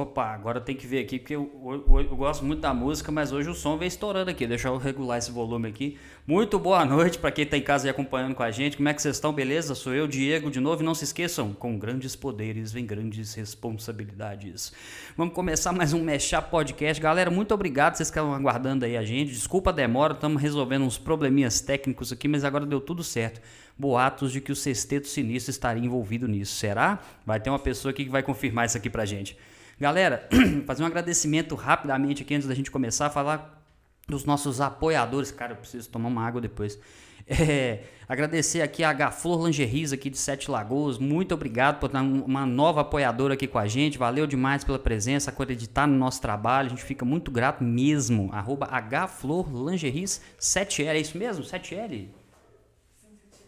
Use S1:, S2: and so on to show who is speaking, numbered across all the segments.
S1: Opa, agora tem que ver aqui, porque eu, eu, eu, gosto muito da música, mas hoje o som vem estourando aqui. Deixa eu regular esse volume aqui. Muito boa noite para quem está em casa e acompanhando com a gente. Como é que vocês estão? Beleza? Sou eu, Diego, de novo. E não se esqueçam, com grandes poderes vem grandes responsabilidades. Vamos começar mais um Mexá Podcast. Galera, muito obrigado. Vocês estavam aguardando aí a gente. Desculpa a demora, estamos resolvendo uns probleminhas técnicos aqui, mas agora deu tudo certo. Boatos de que o Sexteto Sinistro estaria envolvido nisso. Será? Vai ter uma pessoa aqui que vai confirmar isso aqui pra gente. Galera, fazer um agradecimento rapidamente aqui antes da gente começar a falar dos nossos apoiadores. Cara, eu preciso tomar uma água depois. É, agradecer aqui a Gaflor Lingeries aqui de Sete Lagoas. Muito obrigado por dar uma nova apoiadora aqui com a gente. Valeu demais pela presença, acreditar no nosso trabalho. A gente fica muito grato mesmo. Arroba Hflor Lingeries 7L. É isso mesmo? 7L?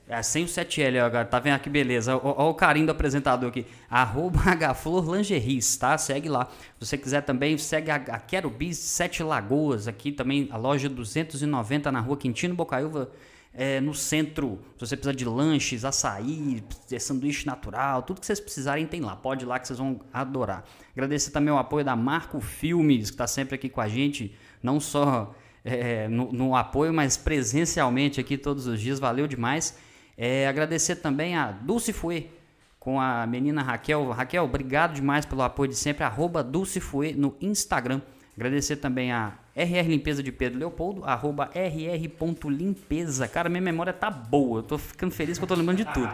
S1: É, sem o 7L agora, tá vendo que beleza? Olha o carinho do apresentador aqui. Arroba Hflor Lingeries, tá? Segue lá. Se você quiser também, segue a, a Quero Bis Sete Lagoas, aqui também, a loja 290 na rua Quintino Bocaiúva, é, no centro. Se você precisar de lanches, açaí, sanduíche natural, tudo que vocês precisarem tem lá. Pode ir lá que vocês vão adorar. Agradecer também o apoio da Marco Filmes, que está sempre aqui com a gente, não só é, no, no apoio, mas presencialmente aqui todos os dias. Valeu demais. É, agradecer também a Dulce Fue com a menina Raquel. Raquel, obrigado demais pelo apoio de sempre. Arroba Dulce Fue no Instagram. Agradecer também a RR Limpeza de Pedro Leopoldo, arroba rr.limpeza. Cara, minha memória tá boa. Eu tô ficando feliz que eu tô lembrando de tudo.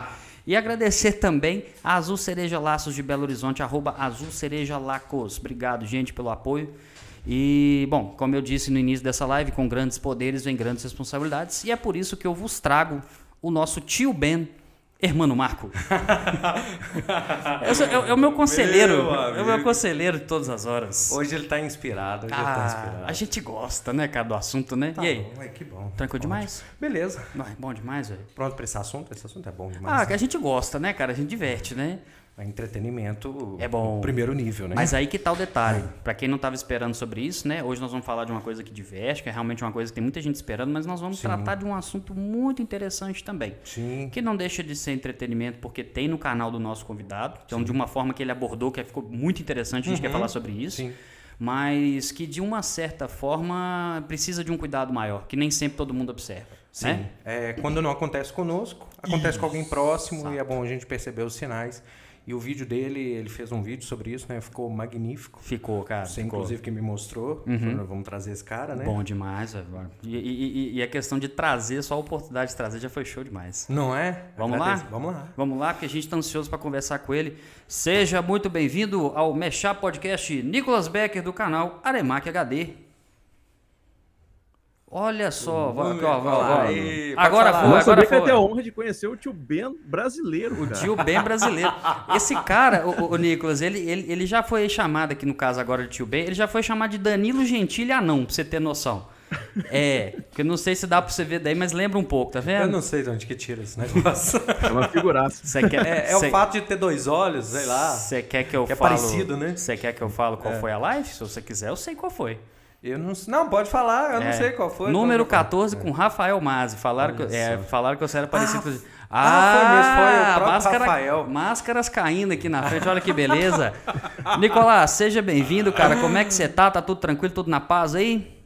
S1: E agradecer também a Azul Cereja Laços de Belo Horizonte, arroba Azul Cereja Lacos. Obrigado, gente, pelo apoio. E, bom, como eu disse no início dessa live, com grandes poderes vem grandes responsabilidades. E é por isso que eu vos trago o nosso tio Ben, Hermano Marco. é, é, é, o meu conselheiro. Meu é o meu conselheiro de todas as horas.
S2: Hoje ele está inspirado. Hoje ah, ele tá inspirado.
S1: A gente gosta, né, cara, do assunto, né?
S2: Tá
S1: e aí?
S2: Bom, é, que bom.
S1: Tranquilo demais?
S2: Beleza.
S1: Não, é bom demais, velho.
S2: Pronto para esse assunto? Esse assunto é bom demais.
S1: Ah, que a gente gosta, né, cara? A gente diverte, né?
S2: É entretenimento
S1: é bom.
S2: primeiro nível, né?
S1: Mas aí que tá o detalhe. Para quem não estava esperando sobre isso, né? Hoje nós vamos falar de uma coisa que diverte, que é realmente uma coisa que tem muita gente esperando, mas nós vamos Sim. tratar de um assunto muito interessante também.
S2: Sim.
S1: Que não deixa de ser entretenimento, porque tem no canal do nosso convidado. Então, Sim. de uma forma que ele abordou, que ficou muito interessante, a gente uhum. quer falar sobre isso.
S2: Sim.
S1: Mas que de uma certa forma precisa de um cuidado maior, que nem sempre todo mundo observa. Sim. Né?
S2: É, quando não acontece conosco, acontece isso. com alguém próximo Exato. e é bom a gente perceber os sinais e o vídeo dele, ele fez um vídeo sobre isso, né? Ficou magnífico.
S1: Ficou, cara.
S2: Você,
S1: ficou.
S2: inclusive, que me mostrou.
S1: Uhum.
S2: Falou, vamos trazer esse cara, né?
S1: Bom demais. E, e, e, a questão de trazer, só a oportunidade de trazer já foi show demais.
S2: Não é?
S1: Vamos Agradeço. lá?
S2: Vamos lá.
S1: Vamos lá, que a gente está ansioso para conversar com ele. Seja muito bem-vindo ao Mexá Podcast Nicolas Becker, do canal Aremac HD. Olha só, vai, ó, ó, ó,
S3: aí, agora foi,
S1: Nossa, agora foi.
S3: Eu a honra de conhecer o tio Ben brasileiro.
S1: O cara. tio Ben brasileiro. Esse cara, o, o, Nicolas, ele, ele, ele já foi chamado aqui no caso agora de tio Ben, ele já foi chamado de Danilo Gentili Anão, pra você ter noção. É, porque eu não sei se dá pra você ver daí, mas lembra um pouco, tá vendo?
S2: Eu não sei de onde que tira esse negócio.
S3: É uma figuraça.
S2: Você quer, é, é cê, o fato de ter dois olhos, sei lá.
S1: Você quer que eu que
S2: falo... É parecido, né?
S1: Você quer que eu falo qual é. foi a live? Se você quiser, eu sei qual foi.
S2: Eu não, não, pode falar, eu é, não sei qual foi.
S1: Número 14 com Rafael Mazzi. Falaram, que, é, falaram que você era parecido
S2: ah, com. Ah, ah, foi mesmo, foi o próprio máscara, Rafael.
S1: Máscaras caindo aqui na frente, olha que beleza. Nicolás, seja bem-vindo, cara. Como é que você tá? Tá tudo tranquilo, tudo na paz aí?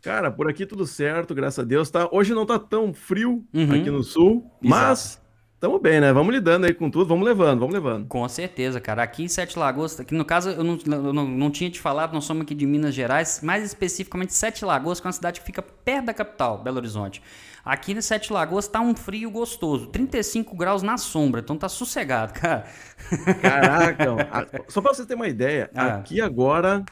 S3: Cara, por aqui tudo certo, graças a Deus. Tá, hoje não tá tão frio uhum. aqui no sul, Exato. mas Tamo bem, né? Vamos lidando aí com tudo, vamos levando, vamos levando.
S1: Com certeza, cara. Aqui em Sete Lagoas, aqui no caso eu não, eu não, não tinha te falado, nós somos aqui de Minas Gerais, mais especificamente Sete Lagoas, que é uma cidade que fica perto da capital, Belo Horizonte. Aqui em Sete Lagoas tá um frio gostoso, 35 graus na sombra, então tá sossegado, cara.
S3: Caraca, só pra você ter uma ideia, ah. aqui agora,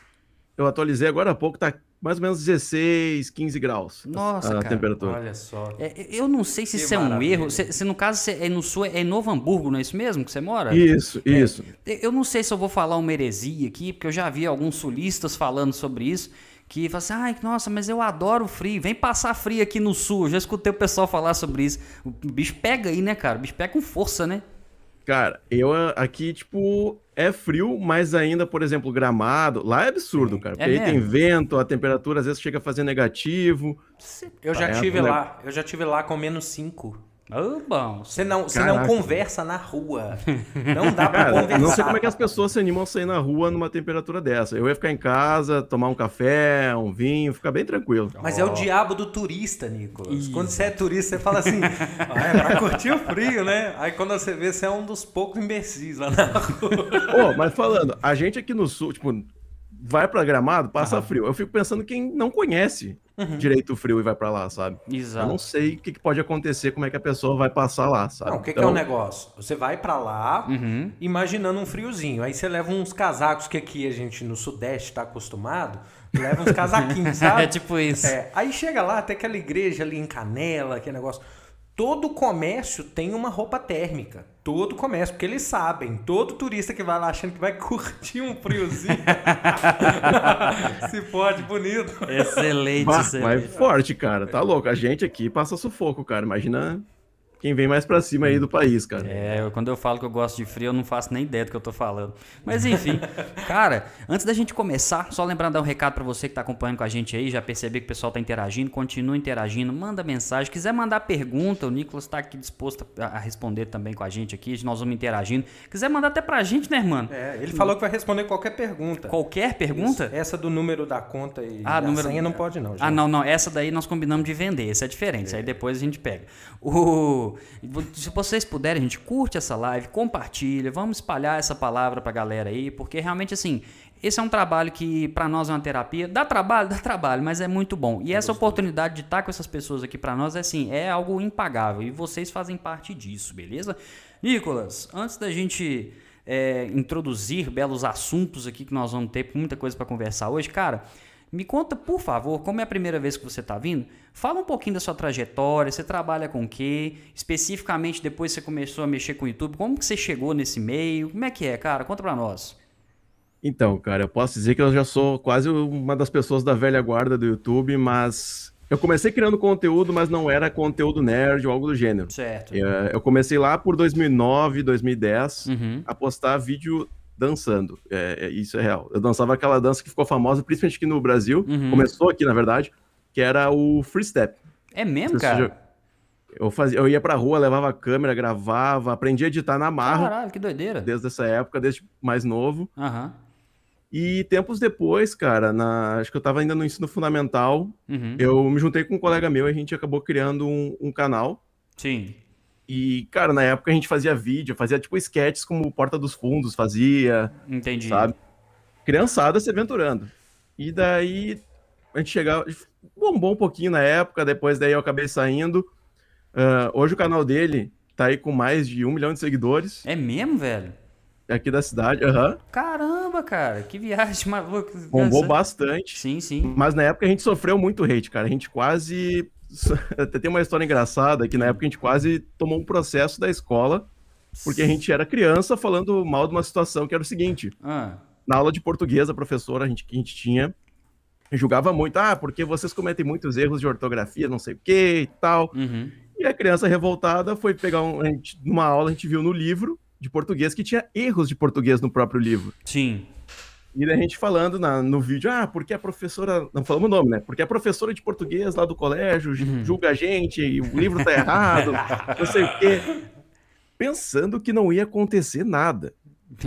S3: eu atualizei agora há pouco, tá mais ou menos 16, 15 graus.
S1: Nossa,
S3: a,
S1: cara,
S3: temperatura.
S2: Olha só.
S1: É, eu não sei se que isso é um erro. Se, se, no caso se é no sul, é em Novo Hamburgo, não é isso mesmo que você mora?
S3: Isso,
S1: é,
S3: isso.
S1: Eu não sei se eu vou falar uma heresia aqui, porque eu já vi alguns sulistas falando sobre isso. Que falam assim, ai, nossa, mas eu adoro frio, vem passar frio aqui no sul. Eu já escutei o pessoal falar sobre isso. O bicho pega aí, né, cara? O bicho pega com força, né?
S3: Cara, eu aqui, tipo, é frio, mas ainda, por exemplo, gramado, lá é absurdo, Sim. cara. Porque é aí tem vento, a temperatura às vezes chega a fazer negativo.
S2: Eu já ah, é, tive lá, eu já tive lá com menos 5.
S1: Oh, bom.
S2: Você não, você não conversa na rua. Não dá pra
S3: Cara,
S2: conversar.
S3: não sei como é que as pessoas se animam a sair na rua numa temperatura dessa. Eu ia ficar em casa, tomar um café, um vinho, ficar bem tranquilo.
S2: Mas é o diabo do turista, Nicolas. Quando você é turista, você fala assim, ah, é pra curtir o frio, né? Aí quando você vê, você é um dos poucos imbecis lá na rua.
S3: Ô, mas falando, a gente aqui no sul, tipo, vai pra Gramado, passa frio. Eu fico pensando quem não conhece direito o frio e vai pra lá, sabe? Eu
S1: Exato.
S3: não sei o que, que pode acontecer, como é que a pessoa vai passar lá, sabe?
S2: Não, o que, que é
S3: Então,
S2: o negócio? Você vai pra lá,
S1: Uhum.
S2: imaginando um friozinho. Aí você leva uns casacos que aqui a gente no Sudeste tá acostumado. Leva uns casaquinhos, sabe?
S1: É tipo isso.
S2: É, aí chega lá, até aquela igreja ali em Canela, aquele negócio. Todo comércio tem uma roupa térmica. Todo comércio, porque eles sabem. Todo turista que vai lá achando que vai curtir um friozinho. Se pode, bonito.
S1: Excelente,
S3: Bah,
S1: excelente.
S3: mas forte, cara. Tá louco. A gente aqui passa sufoco, cara. Imagina quem vem mais pra cima aí do país, cara.
S1: É, eu- quando eu falo que eu gosto de frio, eu não faço nem ideia do que eu tô falando. Mas enfim, cara, antes da gente começar, só lembrando dar um recado pra você que tá acompanhando com a gente aí, já percebi que o pessoal tá interagindo, continua interagindo, manda mensagem, quiser mandar pergunta, o Nicolas tá aqui disposto a, responder também com a gente aqui, nós vamos interagindo. Quiser mandar até pra gente, né, mano?
S2: É, ele falou que vai responder qualquer pergunta.
S1: Qualquer pergunta?
S2: Isso. Essa do número da conta e
S1: Ah,
S2: da
S1: número...
S2: senha não pode não, gente.
S1: Ah, não, não. Essa daí nós combinamos de vender. Essa é diferente. Isso aí depois a gente pega. O... Se vocês puderem, gente, curte essa live, compartilha, vamos espalhar essa palavra pra galera aí, porque realmente, assim, esse é um trabalho que pra nós é uma terapia. Dá trabalho? Dá trabalho, mas é muito bom. E essa oportunidade de estar com essas pessoas aqui pra nós, é assim, é algo impagável. E vocês fazem parte disso, beleza? Nicolas, antes da gente é, introduzir belos assuntos aqui que nós vamos ter muita coisa para conversar hoje, cara. Me conta, por favor, como é a primeira vez que você está vindo, fala um pouquinho da sua trajetória, você trabalha com o quê? Especificamente depois que você começou a mexer com o YouTube, como que você chegou nesse meio? Como é que é, cara? Conta pra nós.
S3: Então, cara, eu posso dizer que eu já sou quase uma das pessoas da velha guarda do YouTube, mas eu comecei criando conteúdo, mas não era conteúdo nerd ou algo do gênero.
S1: Certo.
S3: É, Eu comecei lá por 2009, 2010,
S1: Uhum.
S3: a postar vídeo dançando. É, é, isso é real. Eu dançava aquela dança que ficou famosa, principalmente aqui no Brasil.
S1: Uhum.
S3: Começou aqui, na verdade, que era o free step.
S1: É mesmo, cara?
S3: já- Eu, fazia, eu ia pra rua, levava a câmera, gravava, aprendi a editar na marra,
S1: Caralho, que doideira.
S3: desde essa época, desde mais novo.
S1: Aham.
S3: E tempos depois, cara, na- acho que eu tava ainda no ensino fundamental,
S1: Uhum.
S3: eu me juntei com um colega meu e a gente acabou criando um, um canal.
S1: Sim.
S3: E, cara, na época a gente fazia vídeo, fazia tipo sketches como Porta dos Fundos fazia,
S1: Entendi.
S3: sabe? Criançada se aventurando. E daí a gente chegava. Bombou um pouquinho na época, depois daí eu acabei saindo. Ah, hoje o canal dele tá aí com mais de um milhão de seguidores
S1: É mesmo, velho?
S3: aqui da cidade. Aham.
S1: Caramba, cara, que viagem maluca.
S3: Bombou bastante.
S1: Sim, sim.
S3: Mas na época a gente sofreu muito hate, cara. A gente quase. Até tem uma história engraçada que na época a gente quase tomou um processo da escola, porque a gente era criança falando mal de uma situação que era o seguinte:
S1: Ah,
S3: na aula de português, a professora a gente, que a gente tinha julgava muito, ah, porque vocês cometem muitos erros de ortografia, não sei o que e tal.
S1: uhum.
S3: E a criança revoltada foi pegar um. Gente, numa aula, a gente viu no livro de português que tinha erros de português no próprio livro.
S1: Sim.
S3: E a gente falando na- no vídeo, ah, porque a professora. Não falamos o nome, né? Porque a professora de português lá do colégio ju- julga a gente, e o livro tá errado, não sei o quê. Pensando que não ia acontecer nada.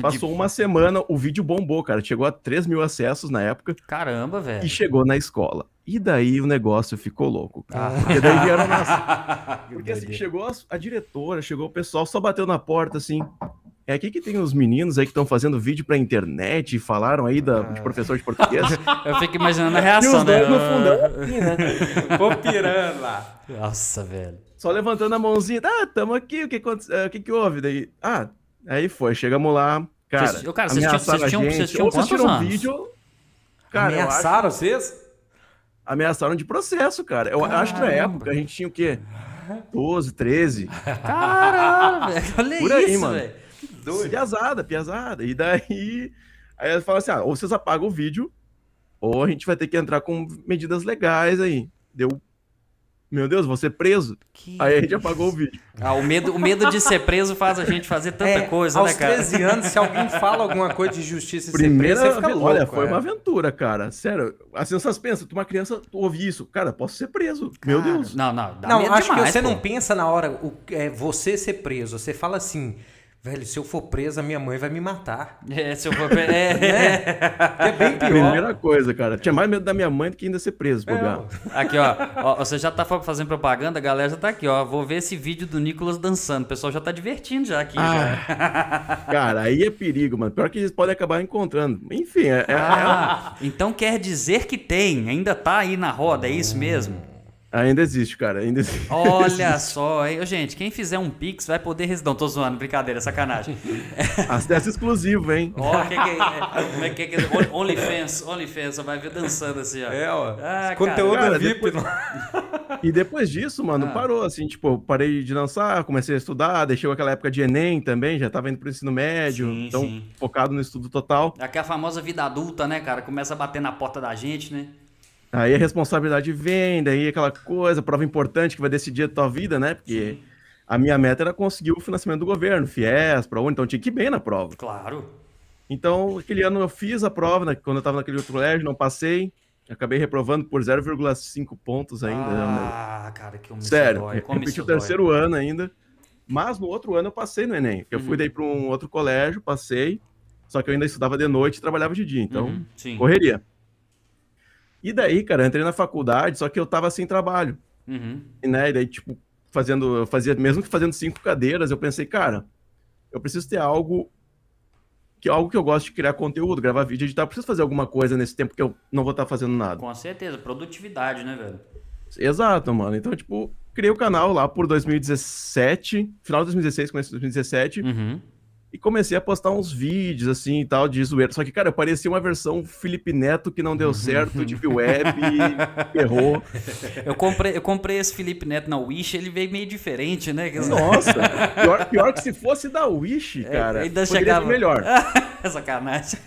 S3: Passou uma semana, o vídeo bombou, cara. Chegou a 3 mil acessos na época
S1: Caramba, velho.
S3: e chegou na escola. E daí o negócio ficou louco.
S1: Ah.
S3: Porque daí vieram nas...
S1: Que
S3: Porque assim, chegou a, a diretora, chegou o pessoal, só bateu na porta assim. É aqui que tem os meninos aí que estão fazendo vídeo pra internet e falaram aí da, de professor de português.
S1: Eu fico imaginando a
S3: e
S1: reação,
S3: os
S1: né?
S3: no fundão assim, né?
S2: Vou pirando lá.
S1: Nossa, velho.
S3: Só levantando a mãozinha. Ah, tamo aqui, o que, eh, o que, que houve? Daí, ah, aí foi, chegamos lá. Cara,
S1: Vocês- cara, vocês tinham-
S3: ameaçaram
S1: vocês tinham-
S3: a gente.
S1: vocês tinham
S3: vocês tiram
S1: anos?
S3: vídeo. Cara, eu acho-
S2: Ameaçaram vocês?
S3: ameaçaram de processo, cara. Eu acho que na
S1: Caramba.
S3: época a gente tinha o quê? 12, 13.
S1: Caralho, velho. Olha
S3: Por aí,
S1: isso,
S3: mano.
S1: Velho.
S3: Piazada, piazada. E daí. Aí ela fala assim: ah, ou vocês apagam o vídeo, ou a gente vai ter que entrar com medidas legais aí. Deu. Meu Deus, vou ser preso.
S1: Que
S3: Aí a gente apagou o vídeo.
S1: Ah, o medo, o medo de ser preso faz a gente fazer tanta
S2: É,
S1: coisa,
S2: aos
S1: né, cara?
S2: 13 anos, se alguém fala alguma coisa de justiça e
S3: Primeira
S2: ser preso, você fica louco.
S3: olha, foi
S2: é.
S3: uma aventura, cara. Sério. Assim, vocês pensam, tu uma criança, tu ouve isso, cara, posso ser preso. Meu
S2: Cara,
S3: Deus.
S1: Não, não, dá
S2: Não,
S1: medo
S2: acho
S1: demais,
S2: que você
S1: pô.
S2: não pensa na hora o, é, você ser preso. Você fala assim, velho, se eu for preso, a minha mãe vai me matar.
S1: É, se eu for... É,
S2: É bem pior.
S3: Primeira coisa, cara. Tinha mais medo da minha mãe do que ainda ser preso,
S2: É,
S3: bobear.
S1: Aqui, ó, ó, Você já tá fazendo propaganda, a galera já tá aqui, ó. Vou ver esse vídeo do Nicolas dançando. O pessoal já tá divertindo já aqui. já.
S3: Cara, aí é perigo, mano. Pior que eles podem acabar encontrando. Enfim, é, é-
S1: Ah, então quer dizer que tem, ainda tá aí na roda, é isso mesmo?
S3: Ainda existe, cara. Ainda existe.
S1: Olha só, hein? Gente, quem fizer um Pix vai poder. Não, tô zoando, brincadeira, sacanagem.
S3: Acesso exclusivo, hein?
S1: Ó, que que é, é, como é que é que é? Onlyfans, Onlyfans, você vai ver dançando assim, ó.
S2: É, ó.
S1: Ah,
S2: Conteúdo
S3: cara,
S2: VIP.
S3: depois-
S2: não-
S3: E depois disso, mano,
S1: Ah.
S3: parou, assim, tipo, parei de dançar, comecei a estudar, deixei aquela época de Enem também, já tava indo pro ensino médio,
S1: Sim,
S3: então
S1: sim.
S3: focado no estudo total.
S1: É a famosa vida adulta, né, cara? Começa a bater na porta da gente, né?
S3: Aí a responsabilidade vem, daí aquela coisa, prova importante que vai decidir a tua vida, né? Porque a minha meta era conseguir o financiamento do governo, FIES, ProUni, então tinha que ir bem na prova.
S1: Claro.
S3: Então, aquele ano eu fiz a prova, né, quando eu tava naquele outro colégio, não passei, acabei reprovando por 0,5 pontos ainda. né?
S1: Ah, cara, que como
S3: Sério,
S1: dói. Como
S3: repeti o terceiro ano ainda. Mas no outro ano eu passei no Enem. Eu fui daí para um outro colégio, passei. Só que eu ainda estudava de noite e trabalhava de dia. Então,
S1: Uhum, sim.
S3: correria. E daí, cara, eu entrei na faculdade, só que eu tava sem trabalho.
S1: Uhum.
S3: E, né, e daí, tipo, fazendo, eu fazia, mesmo que fazendo cinco cadeiras, eu pensei, cara, eu preciso ter algo que algo que eu gosto de criar conteúdo, gravar vídeo, editar, eu preciso fazer alguma coisa nesse tempo que eu não vou estar fazendo nada.
S1: Com certeza, produtividade, né, velho?
S3: Exato, mano. Então, tipo, criei o canal lá por 2017, final de 2016, começo de 2017,
S1: Uhum.
S3: E comecei a postar uns vídeos, assim, e tal, de zoeira. Só que, cara, eu parecia uma versão Felipe Neto que não deu certo, Deep Web, errou.
S1: Eu comprei, eu comprei esse Felipe Neto na Wish, ele veio meio diferente, né?
S3: Nossa, pior, pior que se fosse da Wish, cara,
S1: É, ainda
S3: poderia
S1: chegava-
S3: ser melhor.
S1: Sacanagem.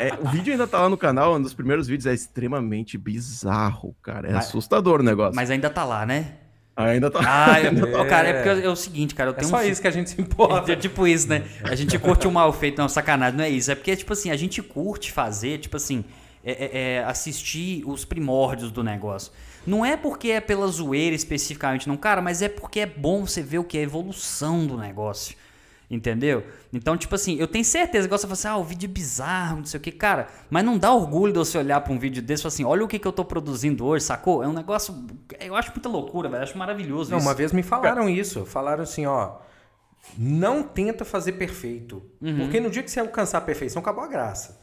S3: É, o vídeo ainda tá lá no canal, um dos primeiros vídeos, é extremamente bizarro, cara. É
S1: Mas-
S3: assustador o negócio.
S1: Mas ainda tá lá, né?
S3: Ainda tá.
S1: Ah,
S3: ainda
S1: Ô, cara, é porque é o seguinte, cara, eu
S2: É
S1: tenho
S2: só
S1: um
S2: isso que a gente se importa.
S1: É tipo isso, né? A gente curte o mal feito, não, sacanagem, não é isso. É porque, tipo assim, a gente curte fazer, tipo assim, é- é- é assistir os primórdios do negócio. Não é porque é pela zoeira especificamente, não, cara, mas é porque é bom você ver o que é a evolução do negócio. Entendeu? Então, tipo assim, eu tenho certeza que você fala assim, ah, o vídeo é bizarro, não sei o que, cara, mas não dá orgulho de você olhar pra um vídeo desse e falar assim, olha o que, que eu tô produzindo hoje, sacou? É um negócio. Eu acho muita loucura, velho. eu Acho maravilhoso
S2: Não,
S1: isso.
S2: uma vez me falaram isso. Falaram assim, ó. Não tenta fazer perfeito.
S1: Uhum.
S2: Porque no dia que você alcançar a perfeição, acabou a graça.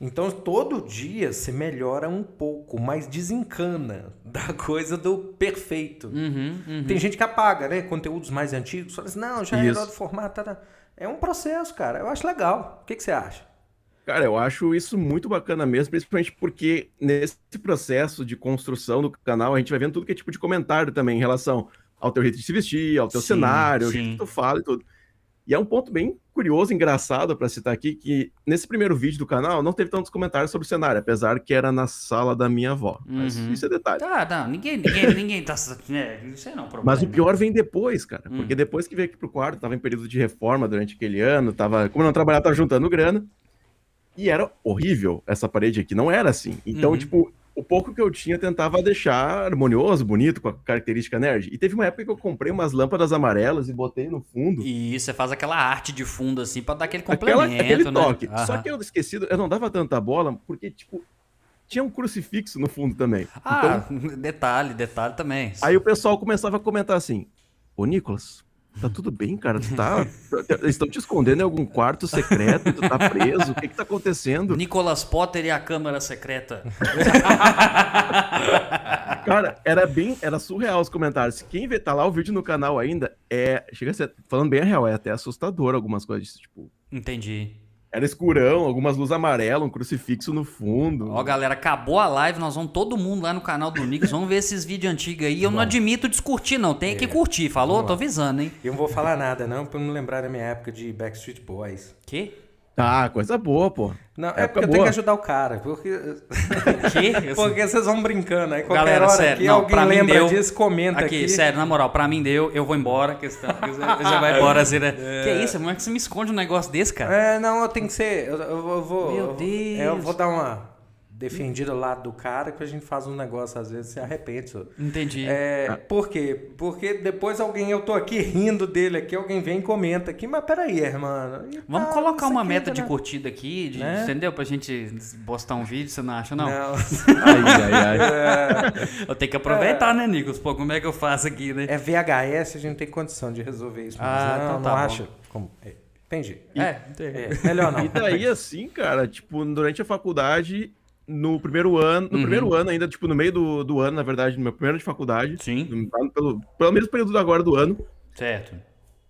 S2: Então, todo dia você melhora um pouco, mas desencana da coisa do perfeito.
S1: Uhum, uhum.
S2: Tem gente que apaga, né? Conteúdos mais antigos. Fala assim, não, já
S3: Isso.
S2: era do formato. tá, tá. É um processo, cara. Eu acho legal. O que, que você acha?
S3: Cara, eu acho isso muito bacana mesmo, principalmente porque nesse processo de construção do canal, a gente vai vendo tudo que é tipo de comentário também em relação ao teu jeito de se vestir, ao teu
S1: Sim,
S3: cenário,
S1: sim.
S3: jeito que tu fala e tudo. E é um ponto bem curioso, engraçado pra citar aqui, que nesse primeiro vídeo do canal não teve tantos comentários sobre o cenário, apesar que era na sala da minha avó. Mas
S1: Uhum.
S3: isso é detalhe.
S1: Tá, não, ninguém, ninguém, ninguém tá. É, isso não é um problema.
S3: Mas o pior vem depois, cara.
S1: Hum.
S3: Porque depois que veio aqui pro quarto, tava em período de reforma durante aquele ano, tava. Como eu não trabalhava, tava juntando grana. E era horrível essa parede aqui, não era assim. Então,
S1: Uhum.
S3: tipo, o pouco que eu tinha eu tentava deixar harmonioso, bonito, com a característica nerd. E teve uma época que eu comprei umas lâmpadas amarelas e botei no fundo.
S1: E você faz aquela arte de fundo assim pra dar aquele
S3: Aquela,
S1: complemento,
S3: aquele
S1: né?
S3: toque. Só
S1: Aham.
S3: que eu esqueci, eu não dava tanta bola, porque, tipo, tinha um crucifixo no fundo também.
S1: Ah,
S3: Então,
S1: detalhe, detalhe também.
S3: Aí o pessoal começava a comentar assim: Ô Nicolas, tá tudo bem, cara? Tu tá. Eles estão te escondendo em algum quarto secreto, tu tá preso, o que que tá acontecendo?
S1: Nicolas Potter e a Câmara Secreta.
S3: Cara, era bem. Era surreal os comentários. Quem vê, tá lá o vídeo no canal ainda, é. Chega a ser. Falando bem a real, é até assustador algumas coisas. Tipo,
S1: Entendi.
S3: Era escurão, algumas luzes amarelas, um crucifixo no fundo.
S1: Ó, galera, acabou a live, nós vamos todo mundo lá no canal do Nicolas, vamos ver esses vídeos antigos aí. Eu não admito descurtir, não. Tem que curtir, falou? Tô avisando, hein?
S2: Eu não vou falar nada, não, pra não lembrar da minha época de Backstreet Boys.
S1: Que?
S3: Ah, coisa boa, pô.
S2: Não, é porque eu tenho que ajudar o cara. Porque,
S1: Que?
S2: porque vocês vão brincando. Aí qualquer
S1: Galera,
S2: hora
S1: sério,
S2: aqui
S1: não,
S2: alguém
S1: pra mim
S2: lembra
S1: deu.
S2: disso, comenta aqui.
S1: Aqui, sério, na moral, pra mim deu, eu vou embora. Questão, você já vai embora assim, né? Que isso, como é que você me esconde um negócio desse, cara?
S2: É, não, eu tenho que ser. Eu, eu vou- eu vou.
S1: Meu
S2: eu-
S1: Deus.
S2: é, Eu vou dar uma defendida ao lado do cara que a gente faz um negócio, às vezes se arrepende. senhor.
S1: Entendi.
S2: É, por quê? Porque depois alguém, eu tô aqui rindo dele aqui, alguém vem e comenta aqui, mas peraí, irmão. e
S1: Vamos
S2: tal,
S1: colocar uma meta
S2: tá,
S1: de
S2: né?
S1: curtida aqui, de-
S2: Né?
S1: entendeu? Pra gente postar um vídeo, você não acha, não?
S2: Não.
S3: Ai, ai, ai.
S1: Eu tenho que aproveitar, né, Nicolas? Pô, como é que eu faço aqui, né?
S2: É VHS, a gente não tem condição de resolver isso. mas
S1: Ah,
S2: não,
S1: então
S2: não
S1: tá bom.
S2: acha? Como? É, entendi.
S1: É,
S2: É, melhor não.
S3: E daí, assim, cara, tipo, durante a faculdade, no primeiro ano, no
S1: Uhum.
S3: primeiro ano ainda, tipo, no meio do, do ano, na verdade, no meu primeiro ano de faculdade,
S1: Sim.
S3: pelo, pelo mesmo período agora do ano,
S1: certo.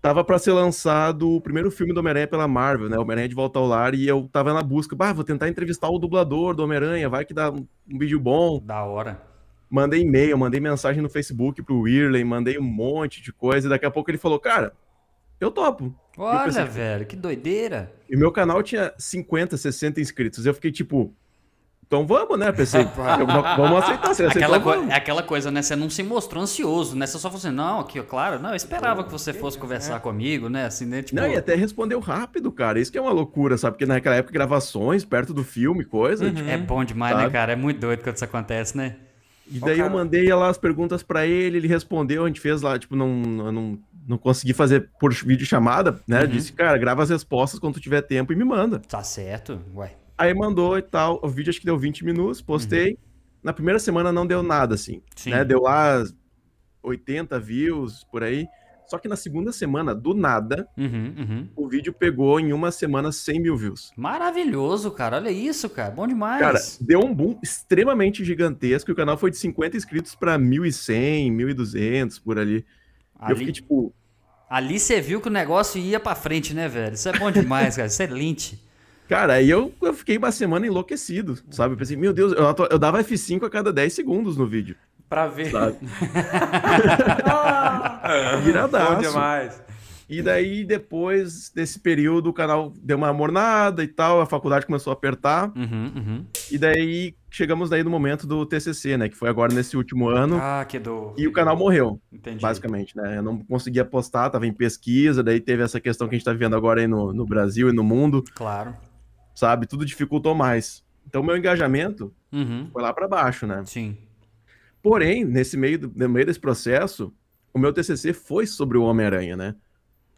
S3: tava pra ser lançado o primeiro filme do Homem-Aranha pela Marvel, né? Homem-Aranha de Volta ao Lar, e eu tava na busca, bah, vou tentar entrevistar o dublador do Homem-Aranha, vai que dá um, um vídeo bom.
S1: Da hora.
S3: Mandei e-mail, mandei mensagem no Facebook pro Whirley, mandei um monte de coisa, e daqui a pouco ele falou, cara, eu topo.
S1: Olha,
S3: pensei-
S1: velho, que doideira.
S3: E meu canal tinha 50, 60 inscritos. Eu fiquei tipo, então vamos, né? Pensei, vamos aceitar. Se ele aceitou,
S1: Aquela,
S3: vamos.
S1: é aquela coisa, né? Você não se mostrou ansioso, né? Você só falou assim, não, aqui, claro, não, eu esperava que você fosse conversar comigo, né? Assim, né? Tipo,
S3: Não, e até respondeu rápido, cara. Isso que é uma loucura, sabe? Porque naquela época, gravações, perto do filme, coisa. tipo,
S1: é bom demais, né,
S3: Sabe?
S1: cara? É muito doido quando isso acontece, né?
S3: E daí
S2: cara.
S3: eu mandei lá as perguntas pra ele, ele respondeu, a gente fez lá, tipo, não, não, não consegui fazer por vídeo chamada, né?
S1: Uhum.
S3: Disse, cara, grava as respostas quando tu tiver tempo e me manda.
S1: Tá certo, ué.
S3: Aí mandou e tal. O vídeo acho que deu 20 minutos, postei. Na primeira semana não deu nada, assim.
S1: Uhum. Sim.
S3: Né? Deu lá 80 views, por aí. Só que na segunda semana, do nada,
S1: Uhum, uhum.
S3: o vídeo pegou em uma semana 100 mil views.
S1: Maravilhoso, cara. Olha isso, cara. Bom demais.
S3: Cara, deu um boom extremamente gigantesco. O canal foi de 50 inscritos pra 1.100, 1.200, por ali. E Eu
S1: ali,
S3: fiquei tipo,
S1: ali você viu que o negócio ia pra frente, né, velho? Isso é bom demais, cara. Excelente.
S3: Cara, aí eu, eu fiquei uma semana enlouquecido, sabe? Eu pensei, meu Deus, eu, eu dava F5 a cada 10 segundos no vídeo,
S2: Pra ver.
S3: sabe?
S2: Bom demais.
S3: E daí, depois desse período, o canal deu uma mornada e tal, a faculdade começou a apertar.
S1: Uhum, uhum.
S3: E daí, chegamos daí no momento do TCC, né? Que foi agora nesse último ano.
S1: Ah, que do.
S3: E o canal morreu,
S1: Entendi.
S3: basicamente, né? Eu não conseguia postar, tava em pesquisa, daí teve essa questão que a gente tá vivendo agora aí no, no Brasil e no mundo,
S1: Claro.
S3: Sabe? Tudo dificultou mais. Então, meu engajamento
S1: Uhum.
S3: foi lá pra baixo, né?
S1: Sim.
S3: Porém, nesse meio, do- no meio desse processo, o meu TCC foi sobre o Homem-Aranha, né?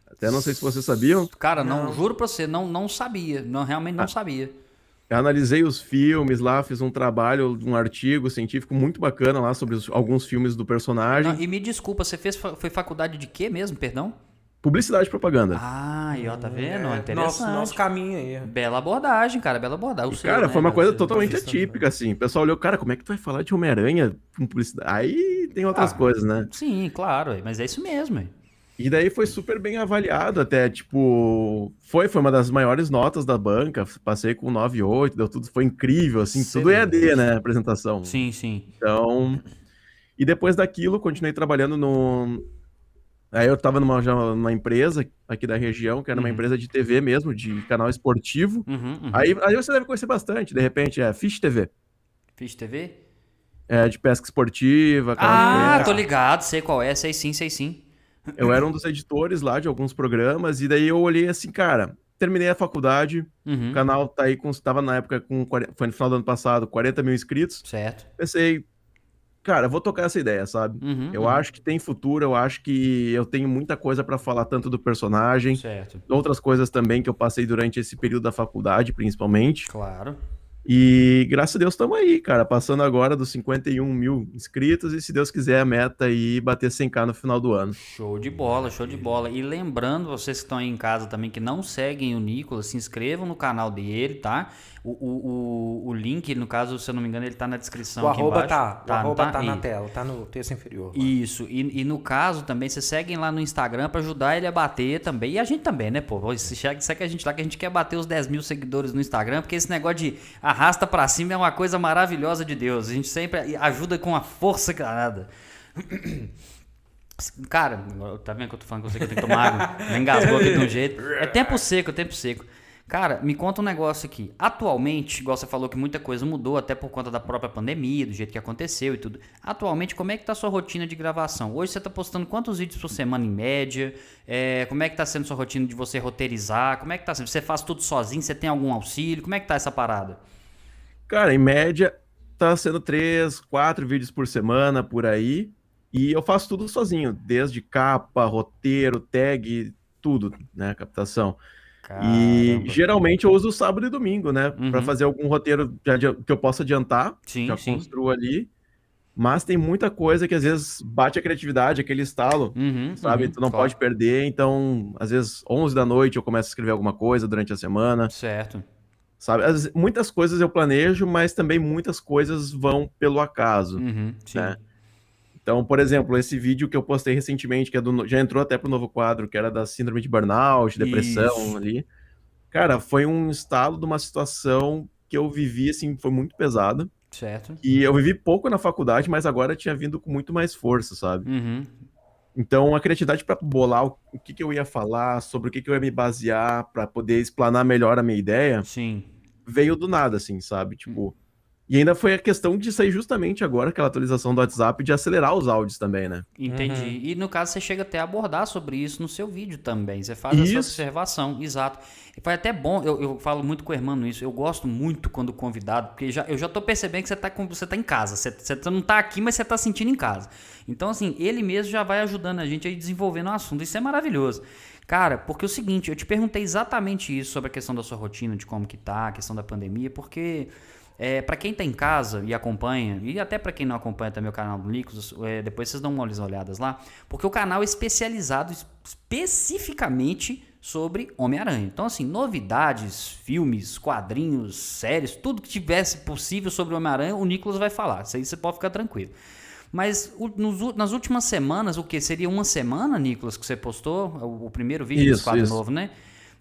S3: Até não sei se vocês sabiam,
S1: Cara, não,
S2: Não.
S1: juro pra você, não, não sabia. Não, realmente não
S3: Ah.
S1: sabia.
S3: Eu analisei os filmes lá, fiz um trabalho, um artigo científico muito bacana lá sobre os- alguns filmes do personagem.
S1: Não, e me desculpa, você fez foi faculdade de quê mesmo, perdão?
S3: Publicidade e propaganda.
S1: Ah, e ó, tá vendo?
S2: É,
S1: Interessante.
S2: nosso, nosso caminho aí.
S1: Bela abordagem, cara, bela abordagem.
S3: E,
S1: seu,
S3: cara,
S1: né,
S3: foi uma
S1: cara?
S3: coisa totalmente
S2: profissão,
S3: atípica, assim. O pessoal olhou, cara, como é que tu vai falar de Homem-Aranha com publicidade? Aí tem outras
S1: Ah.
S3: coisas, né?
S1: Sim, claro, mas é isso mesmo. ué.
S3: E daí foi super bem avaliado até, tipo... Foi, foi uma das maiores notas da banca. Passei com 9,8, deu tudo... Foi incrível, assim. Tudo
S1: Excelente.
S3: EAD, né? a Apresentação.
S1: Sim, sim.
S3: Então, e depois daquilo, continuei trabalhando no. Aí eu tava numa, já numa empresa aqui da região, que era uma
S1: Uhum.
S3: empresa de TV mesmo, de canal esportivo.
S1: Uhum, uhum.
S3: Aí, aí você deve conhecer bastante, de repente, é Fish TV,
S1: Fiz TV?
S3: é de pesca esportiva.
S1: Ah, tô ligado, sei qual é, sei sim, sei sim.
S3: Eu era um dos editores lá de alguns programas, e daí eu olhei assim, cara, terminei a faculdade,
S1: Uhum,
S3: o canal tá aí com. Tava na época com. 40 Foi no final do ano passado, 40 mil inscritos.
S1: Certo.
S3: Pensei, cara, vou tocar essa ideia, sabe?
S1: Uhum,
S3: Eu
S1: uhum.
S3: acho que tem futuro, eu acho que eu tenho muita coisa pra falar tanto do personagem,
S1: Certo,
S3: outras coisas também que eu passei durante esse período da faculdade, principalmente.
S1: claro.
S3: E graças a Deus estamos aí, cara, passando agora dos 51 mil inscritos e se Deus quiser a meta aí bater 100k no final do ano.
S1: Show de bola, show de bola. E lembrando, vocês que estão aí em casa também, que não seguem o Nicolas, se inscrevam no canal dele, tá? O, o, o, o link, no caso, se eu não me engano, ele tá na descrição
S2: O
S1: aqui
S2: arroba
S1: embaixo.
S2: tá, o
S1: não
S2: arroba tá, na
S1: Isso.
S2: tela, tá no texto inferior. lá.
S1: Isso, e, e no caso também, vocês seguem lá no Instagram pra ajudar ele a bater também. E a gente também, né, pô? Se segue a gente lá que a gente quer bater os 10 mil seguidores no Instagram, porque esse negócio de arrasta pra cima é uma coisa maravilhosa de Deus. A gente sempre ajuda com a força danada. Cara, tá vendo que eu tô falando com você que eu tenho que tomar água? Me engasgou aqui de um jeito. É tempo seco, é tempo seco. Cara, me conta um negócio aqui. Atualmente, igual você falou que muita coisa mudou, até por conta da própria pandemia, do jeito que aconteceu e tudo. Atualmente, como é que tá a sua rotina de gravação? Hoje você tá postando quantos vídeos por semana em média? É, como é que tá sendo sua rotina de você roteirizar? Como é que tá sendo? Você faz tudo sozinho? Você tem algum auxílio? Como é que tá essa parada?
S3: Cara, em média, tá sendo três, quatro vídeos por semana, por aí. E eu faço tudo sozinho, desde capa, roteiro, tag, tudo, né? Captação.
S1: Caramba.
S3: E geralmente eu uso sábado e domingo, né?
S1: Uhum.
S3: Pra fazer algum roteiro que eu possa adiantar,
S1: Sim,
S3: já
S1: sim.
S3: construo ali. Mas tem muita coisa que às vezes bate a criatividade, aquele estalo,
S1: Uhum,
S3: sabe?
S1: uhum,
S3: tu não
S1: claro.
S3: pode perder. Então, às vezes, 11 da noite eu começo a escrever alguma coisa durante a semana,
S1: Certo.
S3: Sabe? Vezes, muitas coisas eu planejo, mas também muitas coisas vão pelo acaso.
S1: Uhum,
S3: né? Então, por exemplo, esse vídeo que eu postei recentemente, que é do, já entrou até pro novo quadro, que era da síndrome de burnout, depressão
S1: Isso.
S3: ali. Cara, foi um estalo de uma situação que eu vivi, assim, foi muito pesada.
S1: Certo.
S3: E eu vivi pouco na faculdade, mas agora tinha vindo com muito mais força, sabe?
S1: Uhum.
S3: Então, a criatividade para bolar o, o que, que eu ia falar, sobre o que, que eu ia me basear para poder explanar melhor a minha ideia,
S1: Sim.
S3: Veio do nada, assim, sabe? Tipo. E ainda foi a questão de sair justamente agora aquela atualização do WhatsApp de acelerar os áudios também, né?
S1: Entendi. E no caso, você chega até a abordar sobre isso no seu vídeo também. Você faz essa
S3: Isso.
S1: observação, exato. E foi até bom, eu, eu falo muito com o irmão isso. Eu gosto muito quando convidado, porque já, eu já tô percebendo que você tá, com, você tá em casa. Você, você não tá aqui, mas você tá sentindo em casa. Então, assim, ele mesmo já vai ajudando a gente a ir desenvolvendo o assunto. Isso é maravilhoso. Cara, porque é o seguinte, eu te perguntei exatamente isso sobre a questão da sua rotina, de como que tá, a questão da pandemia, porque é, para quem tá em casa e acompanha, e até para quem não acompanha também o canal do Nicos, é, depois vocês dão umas olhadas lá, porque o canal é especializado es- especificamente sobre Homem-Aranha. Então, assim, novidades, filmes, quadrinhos, séries, tudo que tivesse possível sobre Homem-Aranha, o Nicolas vai falar. Isso aí você pode ficar tranquilo. Mas nos nas últimas semanas, o que? Seria uma semana, Nicolas, que você postou? O, o primeiro vídeo desse
S3: Isso,
S1: quadro
S3: isso.
S1: novo, né?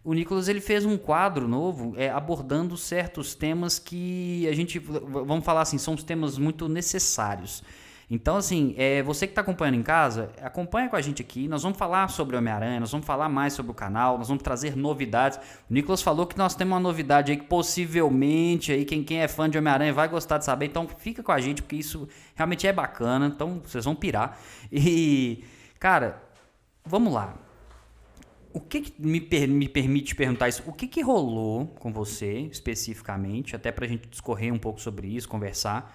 S1: O Nicolas ele fez um quadro novo é, abordando certos temas que a gente, vamos falar assim, são os temas muito necessários. Então, assim, é, você que está acompanhando em casa, acompanha com a gente aqui. Nós vamos falar sobre Homem-Aranha, nós vamos falar mais sobre o canal, nós vamos trazer novidades. O Nicolas falou que nós temos uma novidade aí que possivelmente aí quem, quem é fã de Homem-Aranha vai gostar de saber. Então, fica com a gente, porque isso realmente é bacana. Então, vocês vão pirar. E, cara, vamos lá. O que, que me, per- me permite perguntar isso? O que, que rolou com você, especificamente, até pra gente discorrer um pouco sobre isso, conversar,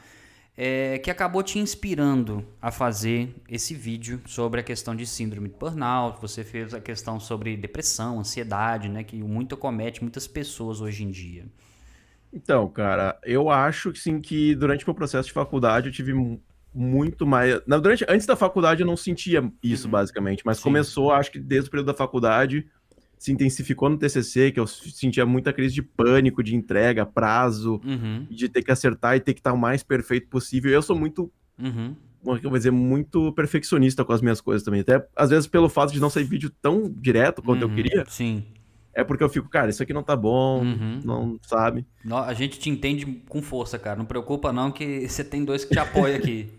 S1: é, que acabou te inspirando a fazer esse vídeo sobre a questão de síndrome de burnout? Você fez a questão sobre depressão, ansiedade, né? Que muito comete muitas pessoas hoje em dia.
S3: Então, cara, eu acho que sim que durante meu processo de faculdade eu tive mu- muito mais. Não, durante, antes da faculdade eu não sentia isso, basicamente, mas
S1: Sim.
S3: começou, acho que desde o período da faculdade, se intensificou no TCC, que eu sentia muita crise de pânico, de entrega, prazo,
S1: Uhum,
S3: de ter que acertar e ter que estar o mais perfeito possível. Eu sou muito,
S1: uhum,
S3: como é eu vou dizer, muito perfeccionista com as minhas coisas também. Até às vezes pelo fato de não sair vídeo tão direto quanto eu
S1: uhum.
S3: queria,
S1: Sim.
S3: é porque eu fico, cara, isso aqui não tá bom,
S1: Uhum.
S3: não sabe.
S1: A gente te entende com força, cara. Não preocupa não que você tem dois que te apoiam aqui.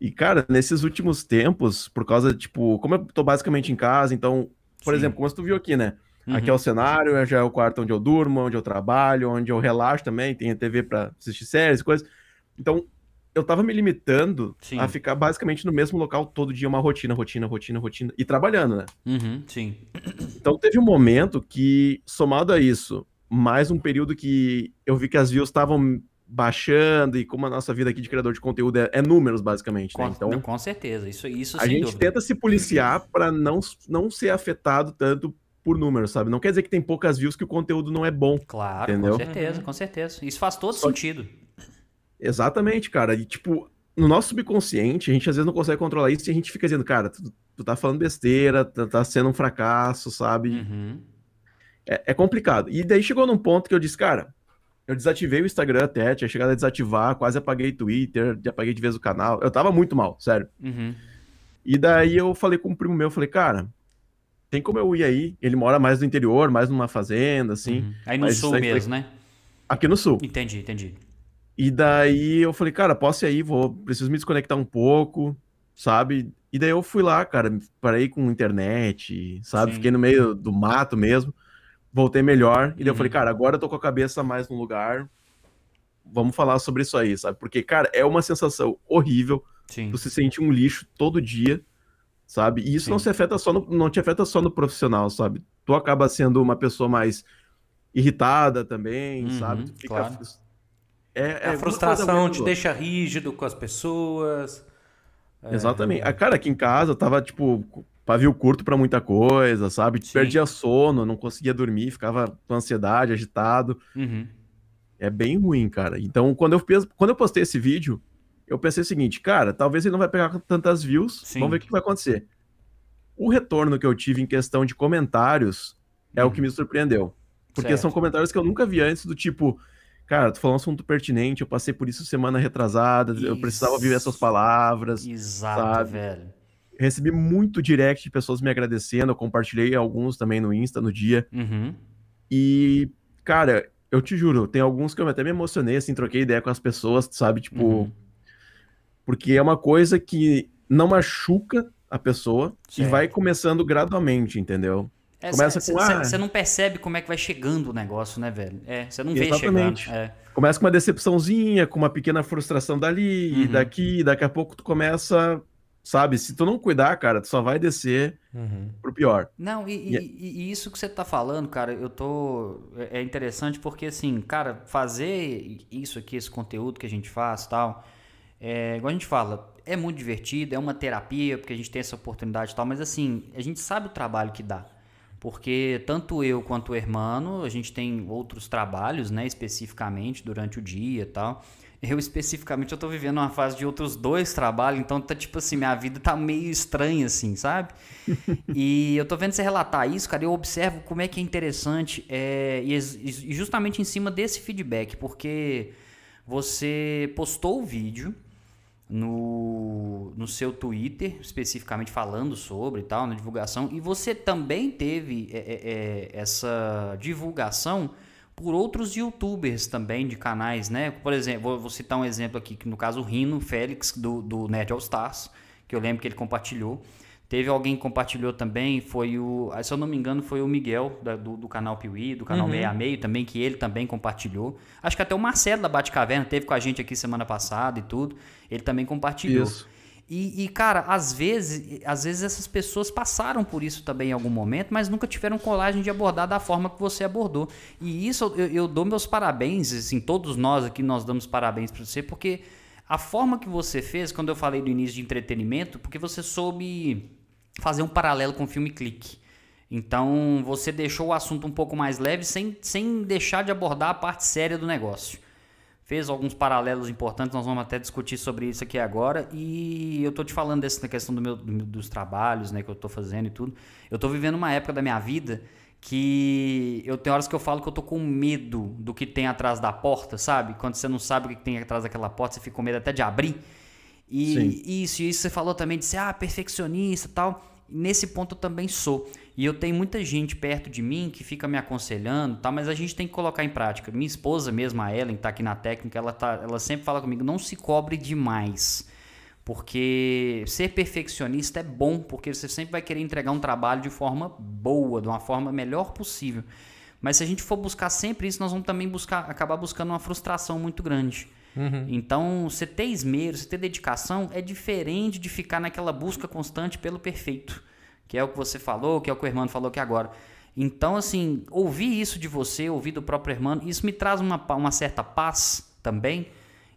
S3: E, cara, nesses últimos tempos, por causa, tipo, como eu tô basicamente em casa, então, por
S1: Sim.
S3: exemplo, como tu viu aqui, né? Aqui é
S1: Uhum.
S3: o cenário, já é o quarto onde eu durmo, onde eu trabalho, onde eu relaxo também, tem a TV pra assistir séries, coisas. Então, eu tava me limitando
S1: Sim.
S3: a ficar basicamente no mesmo local todo dia, uma rotina, rotina, rotina, rotina, e trabalhando, né?
S1: Uhum, sim.
S3: Então teve um momento que, somado a isso, mais um período que eu vi que as views estavam baixando, e como a nossa vida aqui de criador de conteúdo é, é números, basicamente, né? Então,
S1: com certeza. Isso, isso
S3: a gente
S1: dúvida.
S3: tenta se policiar para não, não ser afetado tanto por números, sabe? Não quer dizer que tem poucas views que o conteúdo não é bom.
S1: Claro,
S3: Entendeu?
S1: com certeza, com certeza. Isso faz todo
S3: Só que-
S1: sentido.
S3: Exatamente, cara. E, tipo, no nosso subconsciente, a gente às vezes não consegue controlar isso e a gente fica dizendo, cara, tu, tu tá falando besteira, tá, tá sendo um fracasso, sabe?
S1: Uhum.
S3: É, é complicado. E daí chegou num ponto que eu disse, cara, eu desativei o Instagram até, tinha chegado a desativar, quase apaguei Twitter, já apaguei de vez o canal. Eu tava muito mal, sério.
S1: Uhum.
S3: E daí eu falei com um primo meu, falei, cara, tem como eu ir aí? Ele mora mais no interior, mais numa fazenda, assim,
S1: Uhum. Aí no sul mesmo, né?
S3: aqui no sul.
S1: Entendi, entendi.
S3: E daí eu falei, cara, posso ir aí, vou, preciso me desconectar um pouco, sabe? E daí eu fui lá, cara, parei com internet, sabe?
S1: Sim.
S3: Fiquei no meio do mato mesmo. Voltei melhor. E daí eu
S1: Uhum.
S3: falei, cara, agora eu tô com a cabeça mais no lugar. Vamos falar sobre isso aí, sabe? Porque, cara, é uma sensação horrível.
S1: Sim.
S3: Tu se sente um lixo todo dia, sabe? E isso não se afeta só no, não te afeta só no profissional, sabe? Tu acaba sendo uma pessoa mais irritada também,
S1: Uhum,
S3: sabe? Tu fica
S1: claro.
S3: é, é
S2: A frustração te deixa rígido com as pessoas.
S3: Exatamente. Ah, Cara, aqui em casa eu tava, tipo, pavio curto pra muita coisa, sabe?
S1: Sim.
S3: Perdia sono, não conseguia dormir, ficava com ansiedade, agitado.
S1: Uhum.
S3: É bem ruim, cara. Então, quando eu, quando eu postei esse vídeo, eu pensei o seguinte, cara, talvez ele não vai pegar tantas views,
S1: Sim.
S3: vamos ver o que vai acontecer. O retorno que eu tive em questão de comentários é o que me surpreendeu. Porque
S1: Certo.
S3: são comentários que eu nunca vi antes, do tipo, cara, tu falou um assunto pertinente, eu passei por isso semana retrasada, eu precisava ouvir essas
S1: Isso.
S3: palavras.
S1: Exato,
S3: sabe?
S1: velho.
S3: Recebi muito direct de pessoas me agradecendo, eu compartilhei alguns também no Insta no dia.
S1: Uhum.
S3: E, cara, eu te juro, tem alguns que eu até me emocionei, assim, troquei ideia com as pessoas, sabe? Tipo,
S1: Uhum.
S3: porque é uma coisa que não machuca a pessoa e
S1: Certo.
S3: vai começando gradualmente, entendeu? Começa com, ah-
S1: Você não percebe como é que vai chegando o negócio, né, velho? É, você não vê
S3: Exatamente.
S1: chegando. É.
S3: Começa com uma decepçãozinha, com uma pequena frustração dali e
S1: Uhum.
S3: daqui, e daqui a pouco tu começa, sabe? Se tu não cuidar, cara, tu só vai descer
S2: Uhum.
S3: pro pior.
S1: Não, e,
S3: E-
S1: e- e isso que você tá falando, cara, eu tô. É é interessante porque, assim, cara, fazer isso aqui, esse conteúdo que a gente faz tal, é, igual a gente fala, é muito divertido, é uma terapia, porque a gente tem essa oportunidade e tal, mas, assim, a gente sabe o trabalho que dá. Porque tanto eu quanto o Hermano, a gente tem outros trabalhos, né, especificamente durante o dia e tal. Eu especificamente eu tô vivendo uma fase de outros dois trabalhos, então tá tipo assim, minha vida tá meio estranha assim, sabe? e eu tô vendo você relatar isso, cara, eu observo como é que é interessante é, e, e justamente em cima desse feedback, porque você postou o vídeo no, no seu Twitter, especificamente falando sobre e tal, na divulgação, e você também teve é, é, é, essa divulgação por outros youtubers também de canais, né? Por exemplo, vou, citar um exemplo aqui, que no caso o Rino Félix, do, do Nerd All Stars, que eu lembro que ele compartilhou. Teve alguém que compartilhou também, foi o, se eu não me engano, foi o Miguel, da- do, do canal Piuí, do canal Meia a Meio também, que ele também compartilhou. Acho que até o Marcelo da Batcaverna teve com a gente aqui semana passada e tudo. Ele também compartilhou.
S3: Isso.
S1: E, e, cara, às vezes, às vezes essas pessoas passaram por isso também em algum momento, mas nunca tiveram coragem de abordar da forma que você abordou. E isso eu, eu dou meus parabéns, assim, todos nós aqui nós damos parabéns para você, porque a forma que você fez, quando eu falei do início de entretenimento, porque você soube fazer um paralelo com o filme Clique. Então você deixou o assunto um pouco mais leve sem, sem deixar de abordar a parte séria do negócio fez alguns paralelos importantes, nós vamos até discutir sobre isso aqui agora. E eu tô te falando dessa questão do meu, do dos trabalhos, né, que eu tô fazendo e tudo. Eu tô vivendo uma época da minha vida que eu tenho horas que eu falo que eu tô com medo do que tem atrás da porta, sabe? Quando você não sabe o que tem atrás daquela porta, você fica com medo até de abrir. E
S3: Sim.
S1: isso, e isso você falou também de ser ah, perfeccionista e tal. Nesse ponto eu também sou. E eu tenho muita gente perto de mim que fica me aconselhando, tal, mas a gente tem que colocar em prática. Minha esposa mesmo, a Ellen, que tá aqui na técnica, ela, tá, ela sempre fala comigo, não se cobre demais. Porque ser perfeccionista é bom, porque você sempre vai querer entregar um trabalho de forma boa, de uma forma melhor possível. Mas se a gente for buscar sempre isso, nós vamos também buscar, acabar buscando uma frustração muito grande. Então, você ter esmero, você ter dedicação é diferente de ficar naquela busca constante pelo perfeito, que é o que você falou, que é o que o irmão falou aqui agora. Então, assim, ouvir isso de você, ouvir do próprio irmão, isso me traz uma, uma certa paz também.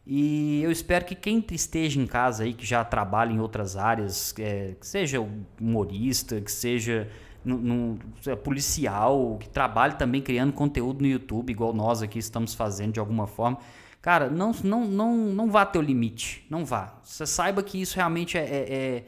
S1: E eu espero que quem esteja em casa aí, que já trabalha em outras áreas, é, que seja humorista, que seja no- é, policial, que trabalhe também criando conteúdo no YouTube, igual nós aqui estamos fazendo de alguma forma. Cara, não, não, não, não vá até o limite. Não vá. Você saiba que isso realmente é, é- é-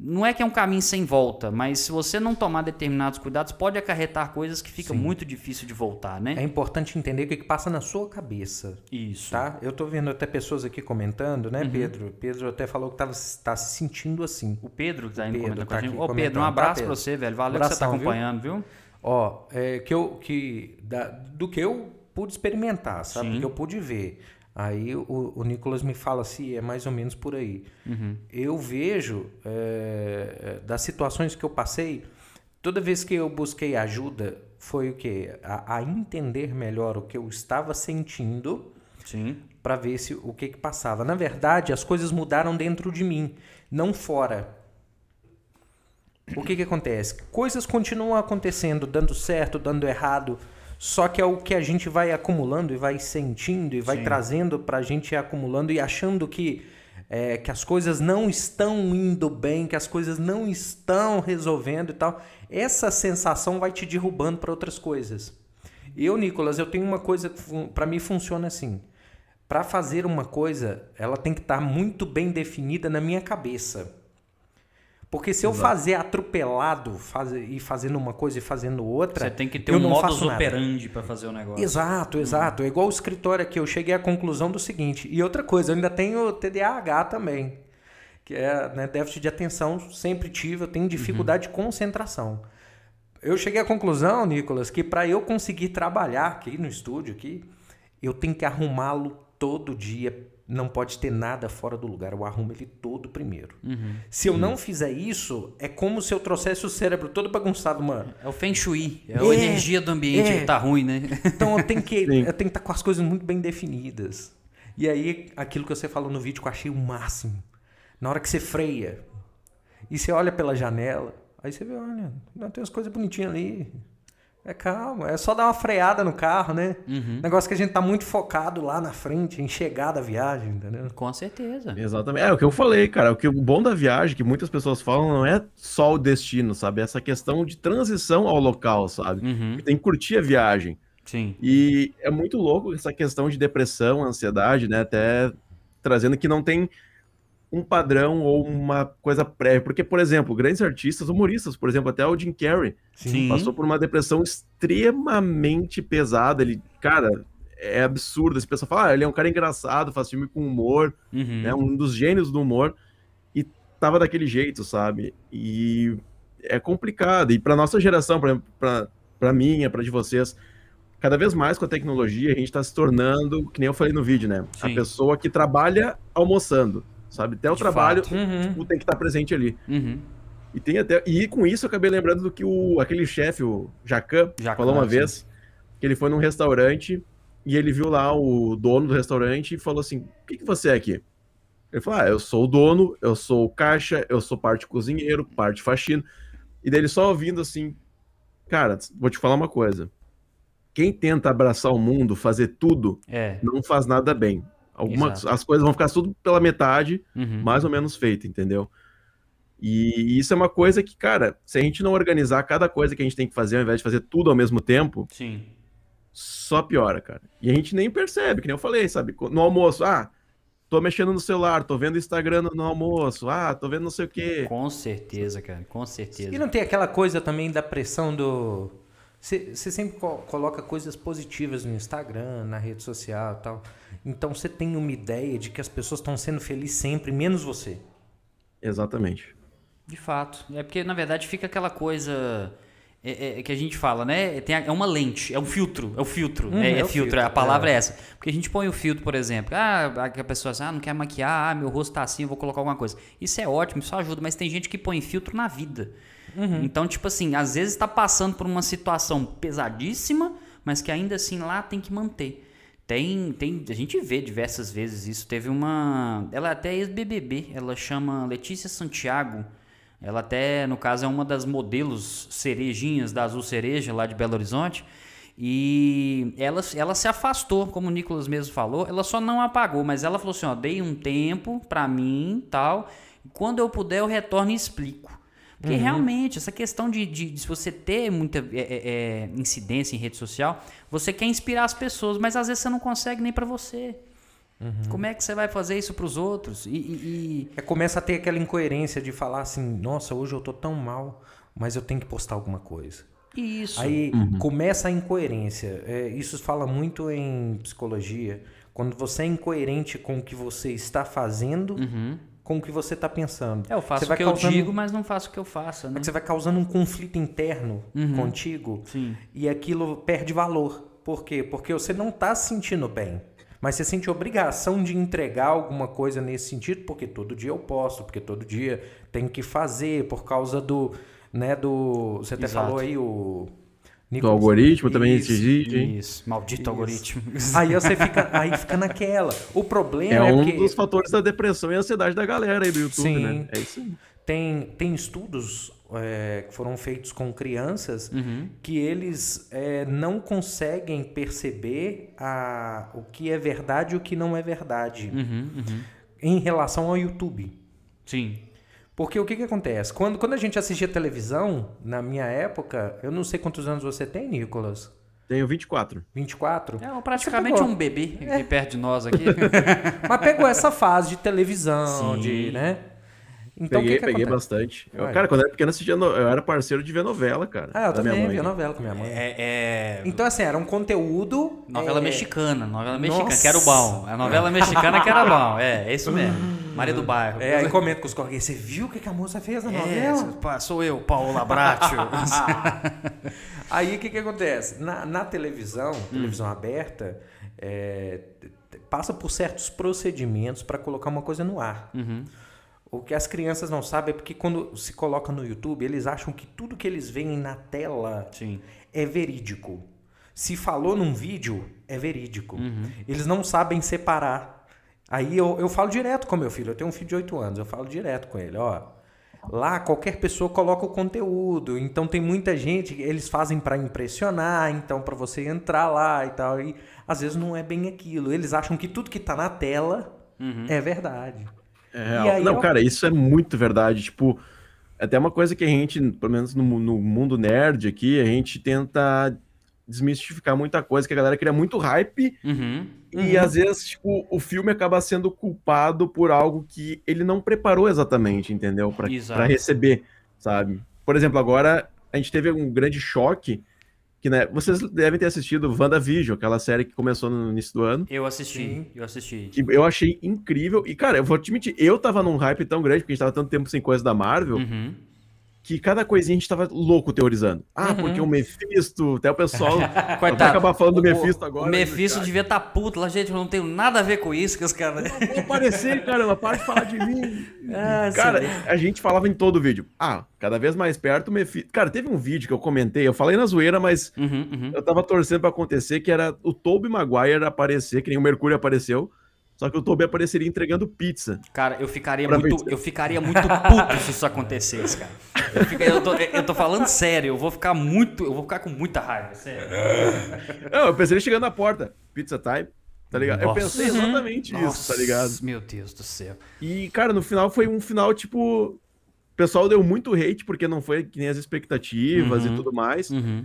S1: Não é que é um caminho sem volta, mas se você não tomar determinados cuidados, pode acarretar coisas que fica
S2: Sim.
S1: muito difícil de voltar, né?
S2: É importante entender o que, passa na sua cabeça.
S1: Isso.
S2: Tá? Eu tô vendo até pessoas aqui comentando, né,
S1: Uhum.
S2: Pedro? Pedro até falou que tava, tá se sentindo assim.
S1: O Pedro que tá indo comentando com
S2: tá
S1: a gente.
S2: aqui
S1: Ô, Pedro, um abraço
S2: Tá,
S1: pra você, velho. Valeu que você tá
S2: Abração, viu?
S1: acompanhando, viu?
S2: Ó, é, que eu que da- do que eu pude experimentar, sabe?
S1: Sim.
S2: Que eu pude ver. Aí o, o Nicolas me fala se é mais ou menos por aí.
S1: Uhum.
S2: Eu vejo é, das situações que eu passei, Toda vez que eu busquei ajuda, foi o quê? A, a entender melhor o que eu estava sentindo para ver se o que que passava. Na verdade, as coisas mudaram dentro de mim, não fora. O que que acontece? Coisas continuam acontecendo, dando certo, dando errado, só que é o que a gente vai acumulando e vai sentindo e vai
S1: Sim.
S2: trazendo pra gente ir acumulando e achando que é, que as coisas não estão indo bem, que as coisas não estão resolvendo e tal. Essa sensação vai te derrubando para outras coisas. Eu, Nicolas, eu tenho uma coisa que pra mim funciona assim. Pra fazer uma coisa, ela tem que estar muito bem definida na minha cabeça. Porque se eu fazer atropelado, fazer, e fazendo uma coisa e fazendo outra,
S1: Você tem que ter um modus operandi pra fazer o negócio.
S2: Exato, exato. É igual o escritório aqui, eu cheguei à conclusão do seguinte. E outra coisa, eu ainda tenho TDAH também, que é né, déficit de atenção, sempre tive, eu tenho dificuldade de concentração. Eu cheguei à conclusão, Nicolas, que para eu conseguir trabalhar aqui no estúdio aqui, eu tenho que arrumá-lo todo dia. Não pode ter nada fora do lugar. Eu arrumo ele todo primeiro. Se eu não fizer isso, é como se eu trouxesse o cérebro todo bagunçado, mano.
S1: É o Feng Shui, é, a
S2: É,
S1: energia do ambiente
S2: é.
S1: que tá ruim, né?
S2: Então eu tenho que
S3: Sim.
S2: eu tenho que estar com as coisas muito bem definidas. E aí, aquilo que você falou no vídeo que eu achei o máximo. Na hora que você freia e você olha pela janela, aí você vê, olha, não, tem umas coisas bonitinhas ali. É calma, é só dar uma freada no carro, né?
S1: Uhum.
S2: Negócio que a gente tá muito focado lá na frente, em chegar da viagem, entendeu?
S1: Com certeza.
S3: Exatamente. É o que eu falei, cara. O que o bom da viagem, que muitas pessoas falam, não é só o destino, sabe? É essa questão de transição ao local, sabe?
S1: Uhum.
S3: Tem que curtir a viagem.
S1: Sim.
S3: E é muito louco essa questão de depressão, ansiedade, né? Até trazendo que não tem um padrão ou uma coisa prévia. Porque, por exemplo, grandes artistas, humoristas, por exemplo, até o Jim Carrey,
S1: Sim.
S3: passou por uma depressão extremamente pesada. Ele, cara, é absurdo. Esse pessoal fala, ah, ele é um cara engraçado, faz filme com humor,
S1: Uhum.
S3: né? Um dos gênios do humor. E tava daquele jeito, sabe? E é complicado. E pra nossa geração, pra, pra, pra minha, pra de vocês, cada vez mais com a tecnologia, a gente tá se tornando, que nem eu falei no vídeo, né?
S1: Sim.
S3: A pessoa que trabalha almoçando, sabe? Até o
S1: De
S3: trabalho.
S2: Uhum.
S3: tu tem que estar presente ali.
S1: Uhum.
S3: E tem até e com isso eu acabei lembrando do que o aquele chefe, o Jacan,
S1: Jacan,
S3: falou uma
S1: sim.
S3: vez que ele foi num restaurante e ele viu lá o dono do restaurante e falou assim: "O que, que você é aqui?" Ele falou: "Ah, eu sou o dono, eu sou o caixa, eu sou parte cozinheiro, parte faxina". E daí ele só ouvindo assim: "Cara, vou te falar uma coisa. Quem tenta abraçar o mundo, fazer tudo,
S1: É.
S3: não faz nada bem. Algumas
S1: Exato.
S3: as coisas vão ficar tudo pela metade
S1: Uhum.
S3: mais ou menos feito, entendeu? E isso é uma coisa que, cara, se a gente não organizar cada coisa que a gente tem que fazer, ao invés de fazer tudo ao mesmo tempo,
S1: Sim.
S3: só piora, cara. E a gente nem percebe, que nem eu falei, sabe? No almoço, ah, tô mexendo no celular, tô vendo Instagram no almoço, ah, tô vendo não sei o quê.
S1: Com certeza, cara. Com certeza.
S2: E não tem aquela coisa também da pressão do. Você sempre co- coloca coisas positivas no Instagram, na rede social e tal. Então você tem uma ideia de que as pessoas estão sendo felizes sempre, menos você.
S3: Exatamente.
S1: De fato. É porque, na verdade, fica aquela coisa é, é, que a gente fala, né? Tem a- é uma lente, é um filtro. É o filtro.
S2: Uhum,
S1: é, é
S2: é
S1: filtro,
S2: filtro,
S1: a palavra
S2: é.
S1: é. essa. Porque a gente põe o filtro, por exemplo. Ah, a pessoa assim, ah, não quer maquiar, ah, meu rosto tá assim, eu vou colocar alguma coisa. Isso é ótimo, isso ajuda, mas tem gente que põe filtro na vida.
S2: Uhum.
S1: Então, tipo assim, às vezes tá passando por uma situação pesadíssima, mas que ainda assim lá tem que manter. Tem, tem, a gente vê diversas vezes isso. Teve uma. Ela é até ex-BBB, ela chama Letícia Santiago. Ela até, no caso, é uma das modelos cerejinhas da Azul Cereja, lá de Belo Horizonte. E ela, ela se afastou, como o Nicolas mesmo falou, ela só não apagou, mas ela falou assim: ó, dei um tempo pra mim tal. Quando eu puder, eu retorno e explico. Porque realmente, essa questão de, de, de se você ter muita é, é, é, incidência em rede social, você quer inspirar as pessoas, mas às vezes você não consegue nem pra você. Como é que você vai fazer isso pros outros? E, e- e-
S2: É, começa a ter aquela incoerência de falar assim: nossa, hoje eu tô tão mal, mas eu tenho que postar alguma coisa.
S1: isso.
S2: Aí começa a incoerência. É, isso fala muito em psicologia. Quando você é incoerente com o que você está fazendo, com o que você está pensando.
S1: É, eu faço
S2: Você
S1: o que eu
S2: causando-
S1: digo, mas não faço o que eu faço, né?
S2: É que você vai causando um conflito interno contigo
S1: Sim.
S2: e aquilo perde valor. Por quê? Porque você não está se sentindo bem. Mas você sente obrigação de entregar alguma coisa nesse sentido, porque todo dia eu posto, porque todo dia tenho que fazer, por causa do, né, do... Você até
S1: Exato.
S2: falou aí o...
S3: Do
S2: Nicolas-
S3: algoritmo também
S2: Isso.
S3: exige. hein?
S1: Isso, maldito
S2: Isso.
S1: algoritmo.
S2: Aí você fica, aí fica naquela. O problema
S3: É
S2: é,
S3: um dos fatores da depressão e ansiedade da galera aí do YouTube,
S2: Sim.
S3: né? É isso aí.
S2: tem, tem estudos é, que foram feitos com crianças
S1: Uhum.
S2: que eles é, não conseguem perceber a, o que é verdade e o que não é verdade
S1: Uhum, uhum.
S2: em relação ao YouTube.
S1: Sim.
S2: Porque o que, que acontece? Quando, quando a gente assistia televisão, na minha época, eu não sei quantos anos você tem, Nicolas?
S3: Tenho 24.
S2: 24?
S1: É praticamente
S2: Você
S1: um bebê aqui perto de nós aqui.
S2: Mas pegou essa fase de televisão,
S1: Sim.
S2: de, né? Então
S3: peguei
S2: que, que
S3: peguei
S2: acontece?
S3: bastante. Eu, cara, quando eu era pequeno, assistia no- eu era parceiro de ver novela, cara.
S2: Ah, eu também
S3: mãe.
S2: via novela com minha mãe.
S1: É, é-
S2: Então, assim, era um conteúdo.
S1: Novela
S2: é,
S1: mexicana, novela mexicana,
S2: Nossa.
S1: que era o bom. A novela mexicana que era bom. É, é isso mesmo. Maria do Bairro.
S2: É, aí comenta com os colegas. Você viu o que, a moça fez na
S1: É,
S2: novela?
S1: pá, sou eu, Paola Bratio.
S2: Aí o que, que acontece? Na, na televisão,
S1: Hum.
S2: televisão aberta, é, passa por certos procedimentos para colocar uma coisa no ar.
S1: Uhum.
S2: O que as crianças não sabem é porque quando se coloca no YouTube, eles acham que tudo que eles veem na tela
S1: Sim.
S2: é verídico. Se falou num vídeo, é verídico.
S1: Uhum.
S2: Eles não sabem separar. Aí eu, eu falo direto com meu filho. Eu tenho um filho de 8 anos. Eu falo direto com ele. Ó, lá qualquer pessoa coloca o conteúdo. Então tem muita gente. Eles fazem para impressionar. Então para você entrar lá e tal. E às vezes não é bem aquilo. Eles acham que tudo que tá na tela
S1: Uhum.
S2: é verdade.
S3: É real. não,
S2: eu-
S3: cara, isso é muito verdade. Tipo, é até uma coisa que a gente, pelo menos no, no mundo nerd aqui, a gente tenta desmistificar muita coisa, que a galera cria muito hype
S1: Uhum.
S3: e às vezes, tipo, o filme acaba sendo culpado por algo que ele não preparou exatamente, entendeu? Pra receber, sabe? Por exemplo, agora a gente teve um grande choque, que, né, vocês devem ter assistido WandaVision, aquela série que começou no início do ano,
S1: Eu assisti,
S2: Sim.
S1: eu assisti.
S3: que eu achei incrível. E, cara, eu vou te mentir, eu tava num hype tão grande, porque a gente tava tanto tempo sem coisa da Marvel,
S1: Uhum.
S3: Que cada coisinha a gente tava louco teorizando. Ah,
S2: Uhum.
S3: porque o Mephisto, até o pessoal vai acabar falando do Mephisto agora.
S1: O Mephisto devia estar puto lá, gente. Eu não tenho nada a ver com isso que os caras.
S3: Vou aparecer, caramba, para de falar de mim.
S1: Ah,
S3: Cara,
S1: sim.
S3: a gente falava em todo o vídeo. Ah, cada vez mais perto o Mephisto. Cara, teve um vídeo que eu comentei, eu falei na zoeira, mas
S1: Uhum, uhum.
S3: eu tava torcendo pra acontecer, que era o Tobey Maguire aparecer, que nem o Mercúrio apareceu, só que o Tobey apareceria entregando pizza.
S1: Cara, eu ficaria muito, eu ficaria muito puto se isso acontecesse, cara. Eu, eu tô, eu tô falando sério, eu vou ficar muito, eu vou ficar com muita raiva, sério.
S3: Não, eu pensei chegando na porta. Pizza time, tá ligado? Eu
S1: Nossa.
S3: pensei exatamente isso, tá ligado?
S1: Meu Deus do céu.
S3: E, cara, no final foi um final, tipo. O pessoal deu muito hate, porque não foi que nem as expectativas
S1: Uhum.
S3: e tudo mais.
S1: Uhum.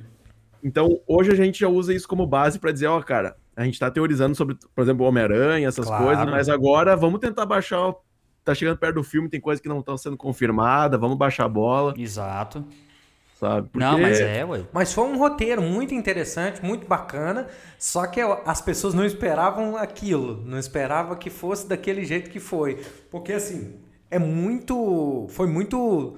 S3: Então, hoje a gente já usa isso como base pra dizer, ó, cara, a gente tá teorizando sobre, por exemplo, o Homem-Aranha, essas
S2: Claro.
S3: coisas, mas agora vamos tentar baixar. o- Tá chegando perto do filme, tem coisas que não estão sendo confirmadas, vamos baixar a bola,
S1: Exato.
S3: sabe?
S1: Não, mas é, ué.
S2: Mas foi um roteiro muito interessante, muito bacana, só que as pessoas não esperavam aquilo, não esperavam que fosse daquele jeito que foi. Porque assim, é muito. Foi muito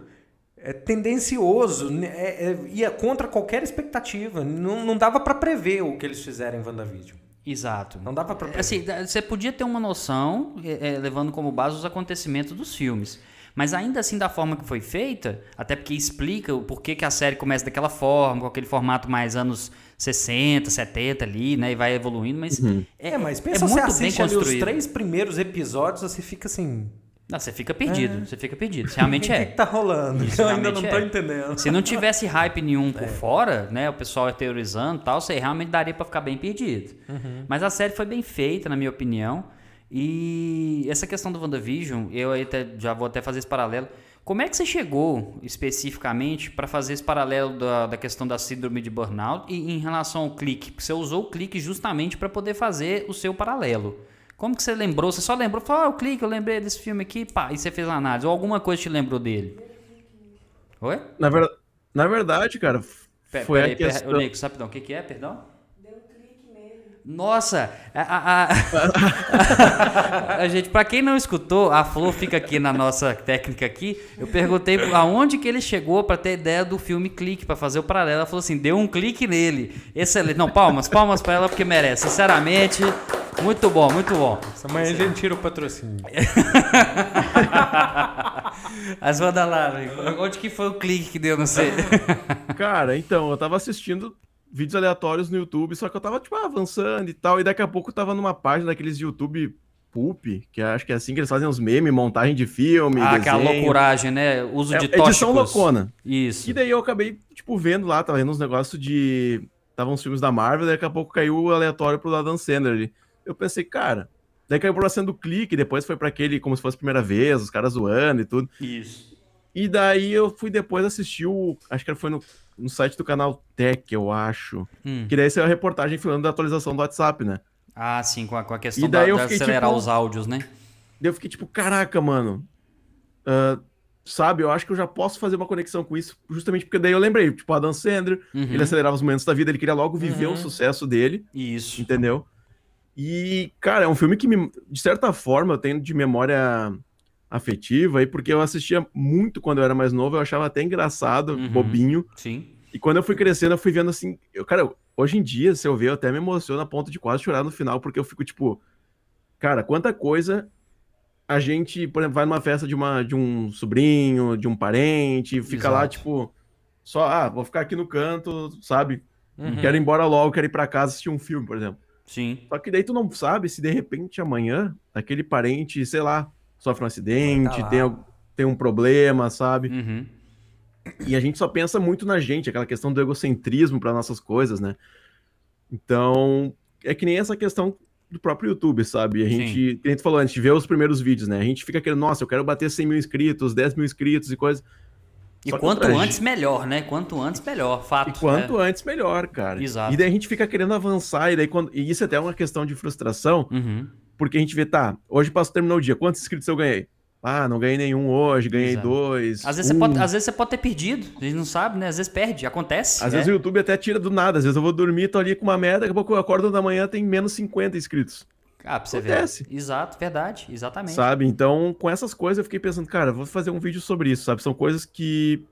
S2: é, tendencioso, né? é, é, ia contra qualquer expectativa. Não, não dava pra prever o que eles fizeram em WandaVision.
S1: Exato.
S2: Não dava pra prever.
S1: Assim, você podia ter uma noção, é, é, levando como base os acontecimentos dos filmes. Mas ainda assim, da forma que foi feita, até porque explica o porquê que a série começa daquela forma, com aquele formato mais anos 60, 70 ali, né? E vai evoluindo, mas é,
S2: é, mas
S1: é
S2: pensa você
S1: muito bem
S2: assiste ali os três primeiros episódios, você fica assim.
S1: Não, você fica perdido, você fica perdido. Realmente
S2: o que,
S1: é.
S2: que tá rolando?
S1: Isso
S2: Eu ainda não tô
S1: é.
S2: entendendo.
S1: Se não tivesse hype nenhum
S2: É.
S1: por fora, né, o pessoal teorizando e tal, você realmente daria pra ficar bem perdido.
S2: Uhum.
S1: Mas a série foi bem feita, na minha opinião. E essa questão do WandaVision, eu até, já vou até fazer esse paralelo. Como é que você chegou especificamente para fazer esse paralelo da, da questão da síndrome de burnout e em relação ao clique? Porque você usou o clique justamente para poder fazer o seu paralelo. Como que você lembrou? Você só lembrou, falou, ah, o clique, eu lembrei desse filme aqui, pá, e você fez a análise. Ou alguma coisa te lembrou dele? Oi?
S3: Na, ver... Na verdade, cara, foi
S1: peraí,
S3: a
S1: pera-
S3: questão...
S1: Ô, Nico, rapidão, o que, que é? Perdão? Nossa, a, a, a- a gente, para quem não escutou, a Flor fica aqui na nossa técnica aqui. Eu perguntei aonde que ele chegou para ter ideia do filme Clique para fazer o paralelo. Ela falou assim: deu um clique nele. Excelente. Não, palmas, palmas para ela porque merece. Sinceramente, muito bom, muito bom.
S2: Amanhã a gente tira o patrocínio.
S1: Lá, velho. Onde que foi o clique que deu no você?
S3: Cara, então, eu tava assistindo vídeos aleatórios no YouTube, só que eu tava, tipo, avançando e tal, e daqui a pouco eu tava numa página daqueles YouTube Poop, que acho que é assim que eles fazem os memes, montagem de filme,
S1: Ah,
S3: desenho.
S1: aquela loucuragem, né? Uso
S3: É,
S1: de
S3: edição
S1: tóxicos.
S3: loucona.
S1: Isso.
S3: E daí eu acabei, tipo, vendo lá, tava vendo uns negócios de... Tava uns filmes da Marvel, daqui a pouco caiu o aleatório pro Adam Sandler ali. Eu pensei, cara... Daí caiu pro acendo do clique, depois foi pra aquele como se fosse a primeira vez, os caras zoando e tudo.
S1: Isso.
S3: E daí eu fui depois assistir o... Acho que foi no, no site do canal Tech, eu acho.
S1: Hum.
S3: Que daí saiu a reportagem falando da atualização do WhatsApp, né?
S1: Ah, sim, com a, com a questão
S3: E daí
S1: da,
S3: eu
S1: de
S3: fiquei,
S1: acelerar
S3: tipo,
S1: os áudios, né?
S3: Daí eu fiquei tipo, caraca, mano. ah, sabe, eu acho que eu já posso fazer uma conexão com isso, justamente porque daí eu lembrei, tipo, Adam Sandler,
S1: Uhum.
S3: ele acelerava os momentos da vida, ele queria logo viver
S2: Uhum.
S3: o sucesso dele,
S1: Isso.
S3: entendeu? E, cara, é um filme que, me- de certa forma, eu tenho de memória afetiva, aí, porque eu assistia muito quando eu era mais novo, eu achava até engraçado,
S1: Uhum.
S3: bobinho,
S1: Sim.
S3: e quando eu fui crescendo, eu fui vendo assim, eu, cara, hoje em dia, se eu ver, eu até me emociono a ponto de quase chorar no final, porque eu fico tipo, cara, quanta coisa a gente, por exemplo, vai numa festa de, uma, de um sobrinho, de um parente, fica lá,
S1: Exato.
S3: tipo, só, ah, vou ficar aqui no canto, sabe?
S2: Uhum.
S3: Quero ir embora logo, quero ir pra casa assistir um filme, por exemplo.
S1: Sim.
S3: Só que daí tu não sabe se de repente amanhã aquele parente, sei lá, sofre um acidente,
S2: tá
S3: tem, tem um problema, sabe?
S1: Uhum.
S3: E a gente só pensa muito na gente, aquela questão do egocentrismo para nossas coisas, né? Então, é que nem essa questão do próprio YouTube, sabe? A gente, que nem tu falou, a gente vê os primeiros vídeos, né? A gente fica querendo, nossa, eu quero bater 100 mil inscritos, 10 mil inscritos e coisa.
S1: E
S3: Só
S1: quanto antes, melhor, né? Quanto antes, melhor. Fato.
S3: E quanto
S1: né?
S3: antes, melhor, cara.
S1: Exato.
S3: E daí a gente fica querendo avançar, e daí quando. E isso é até uma questão de frustração,
S1: Uhum.
S3: porque a gente vê, tá, hoje passou terminou o dia, quantos inscritos eu ganhei? Ah, não ganhei nenhum hoje, ganhei
S1: Exato.
S3: dois.
S1: Às vezes,
S3: um.
S1: você pode, às vezes você pode ter perdido. A gente não sabe, né? Às vezes perde. Acontece.
S3: Às
S1: é.
S3: vezes o YouTube até tira do nada. Às vezes eu vou dormir, tô ali com uma meta, daqui a pouco eu acordo da manhã, tem menos 50 inscritos.
S1: Ah, pra você
S3: Acontece.
S1: ver. Exato, verdade. Exatamente.
S3: Sabe? Então, com essas coisas eu fiquei pensando, cara, vou fazer um vídeo sobre isso, sabe? São coisas que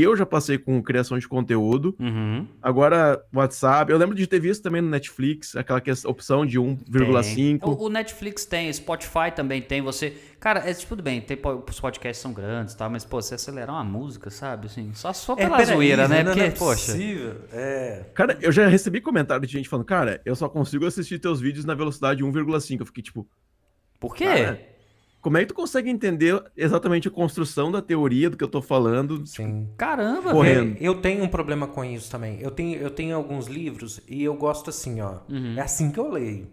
S3: eu já passei com criação de conteúdo.
S1: Uhum.
S3: Agora, WhatsApp. Eu lembro de ter visto também no Netflix aquela que- opção de 1,5.
S1: O, o Netflix tem, o Spotify também tem. Você. Cara, é tipo, tudo bem, tem, os podcasts são grandes e tal, mas, pô, você acelerar uma música, sabe? Assim, só se for pela
S2: peraí,
S1: zoeira, né? Porque,
S2: não é
S1: poxa.
S2: possível. É.
S3: Cara, eu já recebi comentário de gente falando, cara, eu só consigo assistir teus vídeos na velocidade 1,5. Eu fiquei tipo,
S1: Por quê?
S3: Cara, como é que tu consegue entender exatamente a construção da teoria do que eu tô falando?
S2: Sim.
S1: Caramba,
S3: Corre-
S1: velho.
S3: Correndo.
S2: Eu tenho um problema com isso também. Eu tenho, eu tenho alguns livros e eu gosto assim, ó.
S1: Uhum.
S2: É assim que eu leio.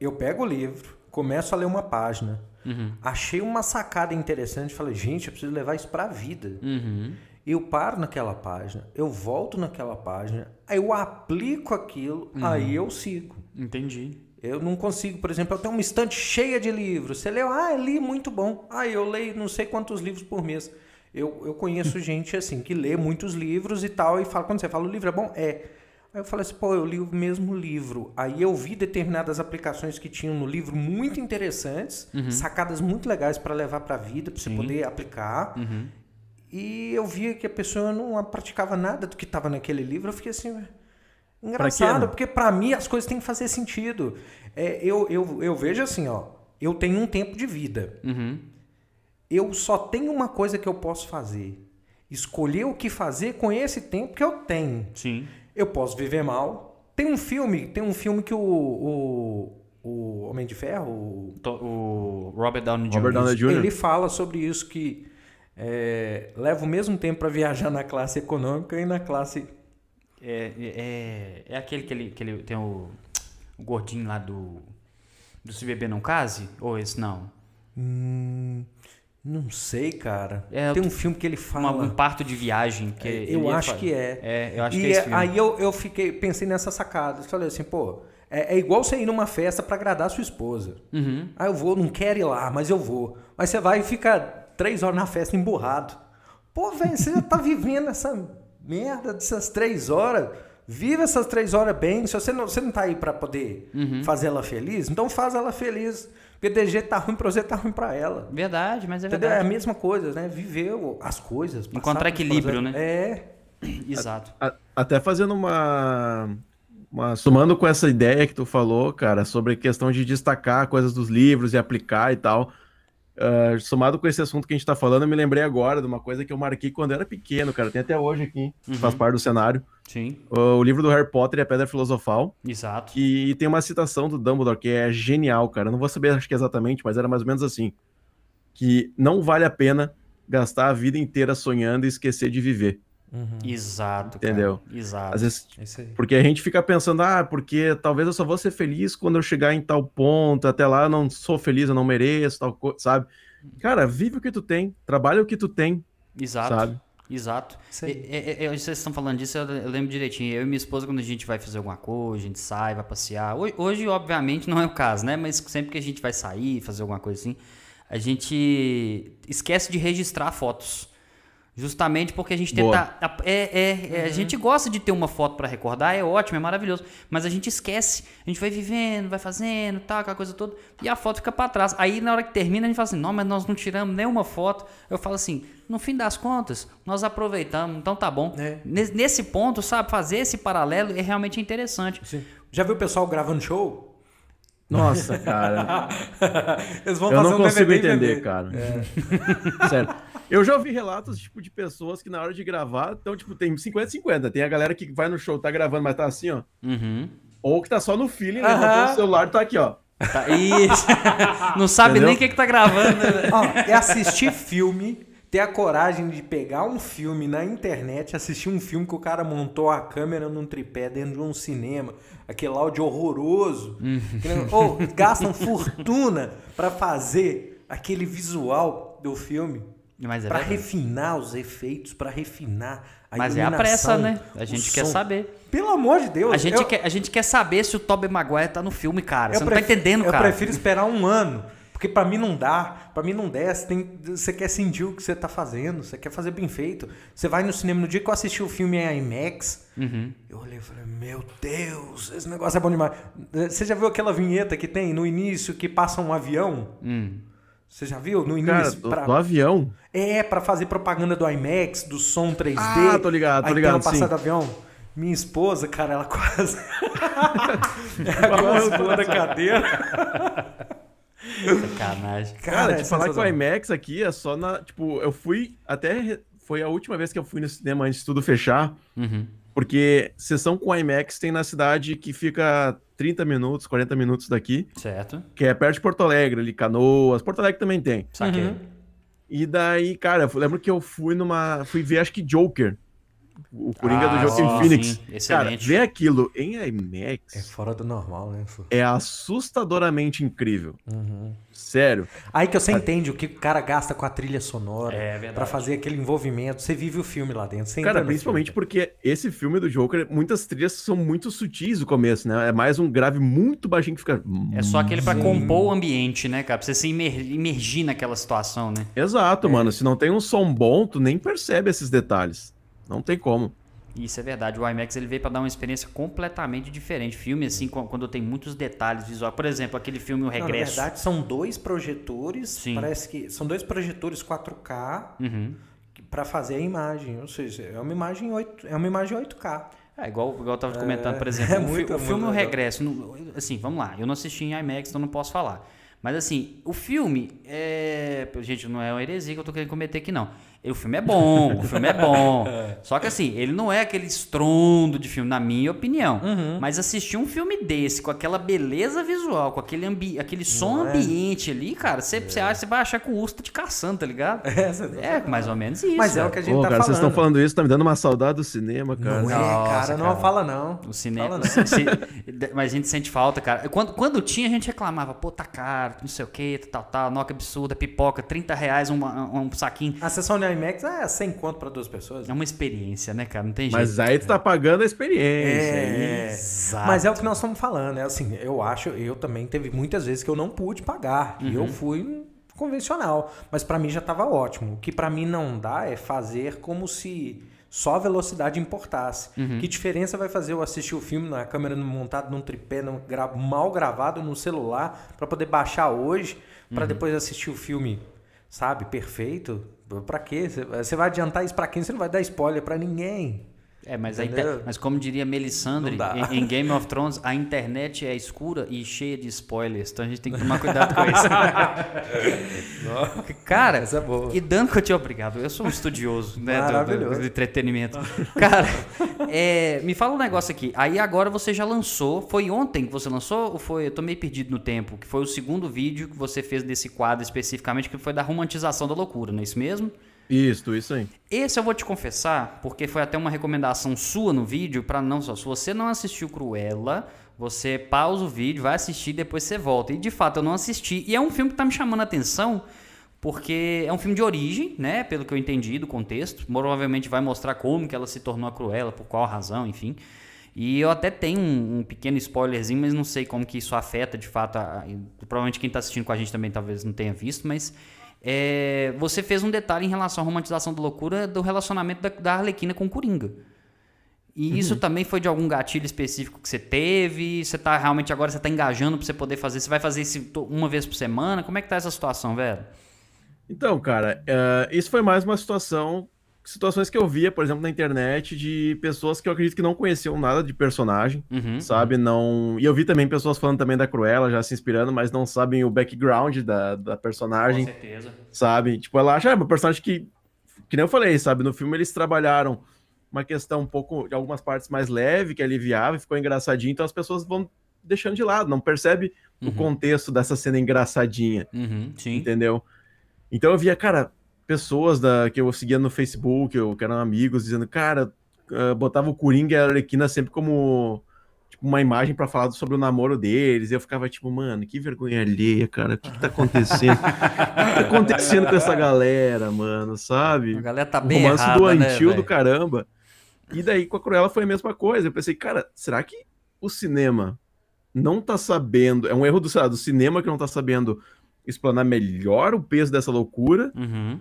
S2: Eu pego o livro, começo a ler uma página.
S1: Uhum.
S2: Achei uma sacada interessante, falei, gente, eu preciso levar isso pra vida.
S1: Uhum.
S2: Eu paro naquela página, eu volto naquela página, aí eu aplico aquilo,
S1: Uhum.
S2: aí eu sigo.
S1: Entendi.
S2: Eu não consigo, por exemplo, eu tenho uma estante cheia de livros. Você leu? Ah, li, muito bom. Ah, eu leio não sei quantos livros por mês. Eu, eu conheço gente assim, que lê muitos livros e tal, e fala, quando você fala, o livro é bom? É. Aí eu falei assim, pô, eu li o mesmo livro. Aí eu vi determinadas aplicações que tinham no livro muito interessantes, sacadas muito legais para levar para a vida, para você
S1: Sim.
S2: poder aplicar.
S1: Uhum.
S2: E eu via que a pessoa não praticava nada do que estava naquele livro. Eu fiquei assim, "Ué, engraçado,
S3: né?
S2: porque para mim as coisas têm que fazer sentido. É, eu, eu, eu vejo assim, ó, eu tenho um tempo de vida.
S1: Uhum.
S2: Eu só tenho uma coisa que eu posso fazer. Escolher o que fazer com esse tempo que eu tenho.
S1: Sim.
S2: Eu posso viver mal. Tem um filme, tem um filme que o, o, o Homem de Ferro, o
S1: O Robert Downey Jr.
S3: Robert Downey Jr.
S2: ele fala sobre isso que é, leva o mesmo tempo para viajar na classe econômica e na classe.
S1: É, é, é aquele que ele, que ele tem o, o gordinho lá do. Do Se Beber Não Case? Ou esse não?
S2: Hum, não sei, cara.
S1: É,
S2: tem um filme que ele
S1: Uma-
S2: fala.
S1: um parto de viagem. Que
S2: É, eu acho que é.
S1: É, eu acho
S2: e
S1: que é esse filme.
S2: aí eu, eu fiquei, pensei nessa sacada. Falei assim, pô, é, é igual você ir numa festa para agradar a sua esposa.
S1: Uhum.
S2: Ah, eu vou, não quero ir lá, mas eu vou. Mas você vai e fica três horas na festa emburrado. Pô, velho, você já tá vivendo essa merda dessas três horas. Vive essas três horas bem. Se você não, você não tá aí pra poder
S1: Uhum.
S2: fazer ela feliz, então faz ela feliz. Jeito tá ruim pra você, tá ruim pra ela.
S1: Verdade, mas é
S2: Entendeu? É a
S1: verdade.
S2: mesma coisa, né? Viver as coisas.
S1: Encontrar equilíbrio, né?
S2: É.
S1: Exato.
S3: A- até fazendo uma, uma. Somando com essa ideia que tu falou, cara, sobre a questão de destacar coisas dos livros e aplicar e tal. Uh, somado com esse assunto que a gente tá falando, eu me lembrei agora de uma coisa que eu marquei quando eu era pequeno, cara. Tem até hoje aqui,
S1: Uhum.
S3: faz parte do cenário.
S1: Sim,
S3: Uh, o livro do Harry Potter e a Pedra Filosofal.
S1: exato.
S3: E tem uma citação do Dumbledore que é genial, cara. Eu não vou saber, acho que exatamente, mas era mais ou menos assim: que não vale a pena gastar a vida inteira sonhando e esquecer de viver.
S1: Exato. cara.
S3: Entendeu?
S1: Exato.
S3: Às vezes, porque a gente fica pensando, ah, porque talvez eu só vou ser feliz quando eu chegar em tal ponto, até lá eu não sou feliz, eu não mereço, tal coisa, sabe? Cara, vive o que tu tem, trabalha o que tu tem,
S1: Exato.
S3: sabe?
S1: Exato. E- e- e- vocês estão falando disso, eu, eu lembro direitinho. Eu e minha esposa, quando a gente vai fazer alguma coisa, a gente sai, vai passear. Hoje, hoje, obviamente, não é o caso, né? Mas sempre que a gente vai sair, fazer alguma coisa assim, a gente esquece de registrar fotos. Justamente porque a gente tenta. a- É, é, é, A gente gosta de ter uma foto pra recordar, é ótimo, é maravilhoso. Mas a gente esquece. A gente vai vivendo, vai fazendo, tal, aquela coisa toda. E a foto fica pra trás. Aí na hora que termina, a gente fala assim: não, mas nós não tiramos nenhuma foto. Eu falo assim: no fim das contas, nós aproveitamos, então tá bom.
S2: É.
S1: Nes- Nesse ponto, sabe, fazer esse paralelo é realmente interessante.
S2: Sim. Já viu o pessoal gravando show?
S3: Nossa, cara.
S2: Eles vão
S3: eu
S2: fazer
S3: não
S2: um
S3: consigo
S2: DVD
S3: entender, cara. Sério. Eu já ouvi relatos, tipo, de pessoas que na hora de gravar, então, tipo, tem 50-50. Tem a galera que vai no show, tá gravando, mas tá assim, ó.
S1: Uhum.
S3: Ou que tá só no feeling, levantou o celular e tá aqui, ó.
S1: Tá, isso. não sabe
S3: Entendeu?
S1: nem o que, que tá gravando. né?
S2: Ó, é assistir filme, ter a coragem de pegar um filme na internet, assistir um filme que o cara montou a câmera num tripé dentro de um cinema, aquele áudio horroroso. Aquele- Ou gastam fortuna pra fazer aquele visual do filme.
S1: Mas é
S2: Pra
S1: verdade.
S2: refinar os efeitos, pra refinar a
S1: Mas é a pressa, né? A gente quer
S2: som.
S1: saber.
S2: Pelo amor de Deus.
S1: A gente,
S2: eu,
S1: quer, a gente quer saber se o Tobey Maguire tá no filme, cara.
S2: eu
S1: Você não tá entendendo,
S2: Eu
S1: cara.
S2: prefiro esperar um ano. Porque pra mim não dá, pra mim não desce, tem, você quer sentir o que você tá fazendo, você quer fazer bem feito. Você vai no cinema, no dia que eu assisti o filme em IMAX,
S1: Uhum.
S2: eu olhei e falei, meu Deus, esse negócio é bom demais. Você já viu aquela vinheta que tem no início que passa um avião?
S1: Hum.
S2: Você já viu? No
S3: Cara,
S2: início?
S3: do,
S2: pra-
S3: do avião.
S2: É, pra fazer propaganda do IMAX, do som 3D.
S3: Ah, tô ligado, tô
S2: aí
S3: ligado,
S2: Tem uma passada
S3: sim.
S2: do avião. Minha esposa, cara, ela quase. ela quase pulou da cadeira.
S1: Sacanagem.
S3: Cara,
S2: é
S3: de falar que o. IMAX aqui é só na. Tipo, eu fui. Até. Foi a última vez que eu fui no cinema antes de tudo fechar.
S1: Uhum.
S3: Porque sessão com IMAX tem na cidade que fica 30 minutos, 40 minutos daqui.
S1: Certo.
S3: Que é perto de Porto Alegre, ali, Canoas. Porto Alegre também tem.
S1: Saquei.
S2: Uhum.
S3: E daí, cara, eu lembro que eu fui numa. Fui ver, acho que Joker. O Coringa
S1: Ah,
S3: do Joaquin
S1: sim,
S3: Phoenix.
S1: sim.
S3: Cara,
S1: Excelente.
S3: ver aquilo em IMAX
S2: É fora do normal, né?
S3: é assustadoramente incrível. Sério.
S2: Aí que você entende o que o cara gasta com a trilha sonora
S1: É
S2: pra fazer aquele envolvimento. Você vive o filme lá dentro. Você
S3: Cara, principalmente
S2: filme.
S3: porque esse filme do Joker, muitas trilhas são muito sutis no começo, né? É mais um grave muito baixinho que fica.
S1: É só aquele pra
S2: Sim.
S1: compor o ambiente, né, cara? Pra você se imer- imergir naquela situação, né?
S3: Exato, mano. Se não tem um som bom, tu nem percebe esses detalhes. Não tem como.
S1: Isso é verdade. O IMAX ele veio pra dar uma experiência completamente diferente. Filme assim, qu- quando tem muitos detalhes visuais. Por exemplo, aquele filme O
S2: Não, na
S1: Regresso.
S2: verdade, são dois projetores.
S1: Sim.
S2: Parece que são dois projetores 4K
S1: Uhum.
S2: pra fazer a imagem. Ou seja, é uma imagem 8, é uma imagem 8K.
S1: É, igual, igual eu tava comentando, por exemplo,
S2: é
S1: o,
S2: muito,
S1: o filme O. Regresso. no- assim, vamos lá. Eu não assisti em IMAX, então não posso falar. Mas assim, o filme é. Gente, não é uma heresia que eu tô querendo cometer aqui, não. O filme é bom, o filme é bom. Só que assim, ele não é aquele estrondo de filme, na minha opinião.
S2: Uhum.
S1: Mas assistir um filme desse, com aquela beleza visual, com aquele, ambi aquele som
S2: é?
S1: ambiente ali, cara, você você vai achar que o urso tá te caçando, tá ligado?
S2: É, você-
S1: É, mais ou menos isso.
S2: Mas é o que a gente
S3: Ô,
S2: tá
S3: cara, vocês
S2: falando.
S3: estão falando isso, tá me dando uma saudade do cinema, cara.
S2: Não é,
S1: Nossa,
S2: cara, não
S1: cara.
S2: fala não.
S1: O cinema.
S2: Fala não.
S1: se- se- mas a gente sente falta, cara. Quando, quando tinha, a gente reclamava, pô, tá caro, não sei o que, tal, tal, noca absurda, pipoca, 30 reais um, um saquinho.
S2: A sessão de IMAX é 100 conto pra duas pessoas.
S1: É uma experiência, né, cara? Não tem jeito.
S3: Mas aí tu tá pagando a experiência.
S2: É,
S1: Exato.
S2: mas é o que nós estamos falando. É assim, eu acho, eu também teve muitas vezes que eu não pude pagar. E
S1: Uhum.
S2: eu fui convencional. Mas pra mim já tava ótimo. O que pra mim não dá é fazer como se só a velocidade importasse.
S1: Uhum.
S2: Que diferença vai fazer eu assistir o filme na câmera montada num tripé, num gra- mal gravado no celular, pra poder baixar hoje,
S1: Uhum.
S2: pra depois assistir o filme, sabe, perfeito? Pra quê? Você- vai adiantar isso pra quem? Você não vai dar spoiler pra ninguém.
S1: É, mas,
S2: Entendeu?
S1: mas como diria Melisandre, em, em Game of Thrones, a internet é escura e cheia de spoilers. Então a gente tem que tomar cuidado com isso. Cara,
S2: Essa é boa.
S1: e dando que eu te obrigado, eu sou um estudioso né, do- do, do entretenimento. Cara, é, me fala um negócio aqui. Aí agora você já lançou, foi ontem que você lançou ou foi? Eu tô meio perdido no tempo. Que foi o segundo vídeo que você fez desse quadro especificamente, que foi da romantização da loucura, não é isso mesmo?
S3: Isso, isso aí.
S1: Esse eu vou te confessar, porque foi até uma recomendação sua no vídeo, para não só. Se você não assistiu Cruella, você pausa o vídeo, vai assistir, depois você volta. E de fato eu não assisti. E é um filme que tá me chamando a atenção, porque é um filme de origem, né? Pelo que eu entendi do contexto. Provavelmente vai mostrar como que ela se tornou a Cruella, por qual razão, enfim. E eu até tenho um, um pequeno spoilerzinho, mas não sei como que isso afeta de fato. a- a- provavelmente quem está assistindo com a gente também talvez não tenha visto, mas é, você fez um detalhe em relação à romantização da loucura do relacionamento da, da Arlequina com o Coringa. E isso também foi de algum gatilho específico que você teve? Você tá realmente agora você tá engajando para você poder fazer? Você vai fazer isso uma vez por semana? Como é que tá essa situação, velho?
S3: Então, cara, eh, isso foi mais uma situação, situações que eu via, por exemplo, na internet de pessoas que eu acredito que não conheciam nada de personagem,
S1: Uhum.
S3: sabe? Não. E eu vi também pessoas falando também da Cruella, já se inspirando, mas não sabem o background da, da personagem,
S1: certeza.
S3: sabe? Tipo, ela acha, ah, é uma personagem que, que nem eu falei, sabe? No filme eles trabalharam uma questão um pouco, de algumas partes mais leve, que aliviava e ficou engraçadinho, então as pessoas vão deixando de lado, não percebe o
S1: Uhum.
S3: contexto dessa cena engraçadinha.
S1: Uhum, sim.
S3: Entendeu? Então eu via, cara, pessoas da, que eu seguia no Facebook, eu, que eram amigos, dizendo, cara, ah, botava o Coringa e a Arlequina sempre como tipo, uma imagem pra falar sobre o namoro deles. E eu ficava tipo, mano, que vergonha alheia, cara. O que, que tá acontecendo? o que, que tá acontecendo com essa galera, mano, sabe?
S1: A galera tá
S3: um
S1: bem
S3: romance
S1: errada,
S3: doentio
S1: né,
S3: do caramba. E daí com a Cruella foi a mesma coisa. Eu pensei, cara, será que o cinema não tá sabendo. É um erro do, lá, do cinema que não tá sabendo explanar melhor o peso dessa loucura,
S1: Uhum,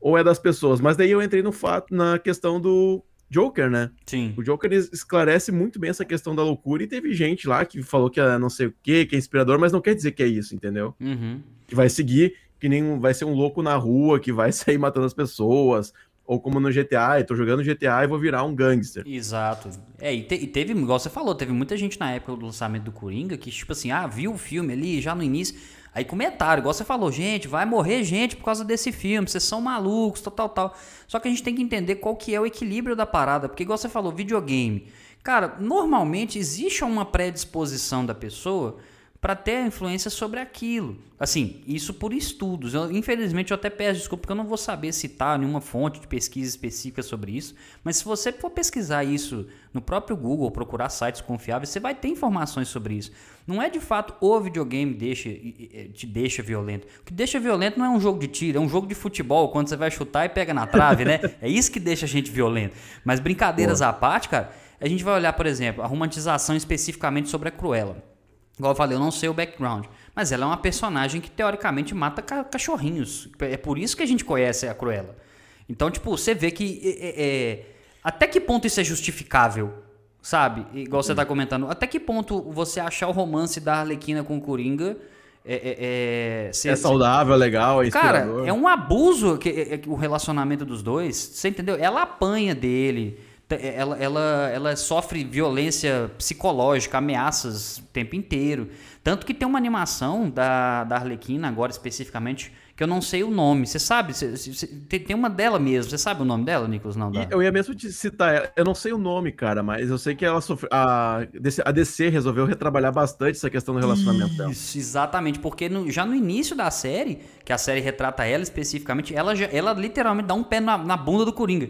S3: ou é das pessoas? Mas daí eu entrei no fato, na questão do Joker, né?
S1: sim.
S3: O Joker es- esclarece muito bem essa questão da loucura e teve gente lá que falou que é não sei o que, que é inspirador, mas não quer dizer que é isso, entendeu?
S1: Uhum.
S3: que vai seguir, que nem um- vai ser um louco na rua, que vai sair matando as pessoas, ou como no GTA, eu tô jogando GTA e vou virar um gangster.
S1: Exato. É, e, te- e teve, igual você falou, teve muita gente na época do lançamento do Coringa que, tipo assim, ah, viu o filme ali já no início. Aí comentaram, igual você falou, gente, vai morrer gente por causa desse filme, vocês são malucos, tal, tal, tal. Só que a gente tem que entender qual que é o equilíbrio da parada, porque igual você falou, videogame. Cara, normalmente existe uma predisposição da pessoa para ter a influência sobre aquilo. Assim, isso por estudos. Eu, infelizmente, eu até peço desculpa porque eu não vou saber citar nenhuma fonte de pesquisa específica sobre isso. Mas se você for pesquisar isso no próprio Google, procurar sites confiáveis, você vai ter informações sobre isso. Não é de fato o videogame deixa, e- e- te deixa violento. O que deixa violento não é um jogo de tiro, é um jogo de futebol, quando você vai chutar e pega na trave, né? É isso que deixa a gente violento. Mas brincadeiras à parte, cara, a gente vai olhar, por exemplo, a romantização especificamente sobre a Cruella. Igual eu falei, eu não sei o background. Mas ela é uma personagem que teoricamente mata ca- cachorrinhos. É por isso que a gente conhece a Cruella. Então, tipo, você vê que. é, é, é, até que ponto isso é justificável? Sabe? Igual você tá comentando. Até que ponto você achar o romance da Arlequina com o Coringa é, é, é, ser-
S3: É saudável, é legal, é
S1: Cara, é um abuso que, é- que o relacionamento dos dois. Você entendeu? Ela apanha dele. Ela, ela, ela sofre violência psicológica, ameaças o tempo inteiro. Tanto que tem uma animação da, da Arlequina, agora especificamente, que eu não sei o nome. Você sabe? Você- você- tem, tem uma dela mesmo. Você sabe o nome dela, Nicolas? Não, dá.
S3: eu ia mesmo te citar, ela, eu não sei o nome, cara, mas eu sei que ela sofreu. A DC, a DC resolveu retrabalhar bastante essa questão do relacionamento dela.
S1: Isso, exatamente, porque no- já no início da série, que a série retrata ela especificamente, ela, já- ela literalmente dá um pé na, na bunda do Coringa.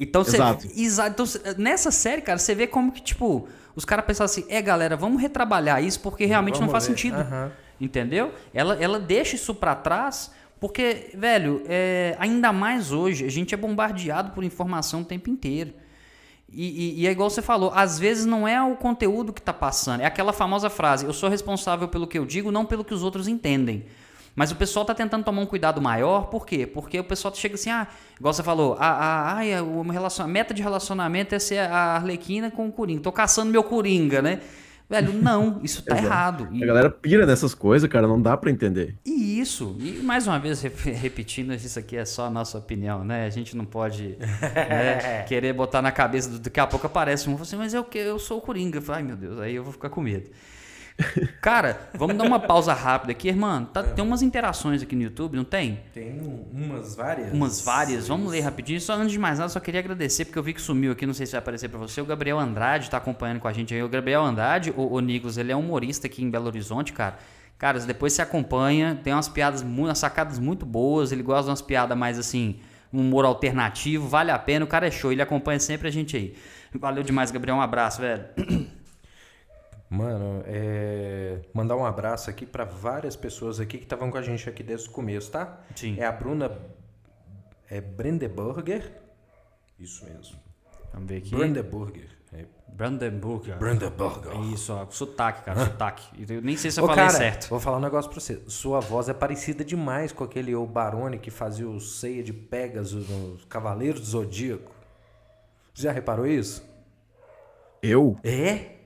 S1: Então, você,
S3: Exato.
S1: exa- então, nessa série, cara, você vê como que, tipo, os caras pensaram assim, é, galera, vamos retrabalhar isso porque realmente não
S2: Vamos
S1: faz
S2: ver.
S1: sentido.
S2: Aham.
S1: Entendeu? Ela, ela deixa isso pra trás porque, velho, é, ainda mais hoje, a gente é bombardeado por informação o tempo inteiro. E, e- e é igual você falou, às vezes não é o conteúdo que tá passando, é aquela famosa frase: eu sou responsável pelo que eu digo, não pelo que os outros entendem. Mas o pessoal tá tentando tomar um cuidado maior, por quê? Porque o pessoal chega assim, ah, igual você falou, a, a, ai, a, o relacion- a meta de relacionamento é ser a Arlequina com o Coringa. Tô caçando meu Coringa, né? Velho, não, isso tá errado. E-
S3: A galera pira nessas coisas, cara, não dá pra entender.
S1: e isso. E mais uma vez, rep- repetindo, isso aqui é só a nossa opinião, né? A gente não pode né, querer botar na cabeça. do- Daqui a pouco aparece um fala assim, mas eu, que- eu sou o Coringa. Eu falo, Ai, meu Deus, aí eu vou ficar com medo. Cara, vamos dar uma pausa rápida aqui, irmão. Tá, tem umas interações aqui no YouTube, não tem?
S2: Tem um- umas várias.
S1: Umas várias. Vamos ler rapidinho. Só antes de mais nada, só queria agradecer, porque eu vi que sumiu aqui, não sei se vai aparecer pra você. O Gabriel Andrade tá acompanhando com a gente aí. O Gabriel Andrade, o, o Nicolas, ele é humorista aqui em Belo Horizonte, cara. Cara, depois você acompanha, tem umas piadas, umas sacadas muito boas. Ele gosta de umas piadas mais assim, um humor alternativo, vale a pena. O cara é show, ele acompanha sempre a gente aí. Valeu demais, Gabriel. Um abraço, velho.
S2: Mano, é... mandar um abraço aqui pra várias pessoas aqui que estavam com a gente aqui desde o começo, tá?
S1: Sim.
S2: É a Bruna é Brandenburger. Isso mesmo.
S1: Vamos ver aqui.
S2: Brandenburger. É
S1: Brandenburger.
S2: Brandenburger.
S1: É isso, ó. Sotaque, cara, sotaque. Eu nem sei se eu
S2: Ô,
S1: falei
S2: cara,
S1: certo.
S2: vou falar um negócio pra você. Sua voz é parecida demais com aquele o Barone que fazia o ceia de Pegasus nos Cavaleiros do Zodíaco. Você já reparou isso?
S3: Eu?
S2: É?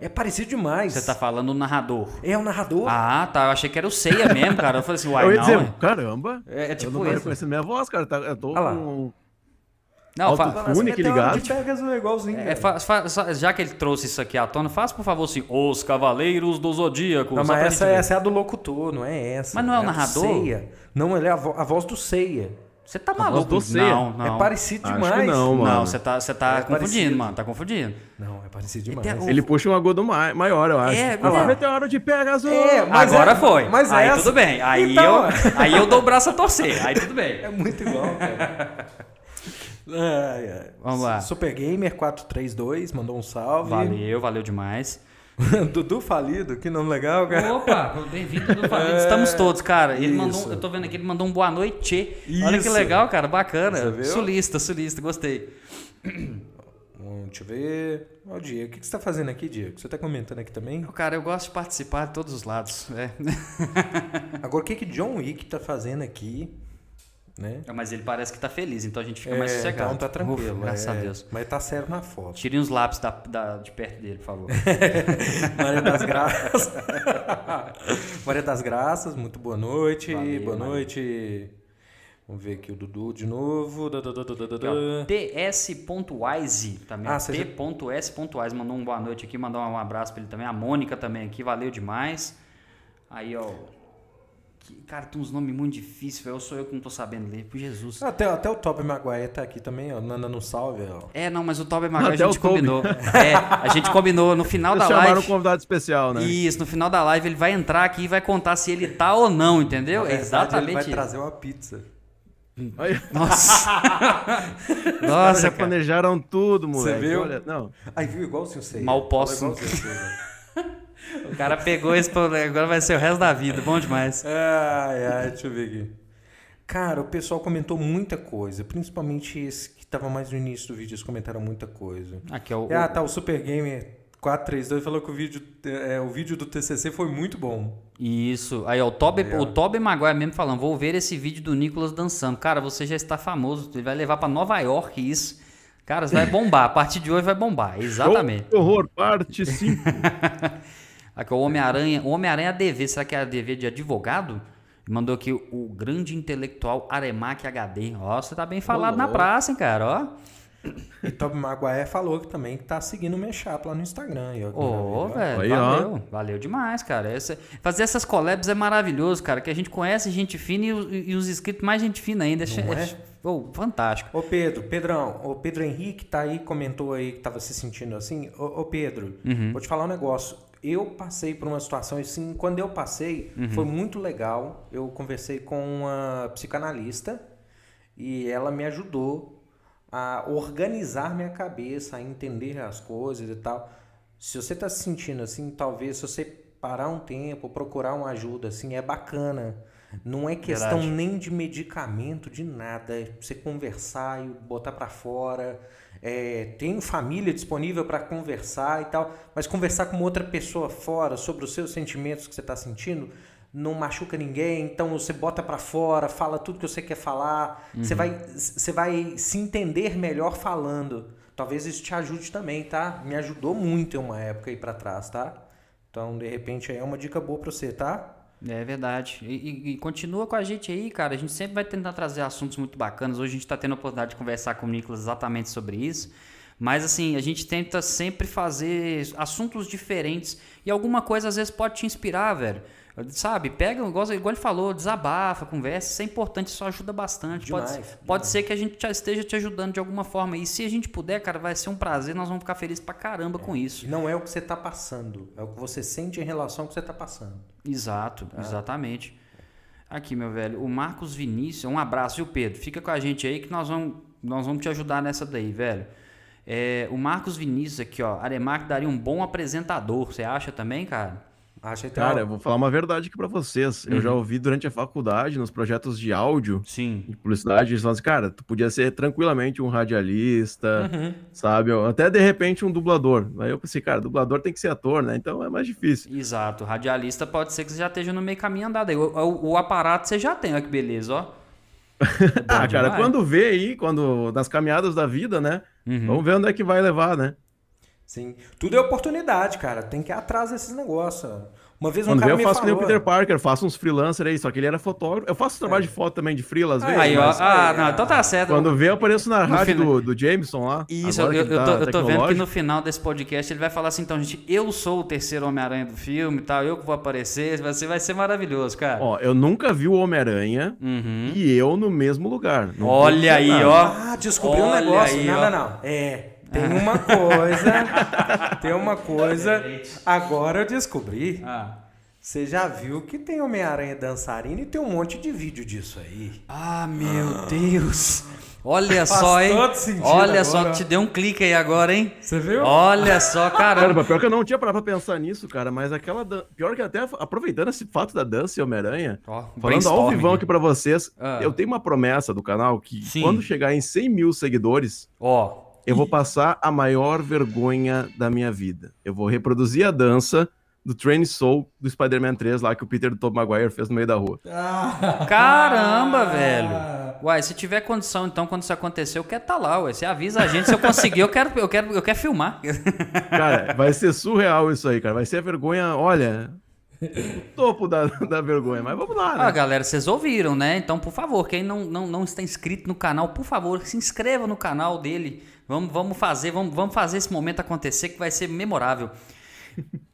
S2: É parecido demais.
S1: Você tá falando o narrador.
S2: É o narrador.
S1: Ah, tá. Eu achei que era o Ceia mesmo, cara. Eu falei assim, uai,
S3: eu ia
S1: não.
S3: dizer,
S1: é.
S3: caramba.
S1: É, é
S3: eu
S1: tipo
S3: não tô
S1: isso.
S3: reconhecendo minha voz, cara. tá- Eu tô
S2: lá.
S3: com...
S1: Não,
S3: Fune que
S2: uma
S3: ligado.
S2: é igualzinho.
S1: é, fa- fa- já que ele trouxe isso aqui à tona, faça por favor assim, os Cavaleiros do Zodíaco.
S2: Não, mas essa,
S1: ver.
S2: essa é a do locutor, não é essa.
S1: Mas não é o
S2: a do
S1: narrador?
S2: Ceia. Não, ele é a, vo- a voz do Ceia.
S1: Você tá maluco?
S3: do Ceia.
S1: Não, não.
S2: É parecido
S3: Acho
S2: demais.
S3: que não, mano.
S1: Não, você tá, você tá
S2: É
S1: confundindo,
S2: parecido.
S1: mano. Tá confundindo.
S2: Não, é parecido demais.
S1: Tem o-
S3: Ele puxa um agudo mai- maior, eu acho.
S1: É,
S3: lá,
S1: é.
S3: meteoro de Pegasus!
S2: É, Mas
S1: Agora
S2: é-
S1: foi.
S2: mas
S1: aí
S2: essa-
S1: tudo bem. Aí,
S2: Então,
S1: eu, aí eu dou o braço a torcer. Aí tudo bem.
S2: É muito igual, cara. Ai, ai.
S1: Vamos lá.
S2: Super Gamer 432 mandou um salve.
S1: Valeu, valeu demais.
S2: Dudu Falido, que nome legal, cara.
S1: Opa, bem-vindo do Falido. Estamos todos, cara. Ele
S2: Isso.
S1: mandou, eu tô vendo aqui, ele mandou um boa noite. Olha que
S2: Isso.
S1: legal, cara, bacana. Sulista, sulista, gostei.
S2: Hum, deixa eu ver. Ó, Diego, o que que você tá fazendo aqui, Diego? Você tá comentando aqui também?
S1: Cara, eu gosto de participar de todos os lados. É.
S2: Agora, o que que John Wick tá fazendo aqui, né?
S1: Mas ele parece que tá feliz, então a gente fica mais
S2: É,
S1: sossegado.
S2: Então tá tranquilo.
S1: Ufa, graças
S2: é.
S1: a Deus.
S2: Mas tá sério na foto.
S1: Tirem os lápis da, da- de perto dele, por favor.
S2: Maria das Graças. Maria das Graças, muito boa noite.
S1: Valeu,
S2: boa
S1: Maria.
S2: noite. Vamos ver aqui o Dudu de novo.
S1: Ó, ts.wise também.
S2: Ah,
S1: t.s.wise mandou um boa noite aqui, mandou um abraço pra ele também. A Mônica também aqui, valeu demais. Aí, ó. Que- cara, tem uns nomes muito difíceis, velho. Eu sou eu que não tô sabendo ler, por Jesus.
S2: Até, até o Tobey Maguire tá aqui também, ó. Nanda no salve, ó.
S1: É, não, mas o Tobey Maguire
S3: Até
S1: a gente combinou. É, a gente combinou no final
S3: Eles
S1: da
S3: chamaram um
S1: live.
S3: convidado especial, né?
S1: Isso, no final da live ele vai entrar aqui e vai contar se ele tá ou não, entendeu?
S2: Na verdade,
S1: exatamente
S2: Ele vai trazer uma pizza.
S1: Nossa. Nossa,
S3: já planejaram tudo, moleque.
S2: viu?
S3: Olha, não.
S2: Aí viu igual o seu.
S1: Mal posso.
S2: Igual o seu Ceia.
S1: O cara pegou esse problema, agora vai ser o resto da vida. Bom demais.
S2: Ai, ai, deixa eu ver aqui. Cara, o pessoal comentou muita coisa, principalmente esse que tava mais no início do vídeo, eles comentaram muita coisa.
S1: Aqui é o.
S2: Ah, tá, o Super Gamer 432 falou que o vídeo, é, o vídeo do TCC foi muito bom.
S1: Isso. Aí, ó, o Tobey,
S2: Aí, ó.
S1: o Tobey Maguire mesmo falando, vou ver esse vídeo do Nicolas dançando. Cara, você já está famoso, ele vai levar pra Nova York isso. Cara, você vai bombar. A partir de hoje vai bombar. Exatamente.
S3: Horror, parte 5.
S1: Aqui, o Homem-Aranha. O Homem-Aranha ADV, será que é ADV de advogado? Mandou aqui o grande intelectual Aremac HD. Ó, você tá bem falado na
S2: louco.
S1: praça, hein, cara, ó.
S2: E Tobey Maguire falou que também tá seguindo o Mechap lá no Instagram.
S1: Ô,
S2: maravilha.
S1: velho,
S3: Aí, ó.
S1: valeu. Valeu demais, cara. Essa- fazer essas collabs é maravilhoso, cara. Que a gente conhece gente fina e, os- e os inscritos mais gente fina ainda.
S2: Não
S1: é,
S2: é?
S1: ô, fantástico.
S2: Ô Pedro, Pedrão, o Pedro Henrique tá aí, comentou aí que tava se sentindo assim. Ô, ô Pedro,
S1: Uhum.
S2: vou te falar um negócio. Eu passei por uma situação assim, quando eu passei, foi muito legal. Eu conversei com uma psicanalista e ela me ajudou a organizar minha cabeça, a entender as coisas e tal. Se você tá se sentindo assim, talvez se você parar um tempo, procurar uma ajuda assim, é bacana. Não é questão
S1: Verdade.
S2: nem de medicamento, de nada. É você conversar e botar pra fora. É, tem família disponível para conversar e tal, mas conversar com outra pessoa fora sobre os seus sentimentos que você está sentindo não machuca ninguém, então você bota pra fora, fala tudo que você quer falar, você vai você vai se entender melhor falando. Talvez isso te ajude também, tá? Me ajudou muito em uma época aí pra trás, tá? Então, de repente, aí é uma dica boa pra você, tá?
S1: É verdade. E, e- e continua com a gente aí, cara. A gente sempre vai tentar trazer assuntos muito bacanas. Hoje a gente está tendo a oportunidade de conversar com o Nicolas exatamente sobre isso. Mas assim, a gente tenta sempre fazer assuntos diferentes. E alguma coisa às vezes pode te inspirar, velho. Sabe? Pega, igual, igual ele falou, desabafa, conversa. Isso é importante, isso ajuda bastante. Pode,
S2: Demais,
S1: pode ser que a gente já esteja te ajudando de alguma forma. E se a gente puder, cara, vai ser um prazer. Nós vamos ficar felizes pra caramba com isso.
S2: Não é o que você tá passando, é o que você sente em relação ao que você tá passando.
S1: Exato, exatamente. Aqui, meu velho, o Marcos Vinícius, um abraço, viu, Pedro? Fica com a gente aí que nós vamos, nós vamos te ajudar nessa daí, velho. É, o Marcos Vinícius aqui, ó, Aremac daria um bom apresentador, você acha também, cara?
S2: Que
S3: Cara, eu vou falar uma verdade aqui pra vocês. Eu já ouvi durante a faculdade, nos projetos de áudio,
S1: Sim.
S3: de publicidade, eles falam assim, cara, tu podia ser tranquilamente um radialista, sabe? Ou até de repente um dublador. Aí eu pensei, cara, dublador tem que ser ator, né? Então é mais difícil.
S1: Exato, radialista pode ser que você já esteja no meio caminho andado aí. O, o- o aparato você já tem, olha que beleza, ó. É
S3: Ah, cara, quando vê aí, quando nas caminhadas da vida, né?
S1: Uhum.
S3: Vamos ver onde é que vai levar, né?
S2: Sim. Tudo é oportunidade, cara. Tem que ir atrás desses negócios. Uma vez um
S3: Quando
S2: cara
S3: eu
S2: me
S3: faço que nem o
S2: falou...
S3: Peter Parker, faço uns freelancers aí, só que ele era fotógrafo. Eu faço trabalho de foto também de freela às vezes.
S1: Aí, ó.
S3: mas
S1: Ah, não, então tá certo.
S3: Quando vê, eu apareço na
S1: No
S3: rádio
S1: final-
S3: do, do Jameson lá.
S1: Isso,
S3: agora
S1: eu, eu,
S3: tá
S1: tô, eu tô vendo que no final desse podcast ele vai falar assim, então, gente, eu sou o terceiro Homem-Aranha do filme e tal, eu que vou aparecer, vai ser, vai ser maravilhoso, cara.
S3: Ó, eu nunca vi o Homem-Aranha
S1: Uhum.
S3: e eu no mesmo lugar.
S1: Olha aí,
S3: dizer
S1: ó.
S3: nada.
S2: Ah, descobri um negócio.
S1: aí,
S2: não,
S1: ó.
S2: não, não. É, tem uma coisa. tem uma coisa. Agora eu descobri.
S1: Ah.
S2: Você já viu que tem Homem-Aranha dançarino e tem um monte de vídeo disso aí.
S1: Ah, meu Deus. Olha
S2: Faz
S1: só, hein?
S2: todo sentido
S1: Olha só,
S2: agora.
S1: te deu um clique aí agora, hein?
S2: Você viu?
S1: Olha só, caramba.
S3: Caramba, pior que eu não tinha parado pra pensar nisso, cara, mas aquela. dan- Pior que até aproveitando esse fato da dança e Homem-Aranha,
S1: Ó,
S3: falando ao vivão aqui pra vocês,
S1: Ah.
S3: eu tenho uma promessa do canal que
S1: Sim.
S3: quando chegar em 100 mil seguidores,
S1: Ó,
S3: eu vou passar a maior vergonha da minha vida. Eu vou reproduzir a dança do Train Soul do Spider-Man 3 lá que o Peter do Tobey Maguire fez no meio da rua.
S1: caramba, velho. Uai, se tiver condição, então, quando isso acontecer, eu quero estar lá, ué. Você avisa a gente, se eu conseguir, eu quero, eu quero, eu quero filmar.
S3: Cara, vai ser surreal isso aí, cara. Vai ser a vergonha, olha, topo da, da vergonha. Mas vamos lá,
S1: Ah,
S3: né?
S1: galera, vocês ouviram, né? Então, por favor, quem não, não, não está inscrito no canal, por favor, se inscreva no canal dele. Vamos, vamos fazer, vamos, vamos fazer esse momento acontecer que vai ser memorável.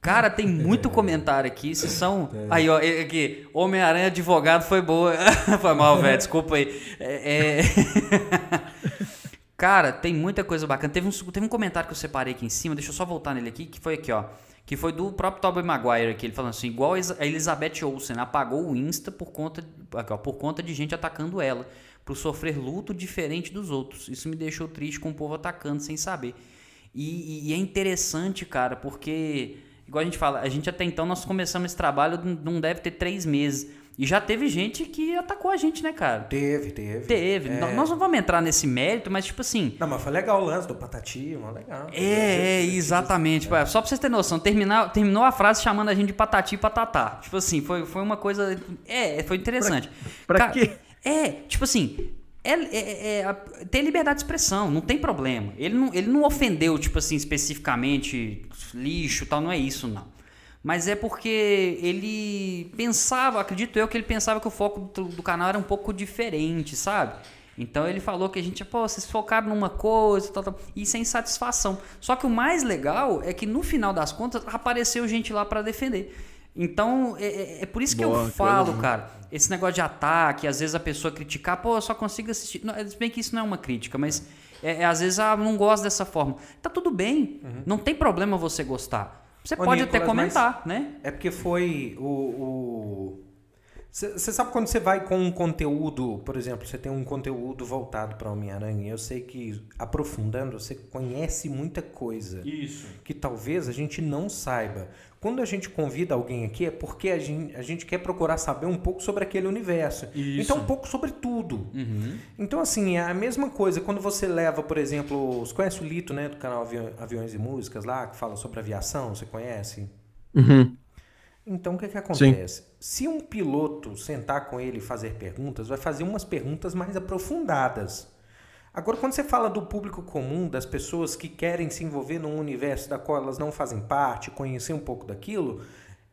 S1: Cara, tem muito comentário aqui. Se são. Aí, ó, é- aqui. Homem-Aranha advogado foi boa. foi mal, velho. Desculpa aí. É, é- Cara, tem muita coisa bacana. Teve um, teve um comentário que eu separei aqui em cima. Deixa eu só voltar nele aqui. Que foi aqui, ó. Que foi do próprio Tobey Maguire aqui. Ele falando assim: igual a Elizabeth Olsen apagou o Insta por conta, por conta de gente atacando ela. Por sofrer luto diferente dos outros. Isso me deixou triste com o povo atacando sem saber. E, e- e é interessante, cara, porque, igual a gente fala, a gente até então nós começamos esse trabalho, não deve ter três meses. E já teve gente que atacou a gente, né, cara?
S2: Teve, teve.
S1: Teve.
S2: É.
S1: Nó- Nós não vamos entrar nesse mérito, mas tipo assim.
S2: Não, mas foi legal o lance do Patati, mó legal.
S1: É, é, exatamente. Pô, Só pra vocês terem noção, terminar, terminou a frase chamando a gente de patati e patatá. Tipo assim, foi, foi uma coisa. É, foi interessante.
S3: pra
S1: Cara,
S3: quê?
S1: É, tipo assim. É, é- é- tem liberdade de expressão, não tem problema. Ele não, ele não ofendeu, tipo assim, especificamente lixo e tal, não é isso, não. Mas é porque ele pensava, acredito eu, que ele pensava que o foco do, do canal era um pouco diferente, sabe? Então ele falou que a gente, pô, vocês focaram numa coisa, tal, tal, e sem satisfação. Só que o mais legal é que no final das contas apareceu gente lá pra defender. Então é, é- é por isso que
S3: Boa,
S1: eu falo, cara, esse negócio de ataque, às vezes a pessoa criticar, pô, eu só consigo assistir. Não, se bem que isso não é uma crítica, mas é, é, às vezes ah, não gosto dessa forma. Tá tudo bem, não tem problema você gostar. Você
S2: Ô,
S1: pode
S2: Nicolas,
S1: até comentar, né?
S2: É porque foi o. Você sabe quando você vai com um conteúdo, por exemplo, você tem um conteúdo voltado para Homem-Aranha, eu sei que aprofundando, você conhece muita coisa.
S1: Isso.
S2: que talvez a gente não saiba. Quando a gente convida alguém aqui é porque a gente, a gente quer procurar saber um pouco sobre aquele universo.
S1: Isso.
S2: Então, um pouco sobre tudo.
S1: Uhum.
S2: Então, assim, é a mesma coisa quando você leva, por exemplo, você conhece o Lito, né, do canal Avi- Aviões e Músicas lá, que fala sobre aviação, você conhece?
S3: Uhum.
S2: Então, o que, que acontece? Se um piloto sentar com ele e fazer perguntas, vai fazer umas perguntas mais aprofundadas. Agora, quando você fala do público comum, das pessoas que querem se envolver num universo da qual elas não fazem parte, conhecer um pouco daquilo,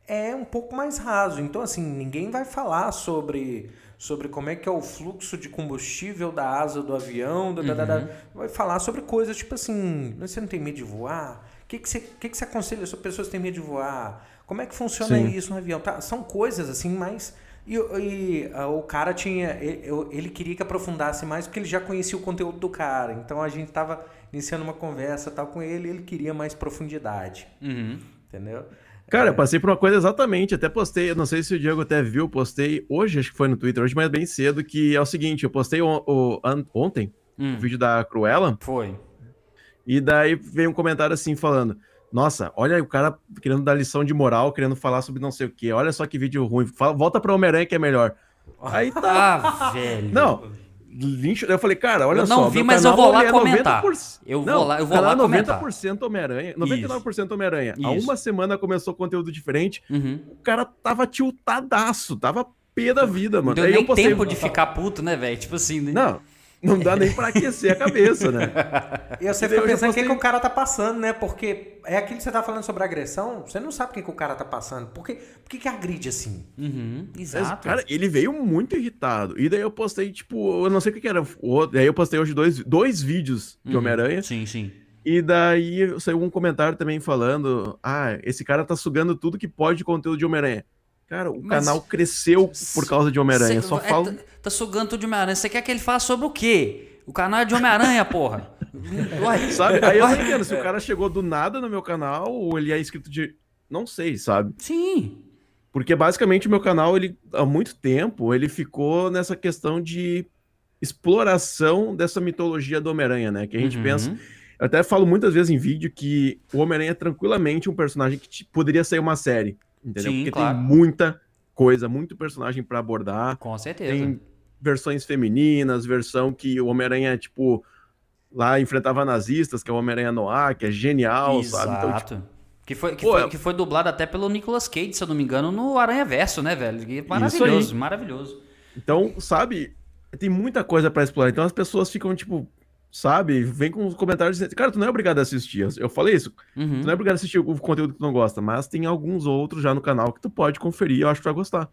S2: é um pouco mais raso. Então, assim, ninguém vai falar sobre, sobre como é que é o fluxo de combustível da asa do avião, da, da, da,
S1: Uhum.
S2: vai falar sobre coisas tipo assim, você não tem medo de voar? O que, que, você, que, que você aconselha se as pessoas têm medo de voar? Como é que funciona
S3: Sim.
S2: isso no avião? Tá, são coisas assim, mas... E, e, ah, o cara tinha... Ele, ele queria que aprofundasse mais porque ele já conhecia o conteúdo do cara. Então, a gente tava iniciando uma conversa tal com ele e ele queria mais profundidade.
S1: Uhum.
S2: Entendeu?
S3: Cara, eu passei por uma coisa exatamente, até postei, eu não sei se o Diego até viu, postei hoje, acho que foi no Twitter, hoje, mas bem cedo, que é o seguinte, eu postei o, o- an- ontem
S1: Hum,
S3: o vídeo da Cruella,
S1: Foi.
S3: E daí veio um comentário assim falando, nossa, olha o cara querendo dar lição de moral, querendo falar sobre não sei o que, olha só que vídeo ruim, Fala- volta pra Homem-Aranha que é melhor. Aí tá,
S1: Ah, velho.
S3: não, lixo, eu falei, cara, olha
S1: Eu
S3: só,
S1: não vi,
S3: meu
S1: mas eu vou lá
S3: é
S1: comentar.
S3: 90%,
S1: Eu
S3: não,
S1: vou lá, eu vou
S3: canal
S1: lá
S3: é
S1: comentar.
S3: 90% Homem-Aranha, 99% Homem-Aranha, há uma semana começou conteúdo diferente,
S1: Uhum.
S3: o cara tava tiltadaço, tava pé da vida,
S1: Não
S3: mano.
S1: deu
S3: Aí
S1: nem
S3: eu postei.
S1: tempo de ficar puto, né, velho? Tipo assim, né?
S3: Não, não dá nem pra aquecer a cabeça, né?
S2: E você fica pensando o que, que o cara tá passando, né? Porque é aquilo que você tá falando sobre agressão, você não sabe o que, que o cara tá passando. Por que, por que, que agride assim?
S1: Uhum,
S3: Mas,
S1: exato.
S3: cara, ele veio muito irritado. E daí eu postei, tipo, eu não sei o que, que era. Daí eu postei hoje dois, dois vídeos de
S1: Uhum,
S3: Homem-Aranha.
S1: Sim, sim.
S3: E daí saiu um comentário também falando: Ah, esse cara tá sugando tudo que pode de conteúdo de Homem-Aranha. Cara, o
S1: Mas-
S3: canal cresceu por causa de Homem-Aranha. Só
S1: é,
S3: falo.
S1: tá, tá sugando tudo de Homem-Aranha. Você quer que ele fale sobre o quê? O canal é de Homem-Aranha, porra. Uai,
S3: Sabe? Aí eu não entendo se o cara chegou do nada no meu canal ou ele é inscrito de. Não sei, sabe?
S1: Sim.
S3: Porque basicamente o meu canal, ele, há muito tempo, ele ficou nessa questão de exploração dessa mitologia do Homem-Aranha, né? Que a gente
S1: Uhum.
S3: pensa. Eu até falo muitas vezes em vídeo que o Homem-Aranha é tranquilamente um personagem que poderia ser uma série. Entendeu?
S1: Sim,
S3: Porque
S1: claro.
S3: tem muita coisa, muito personagem pra abordar.
S1: Com certeza.
S3: Tem versões femininas, versão que o Homem-Aranha, tipo, lá enfrentava nazistas, que é o Homem-Aranha Noir, que é genial, sabe? Então, tipo,
S1: Exato. que, foi, que,
S3: Pô,
S1: foi,
S3: é-
S1: que foi dublado até pelo Nicolas Cage, se eu não me engano, no Aranha Verso, né, velho? E Maravilhoso, maravilhoso.
S3: Então, sabe, tem muita coisa pra explorar. Então as pessoas ficam, tipo, sabe, vem com os comentários dizendo, cara, tu não é obrigado a assistir. Eu falei isso,
S1: Uhum.
S3: tu não é obrigado a assistir o conteúdo que tu não gosta, mas tem alguns outros já no canal que tu pode conferir, eu acho que tu vai gostar.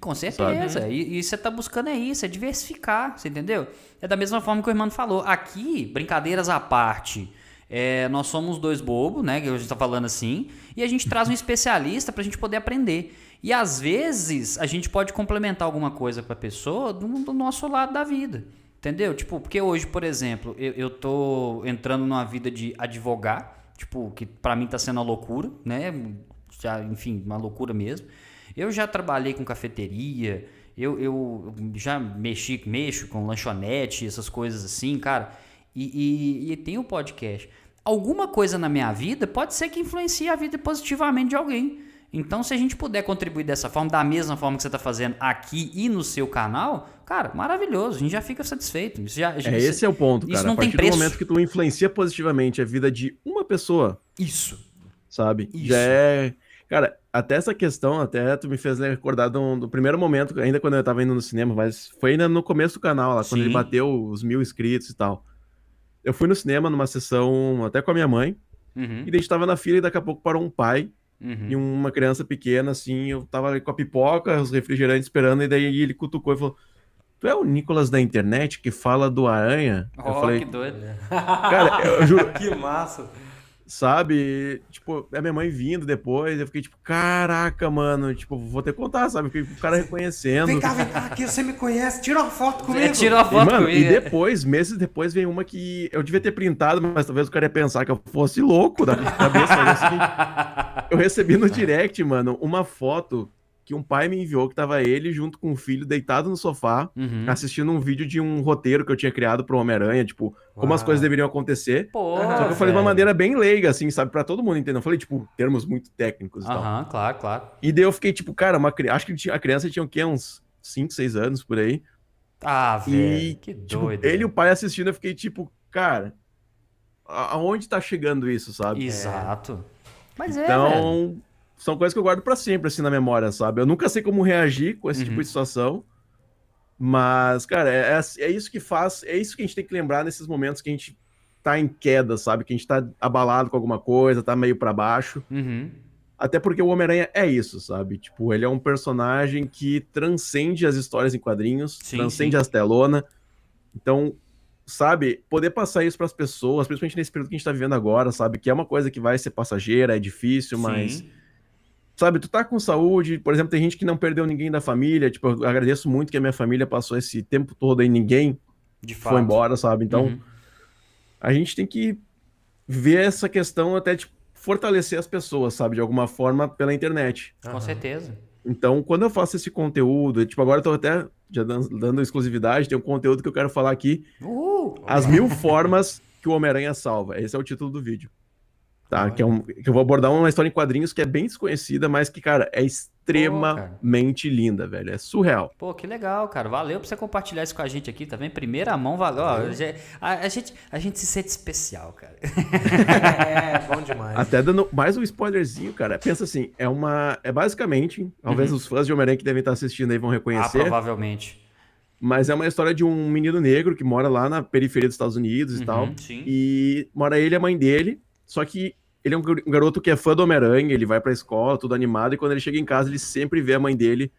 S1: Com certeza. E, e você tá buscando é isso, é diversificar, você entendeu? É da mesma forma que o irmão falou. Aqui, brincadeiras à parte, é, nós somos dois bobos, né? Que a gente tá falando assim, e a gente traz um especialista pra gente poder aprender. E às vezes a gente pode complementar alguma coisa com a pessoa do, do nosso lado da vida. Entendeu? Tipo, porque hoje, por exemplo, eu, eu tô entrando numa vida de advogar, tipo, que pra mim tá sendo uma loucura, né? Já, enfim, uma loucura mesmo. Eu já trabalhei com cafeteria, eu, eu já mexi, mexo com lanchonete, essas coisas assim, cara. E, e, e tem o podcast. Alguma coisa na minha vida pode ser que influencie a vida positivamente de alguém. Então, se a gente puder contribuir dessa forma, da mesma forma que você está fazendo aqui e no seu canal, cara, maravilhoso. A gente já fica satisfeito. Isso já,
S3: É, esse é o ponto,
S1: isso
S3: cara.
S1: não
S3: a
S1: tem
S3: partir
S1: preço.
S3: do momento que tu influencia positivamente a vida de uma pessoa,
S1: Isso.
S3: sabe?
S1: Isso.
S3: Já é. Cara, até essa questão, até tu me fez recordar do, do primeiro momento, ainda quando eu tava indo no cinema, mas foi ainda no começo do canal, lá, quando
S1: Sim.
S3: ele bateu os mil inscritos e tal. Eu fui no cinema numa sessão até com a minha mãe,
S1: Uhum,
S3: e a gente tava na fila e daqui a pouco parou um pai
S1: uhum.
S3: e uma criança pequena, assim, eu tava com a pipoca, os refrigerantes esperando, e daí ele cutucou e falou: Tu é o Nicolas da internet que fala do Aranha? eu
S1: Oh,
S3: falei,
S1: que doido.
S3: cara, eu juro,
S2: Que massa.
S3: sabe? Tipo, a minha mãe vindo depois, eu fiquei tipo, caraca, mano, tipo, vou ter que contar, sabe? Porque o cara reconhecendo.
S2: Vem cá, vem cá, aqui você me conhece, tira uma foto comigo.
S1: É, tira uma
S3: E,
S1: foto
S3: mano, e
S1: comigo. é.
S3: depois, meses depois, vem uma que eu devia ter printado, mas talvez o cara ia pensar que eu fosse louco da cabeça. É seguinte, eu recebi no direct, mano, uma foto que um pai me enviou que tava ele junto com o filho deitado no sofá,
S1: Uhum.
S3: assistindo um vídeo de um roteiro que eu tinha criado pro Homem-Aranha, tipo, como as
S2: Uau.
S3: coisas deveriam acontecer.
S1: Pô,
S3: Só que eu falei de uma maneira bem leiga, assim, sabe? Pra todo mundo entender. Eu falei, tipo, termos muito técnicos e tal.
S1: Aham, claro, claro.
S3: E daí eu fiquei, tipo, cara, uma, cri- acho que a criança tinha o quê? Uns 5, 6 anos por aí.
S1: Ah,
S3: E,
S1: velho, que
S3: tipo,
S1: doido.
S3: ele e o pai assistindo, eu fiquei, tipo, cara, aonde tá chegando isso, sabe?
S1: Exato. Mas é, velho.
S3: São coisas que eu guardo pra sempre, assim, na memória, sabe? Eu nunca sei como reagir com esse
S1: Uhum.
S3: tipo de situação. Mas, cara, é, é- é isso que faz, é isso que a gente tem que lembrar nesses momentos que a gente tá em queda, sabe? Que a gente tá abalado com alguma coisa, tá meio pra baixo.
S1: Uhum.
S3: Até porque o Homem-Aranha é isso, sabe? Tipo, ele é um personagem que transcende as histórias em quadrinhos,
S1: Sim,
S3: transcende
S1: sim.
S3: as telona. Então, sabe, poder passar isso pras pessoas, principalmente nesse período que a gente tá vivendo agora, sabe? Que é uma coisa que vai ser passageira, é difícil, mas
S1: Sim.
S3: Sabe, tu tá com saúde, por exemplo, tem gente que não perdeu ninguém da família, tipo, eu agradeço muito que a minha família passou esse tempo todo aí, ninguém
S1: De fato.
S3: foi embora, sabe? Então,
S1: Uhum.
S3: a gente tem que ver essa questão até, tipo, fortalecer as pessoas, sabe, de alguma forma pela internet.
S1: Com certeza.
S3: Então, quando eu faço esse conteúdo, tipo, agora eu tô até já dan- dando exclusividade, tem um conteúdo que eu quero falar aqui,
S1: Uhul.
S3: as mil formas que o Homem-Aranha salva. Esse é o título do vídeo. Tá? Que, é um, que eu vou abordar uma história em quadrinhos que é bem desconhecida, mas que, cara, é extremamente linda, velho. É surreal.
S1: Pô, que legal, cara. Valeu por você compartilhar isso com a gente aqui, tá vendo? Primeira mão, valeu. Ó, já- a, a gente, a gente se sente especial, cara.
S2: É, bom demais.
S3: Até dando mais um spoilerzinho, cara. Pensa assim, é uma. É basicamente, talvez os fãs de Homem-Aranha que devem estar assistindo aí vão
S1: Uhum. Ah,
S3: reconhecer.
S1: provavelmente.
S3: mas é uma história de um menino negro que mora lá na periferia dos Estados Unidos e tal.
S1: Uhum, Sim.
S3: E mora ele e a mãe dele. Só que ele é um gar- garoto que é fã do Homem-Aranha, ele vai pra escola, tudo animado, e quando ele chega em casa, ele sempre vê a mãe dele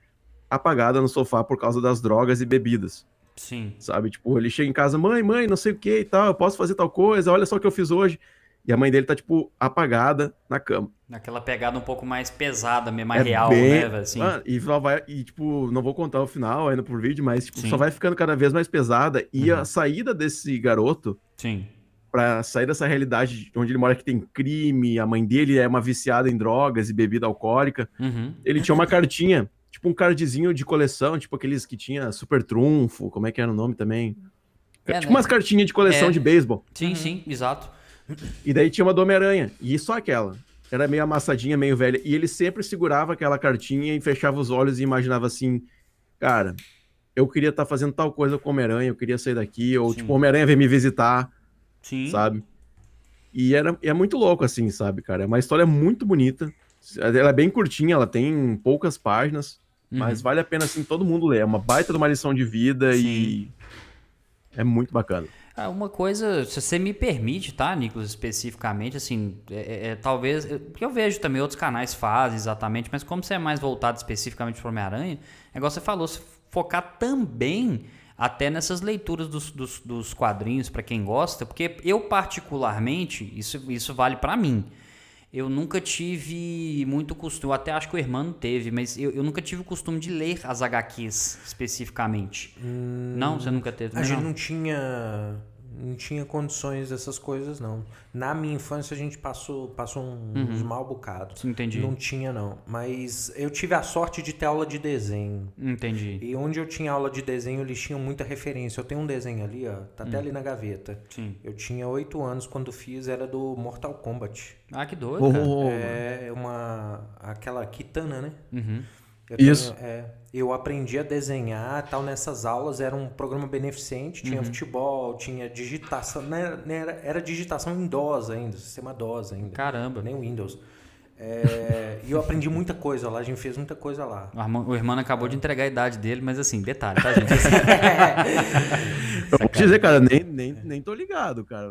S3: apagada no sofá por causa das drogas e bebidas.
S1: Sim.
S3: Sabe? Tipo, ele chega em casa, mãe, mãe, não sei o que e tal, eu posso fazer tal coisa, olha só o que eu fiz hoje. E a mãe dele tá, tipo, apagada na cama.
S1: Naquela pegada um pouco mais pesada, mesmo, mais
S3: É
S1: real,
S3: bem-
S1: né? Assim.
S3: Mano, e só vai, e tipo, não vou contar o final ainda por vídeo, mas tipo,
S1: Sim.
S3: só vai ficando cada vez mais pesada. E
S1: Uhum.
S3: a saída desse garoto
S1: Sim.
S3: Pra sair dessa realidade onde ele mora que tem crime, a mãe dele é uma viciada em drogas e bebida alcoólica.
S1: Uhum.
S3: Ele tinha uma cartinha, tipo um cardzinho de coleção, tipo aqueles que tinha super trunfo, como é que era o nome também?
S1: É,
S3: tipo
S1: né?
S3: umas cartinhas de coleção
S1: É.
S3: de beisebol.
S1: Sim, sim, exato.
S3: E daí tinha uma do Homem-Aranha, e só aquela. Era meio amassadinha, meio velha. E ele sempre segurava aquela cartinha e fechava os olhos e imaginava assim: cara, eu queria estar fazendo tal coisa com o Homem-Aranha, eu queria sair daqui, ou
S1: Sim.
S3: tipo, o Homem-Aranha veio me visitar,
S1: Sim.
S3: sabe? E era, é muito louco, assim, sabe, cara? É uma história muito bonita. Ela é bem curtinha, ela tem poucas páginas,
S1: Uhum.
S3: mas vale a pena, assim, todo mundo ler. É uma baita de uma lição de vida e. É muito bacana.
S1: Ah, uma coisa, se você me permite, tá, Nicolas, especificamente, assim, é, é- é talvez. Porque eu vejo também outros canais fazem exatamente, mas como você é mais voltado especificamente para Homem-Aranha, é igual você falou, se focar também até nessas leituras dos, dos, dos quadrinhos para quem gosta, porque eu, particularmente, isso, isso vale para mim. Eu nunca tive muito costume, eu até acho que o irmão teve, mas eu, eu nunca tive o costume de ler as HQs especificamente. Não, você nunca teve?
S2: A
S1: também
S2: gente
S1: não?
S2: não tinha não tinha condições dessas coisas não. Na minha infância a gente passou passou um- uns mal bocados.
S1: Entendi.
S2: Não tinha não, mas eu tive a sorte de ter aula de desenho.
S1: Entendi.
S2: E onde eu tinha aula de desenho, eles tinham muita referência. Eu tenho um desenho ali, ó, tá
S1: Hum.
S2: até ali na gaveta.
S1: Sim.
S2: Eu tinha oito anos quando fiz, era do Mortal Kombat.
S1: Ah, que doido, cara.
S3: Oh,
S2: É uma aquela kitana, né?
S1: Uhum.
S2: Eu
S3: Isso.
S2: tenho- é, eu aprendi a desenhar tal nessas aulas, era um programa beneficente,
S1: Uhum.
S2: tinha futebol, tinha digitação, não era, não era, era digitação em DOS ainda, sistema DOS ainda,
S1: Caramba.
S2: nem Windows. É, e eu aprendi muita coisa lá, a gente fez muita coisa lá.
S1: O irmão, o irmão acabou de entregar a idade dele, mas assim, detalhe, tá, gente? Assim,
S3: Eu vou te dizer, cara, nem, nem, nem tô ligado, cara.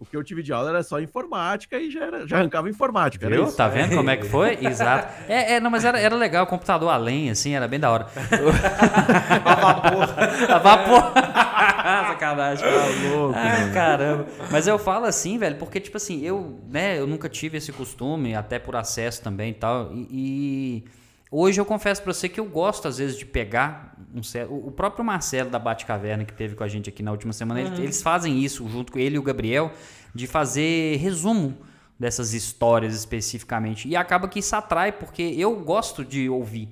S3: O que eu tive de aula era só informática e já, era, já arrancava informática. Era
S1: viu?
S3: isso.
S1: Tá vendo como é que foi? Exato. É, é, não, mas era, era legal, o computador além, assim, era bem da hora.
S2: A vapor.
S1: A vapor. Sacanagem.
S3: Tá louco,
S1: Ai, caramba. Mas eu falo assim, velho, porque, tipo assim, eu, né, eu nunca tive esse costume, até por acesso também e tal. E, e hoje eu confesso pra você que eu gosto, às vezes, de pegar um certo. O próprio Marcelo da Batcaverna, que teve com a gente aqui na última semana, ele- eles fazem isso, junto com ele e o Gabriel, de fazer resumo dessas histórias especificamente. E acaba que isso atrai, porque eu gosto de ouvir.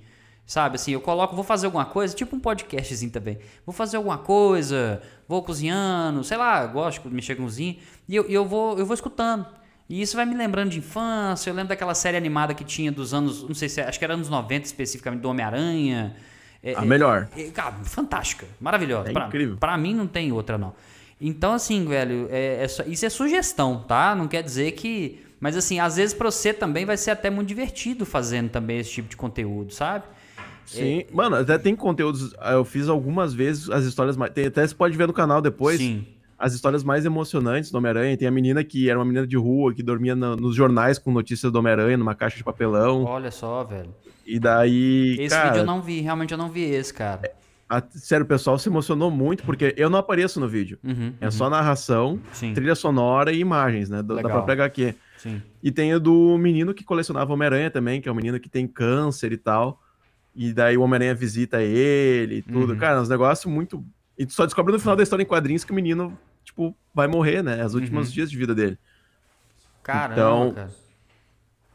S1: Sabe, assim, eu coloco, vou fazer alguma coisa, tipo um podcastzinho também. Vou fazer alguma coisa, vou cozinhando, sei lá, gosto de mexer com cozinha, e eu, e eu, vou, eu vou escutando. E isso vai me lembrando de infância, eu lembro daquela série animada que tinha dos anos, não sei se, acho que era anos 90 especificamente, do Homem-Aranha. É,
S3: A
S1: é,
S3: melhor.
S1: é, cara, fantástica, maravilhosa.
S3: É
S1: pra,
S3: incrível.
S1: Pra mim não tem outra, não. Então, assim, velho, é, é isso é sugestão, tá? Não quer dizer que. Mas, assim, às vezes pra você também vai ser até muito divertido fazendo também esse tipo de conteúdo, sabe?
S3: Sim, mano, até tem conteúdos. Eu fiz algumas vezes as histórias mais. Tem, até você pode ver no canal depois.
S1: Sim.
S3: As histórias mais emocionantes do Homem-Aranha. Tem a menina que era uma menina de rua, que dormia no- nos jornais com notícias do Homem-Aranha, numa caixa de papelão.
S1: Olha só, velho.
S3: E daí,
S1: Esse
S3: cara,
S1: vídeo eu não vi, realmente eu não vi esse, cara.
S3: a- sério, o pessoal se emocionou muito, porque eu não apareço no vídeo.
S1: Uhum,
S3: É
S1: uhum.
S3: só narração,
S1: Sim,
S3: trilha sonora e imagens, né? do- Da própria HQ.
S1: sim.
S3: E tem o do menino que colecionava Homem-Aranha também, que é um menino que tem câncer e tal. E daí o Homem-Aranha visita ele e tudo.
S1: Uhum.
S3: Cara, uns negócios muito. E tu só descobre no final da história em quadrinhos que o menino, tipo, vai morrer, né? Os últimos
S1: Uhum.
S3: dias de vida dele.
S1: Caramba,
S3: Então,
S1: cara.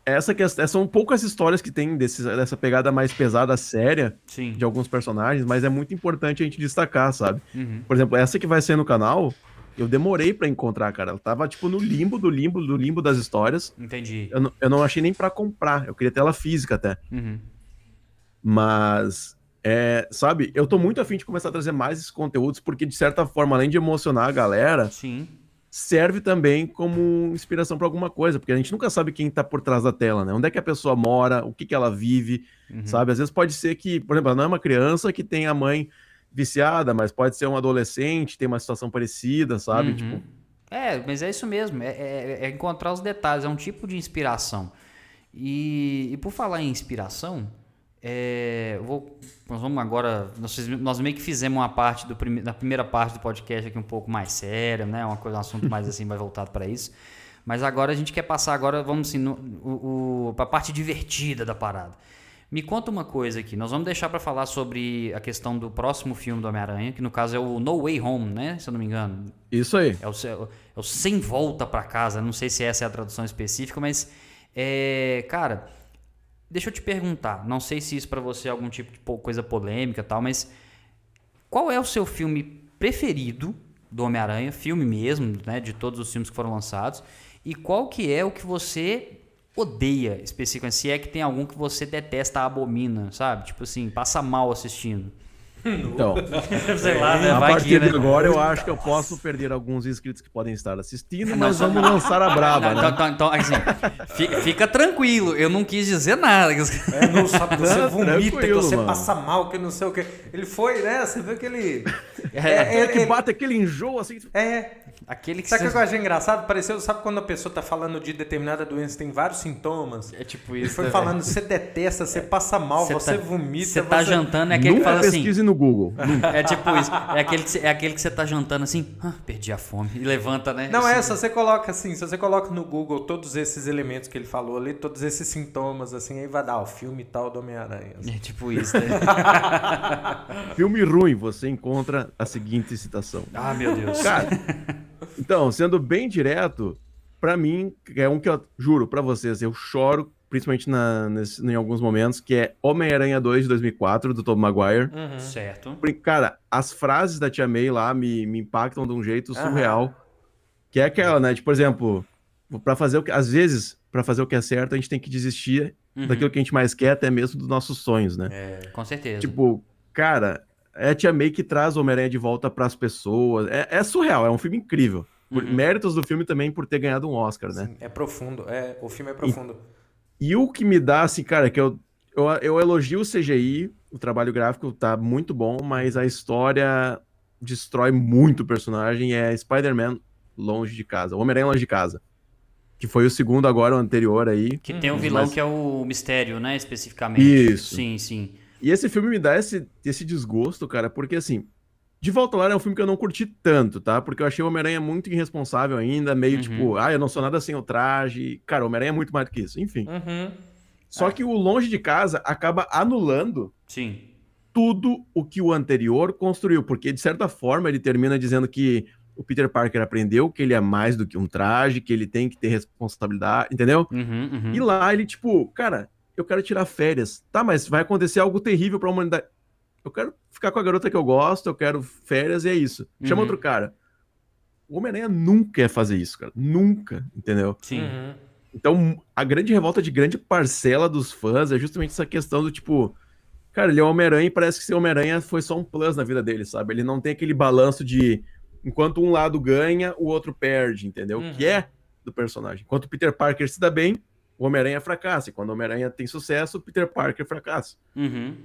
S3: Essa que é- são poucas histórias que tem desses, dessa pegada mais pesada, séria,
S1: Sim.
S3: de alguns personagens, mas é muito importante a gente destacar, sabe?
S1: Uhum.
S3: Por exemplo, essa que vai ser no canal, eu demorei pra encontrar, cara. Ela tava, tipo, no limbo do limbo do limbo das histórias.
S1: Entendi.
S3: Eu não, eu não achei nem pra comprar. Eu queria ter ela física até.
S1: Uhum.
S3: Mas, é, sabe, eu tô muito afim de começar a trazer mais esses conteúdos, porque, de certa forma, além de emocionar a galera,
S1: Sim.
S3: serve também como inspiração pra alguma coisa, porque a gente nunca sabe quem tá por trás da tela, né? Onde é que a pessoa mora, o que que ela vive,
S1: Uhum.
S3: sabe? Às vezes pode ser que, por exemplo, ela não é uma criança que tem a mãe viciada, mas pode ser um adolescente, tem uma situação parecida, sabe?
S1: Uhum.
S3: Tipo,
S1: É, mas é isso mesmo, é, é- é encontrar os detalhes, é um tipo de inspiração. E, e por falar em inspiração, é, vou, nós vamos agora, nós, nós meio que fizemos uma parte do prime, da primeira parte do podcast aqui um pouco mais séria, né, uma coisa, um assunto mais assim, mais voltado para isso. Mas agora a gente quer passar agora, vamos assim, no, o, o, para a parte divertida da parada. Me conta uma coisa aqui. Nós vamos deixar para falar sobre a questão do próximo filme do Homem-Aranha, que no caso é o No Way Home, né? Se eu não me engano.
S3: isso aí.
S1: É o, é o sem volta pra casa. Não sei se essa é a tradução específica, mas é, cara, deixa eu te perguntar. Não sei se isso pra você é algum tipo de coisa polêmica tal, mas qual é o seu filme preferido do Homem-Aranha, filme mesmo, né, de todos os filmes que foram lançados? E qual que é o que você odeia especificamente? Se é que tem algum que você detesta, abomina, sabe? Tipo assim, passa mal assistindo.
S3: Então,
S1: Sei lá, né?
S3: a
S1: Vai
S3: partir
S1: que, né?
S3: de agora eu acho que eu posso perder alguns inscritos que podem estar assistindo, mas vamos lançar a braba,
S1: Não,
S3: né?
S1: então, assim, fi- fica tranquilo, eu não quis dizer nada.
S2: É, não sabe que você vomita, que você
S3: mano.
S2: passa mal, que não sei o que. Ele foi, né? Você viu que ele.
S1: É,
S3: É que bate aquele enjoo assim.
S2: É.
S1: Aquele que
S2: Sabe o
S1: você...
S2: que eu achei engraçado? Pareceu, sabe quando a pessoa tá falando de determinada doença, tem vários sintomas?
S1: É tipo
S2: Ele
S1: isso.
S2: foi
S1: né,
S2: falando, você detesta, você passa mal,
S1: Você
S2: você,
S1: tá-
S2: vomita.
S1: Você tá
S2: você-
S1: jantando, é aquele que
S3: Nunca
S1: fala assim.
S3: pesquise no Google.
S1: É tipo isso. É aquele, que você, é aquele que você tá jantando assim, ah, perdi a fome. E levanta, né?
S2: Não,
S1: Assim,
S2: é, se você coloca assim, se você coloca no Google todos esses elementos que ele falou ali, todos esses sintomas, assim, aí vai dar o filme tal do Homem-Aranha. assim.
S1: É tipo isso, né?
S3: Filme ruim, você encontra a seguinte citação.
S1: Ah, meu Deus.
S3: Cara, então, sendo bem direto, pra mim, é um que eu juro pra vocês, eu choro, principalmente na, nesse- em alguns momentos, que é Homem-Aranha 2 de 2004, do Tobey Maguire.
S2: Uhum.
S1: Certo.
S3: Porque, Cara, as frases da Tia May lá me, me impactam de um jeito surreal. Que é aquela, né? Tipo, por exemplo, pra fazer o que. Às vezes, pra fazer o que é certo, a gente tem que desistir
S1: Uhum.
S3: daquilo que a gente mais quer, até mesmo dos nossos sonhos, né?
S1: Com certeza.
S3: Tipo, cara, é a Tia May que traz o Homem-Aranha de volta pras pessoas. É, é surreal, é um filme incrível. Por-
S1: Uhum.
S3: Méritos do filme também por ter ganhado um Oscar, né?
S2: Sim, é profundo, é, o filme é profundo.
S3: E o que me dá, assim, cara, que eu, eu, eu elogio o CGI, o trabalho gráfico tá muito bom, mas a história destrói muito o personagem. É Spider-Man Longe de Casa, Homem-Aranha Longe de Casa. Que foi o segundo agora, o anterior aí.
S1: Que tem o
S3: Uhum.
S1: vilão
S3: Mas-
S1: que é o mistério, né? Especificamente.
S3: Isso.
S1: Sim, sim.
S3: E esse filme me dá esse, esse desgosto, cara, porque assim, De Volta ao Lar é um filme que eu não curti tanto, tá? Porque eu achei o Homem-Aranha muito irresponsável ainda, meio
S1: Uhum.
S3: tipo, ah, eu não sou nada sem o traje. Cara, o Homem-Aranha é muito mais do que isso, enfim.
S2: Uhum.
S3: Só que o Longe de Casa acaba anulando
S1: Sim.
S3: tudo o que o anterior construiu, porque de certa forma ele termina dizendo que o Peter Parker aprendeu que ele é mais do que um traje, que ele tem que ter responsabilidade, entendeu?
S1: Uhum, uhum.
S3: E lá ele, tipo, cara, eu quero tirar férias. Tá, mas vai acontecer algo terrível pra humanidade. Eu quero ficar com a garota que eu gosto, eu quero férias e é isso. Chama
S1: Uhum.
S3: outro cara. O Homem-Aranha nunca ia fazer isso, cara. Nunca, entendeu?
S1: Sim.
S2: Uhum.
S3: Então, a grande revolta de grande parcela dos fãs é justamente essa questão do tipo. Cara, ele é Homem-Aranha e parece que ser Homem-Aranha foi só um plus na vida dele, sabe? Ele não tem aquele balanço de. Enquanto um lado ganha, o outro perde, entendeu?
S2: Uhum.
S3: Que é do personagem. Enquanto o Peter Parker se dá bem, o Homem-Aranha fracassa. E quando o Homem-Aranha tem sucesso, o Peter Parker fracassa.
S1: Uhum.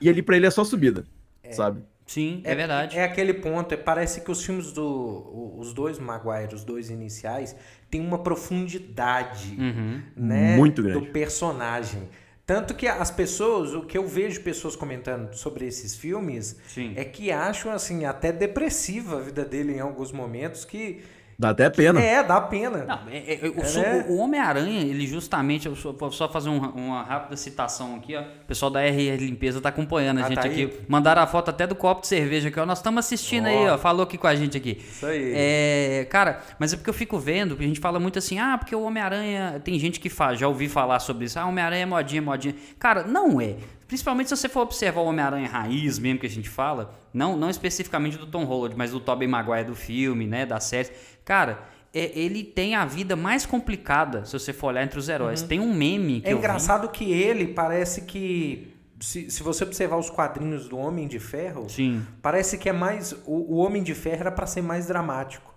S3: E ali pra ele é só subida, sabe?
S1: Sim, é, verdade.
S2: É aquele ponto, é, parece que os filmes do. Os dois Maguire, os dois iniciais, tem uma profundidade
S1: Uhum.
S2: né,
S3: Muito grande.
S2: do personagem. Tanto que as pessoas, o que eu vejo pessoas comentando sobre esses filmes,
S1: Sim.
S2: é que acham assim até depressiva a vida dele em alguns momentos que
S3: Dá até pena.
S2: é, dá pena.
S1: Não, é- é- o,
S2: É, né?
S1: o Homem-Aranha, ele justamente, eu só, vou só fazer um- uma rápida citação aqui, ó. O pessoal da RR Limpeza tá acompanhando a
S2: Ah,
S1: gente
S2: tá
S1: aqui.
S2: aí?
S1: Mandaram a foto até do copo de cerveja aqui, ó. Nós estamos assistindo aí,
S2: Ó.
S1: ó. Falou aqui com a gente aqui.
S2: Isso aí.
S1: É, cara, mas é porque eu fico vendo, a gente fala muito assim, ah, porque o Homem-Aranha. Tem gente que faz, já ouvi falar sobre isso. Ah, Homem-Aranha é modinha, modinha. Cara, não é. Principalmente se você for observar o Homem-Aranha raiz mesmo que a gente fala, não, não especificamente do Tom Holland, mas do Tobey Maguire do filme, né, da série. Cara, é- ele tem a vida mais complicada, se você for olhar entre os heróis. Tem um meme que
S2: É
S1: eu vi-
S2: engraçado que ele parece que. Se, se você observar os quadrinhos do Homem de Ferro,
S1: Sim.
S2: parece que é mais. O, o Homem de Ferro era pra ser mais dramático.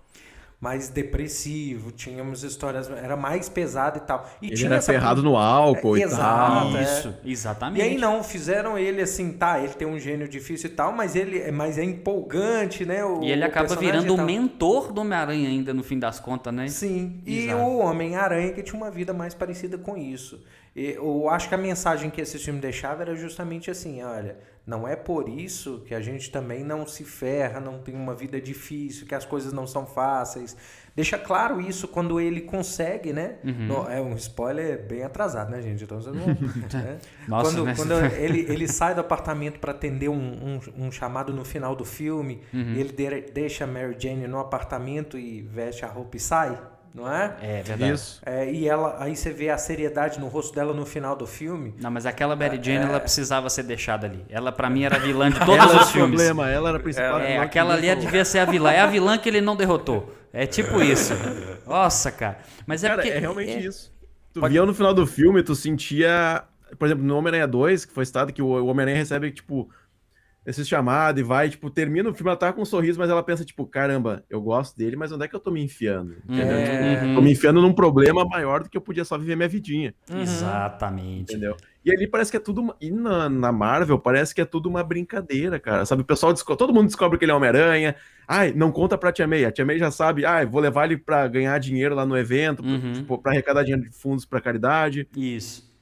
S2: Mais depressivo, tínhamos histórias. Era mais pesado e tal. E
S3: Ele
S2: tinha
S3: era
S2: essa
S3: ferrado no álcool
S2: É,
S3: e
S2: exato.
S3: tal.
S2: é.
S1: Isso,
S2: E
S1: exatamente.
S2: aí não, fizeram ele assim, tá, ele tem um gênio difícil e tal, mas ele é, mas é empolgante, né? o-
S1: E ele acaba virando
S2: e
S1: o mentor do Homem-Aranha ainda, no fim das contas, né?
S2: Sim, e
S1: Exato.
S2: o Homem-Aranha que tinha uma vida mais parecida com isso. E eu acho que a mensagem que esse filme deixava era justamente assim, olha, não é por isso que a gente também não se ferra, não tem uma vida difícil, que as coisas não são fáceis. Deixa claro isso quando ele consegue, né?
S1: Uhum.
S2: No- é um spoiler bem atrasado, né, gente? Então vocês vão. né?
S1: Nossa,
S2: quando
S1: né?
S2: quando ele, ele sai do apartamento para atender um, um, um chamado no final do filme,
S1: Uhum.
S2: ele de- deixa Mary Jane no apartamento e veste a roupa e sai, não é?
S1: É verdade.
S3: Isso.
S2: É, e ela, aí você vê a seriedade no rosto dela no final do filme.
S1: Não, mas aquela Mary Jane,
S2: É.
S1: ela precisava ser deixada ali. Ela, pra mim, era a vilã de todos
S3: Ela era
S1: os
S3: o
S1: filmes.
S3: problema, ela era a principal.
S1: É,
S3: vilã que
S1: aquela ali devia ser a vilã. É a vilã que ele não derrotou. É tipo isso. Nossa, cara. Mas é
S3: Cara,
S1: porque.
S3: é realmente
S1: é-
S3: isso. Tu
S1: Pode-
S3: via no final do filme, tu sentia. Por exemplo, no Homem-Aranha 2, que foi citado, que o o Homem-Aranha recebe, tipo, esse chamado e vai, tipo, termina o filme, ela tá com um sorriso, mas ela pensa, tipo, caramba, eu gosto dele, mas onde é que eu tô me enfiando? Entendeu?
S2: É.
S3: Tipo, tô me enfiando num problema maior do que eu podia só viver minha vidinha,
S1: Exatamente.
S3: entendeu? E ali parece que é tudo. uma- E na, na Marvel parece que é tudo uma brincadeira, cara. Sabe, o pessoal desco- todo mundo descobre que ele é Homem-Aranha. Ai, não conta pra Tia May. A Tia May já sabe, ai, vou levar ele pra ganhar dinheiro lá no evento, pra-
S1: Uhum.
S3: tipo, pra arrecadar dinheiro de fundos pra caridade.
S1: Isso.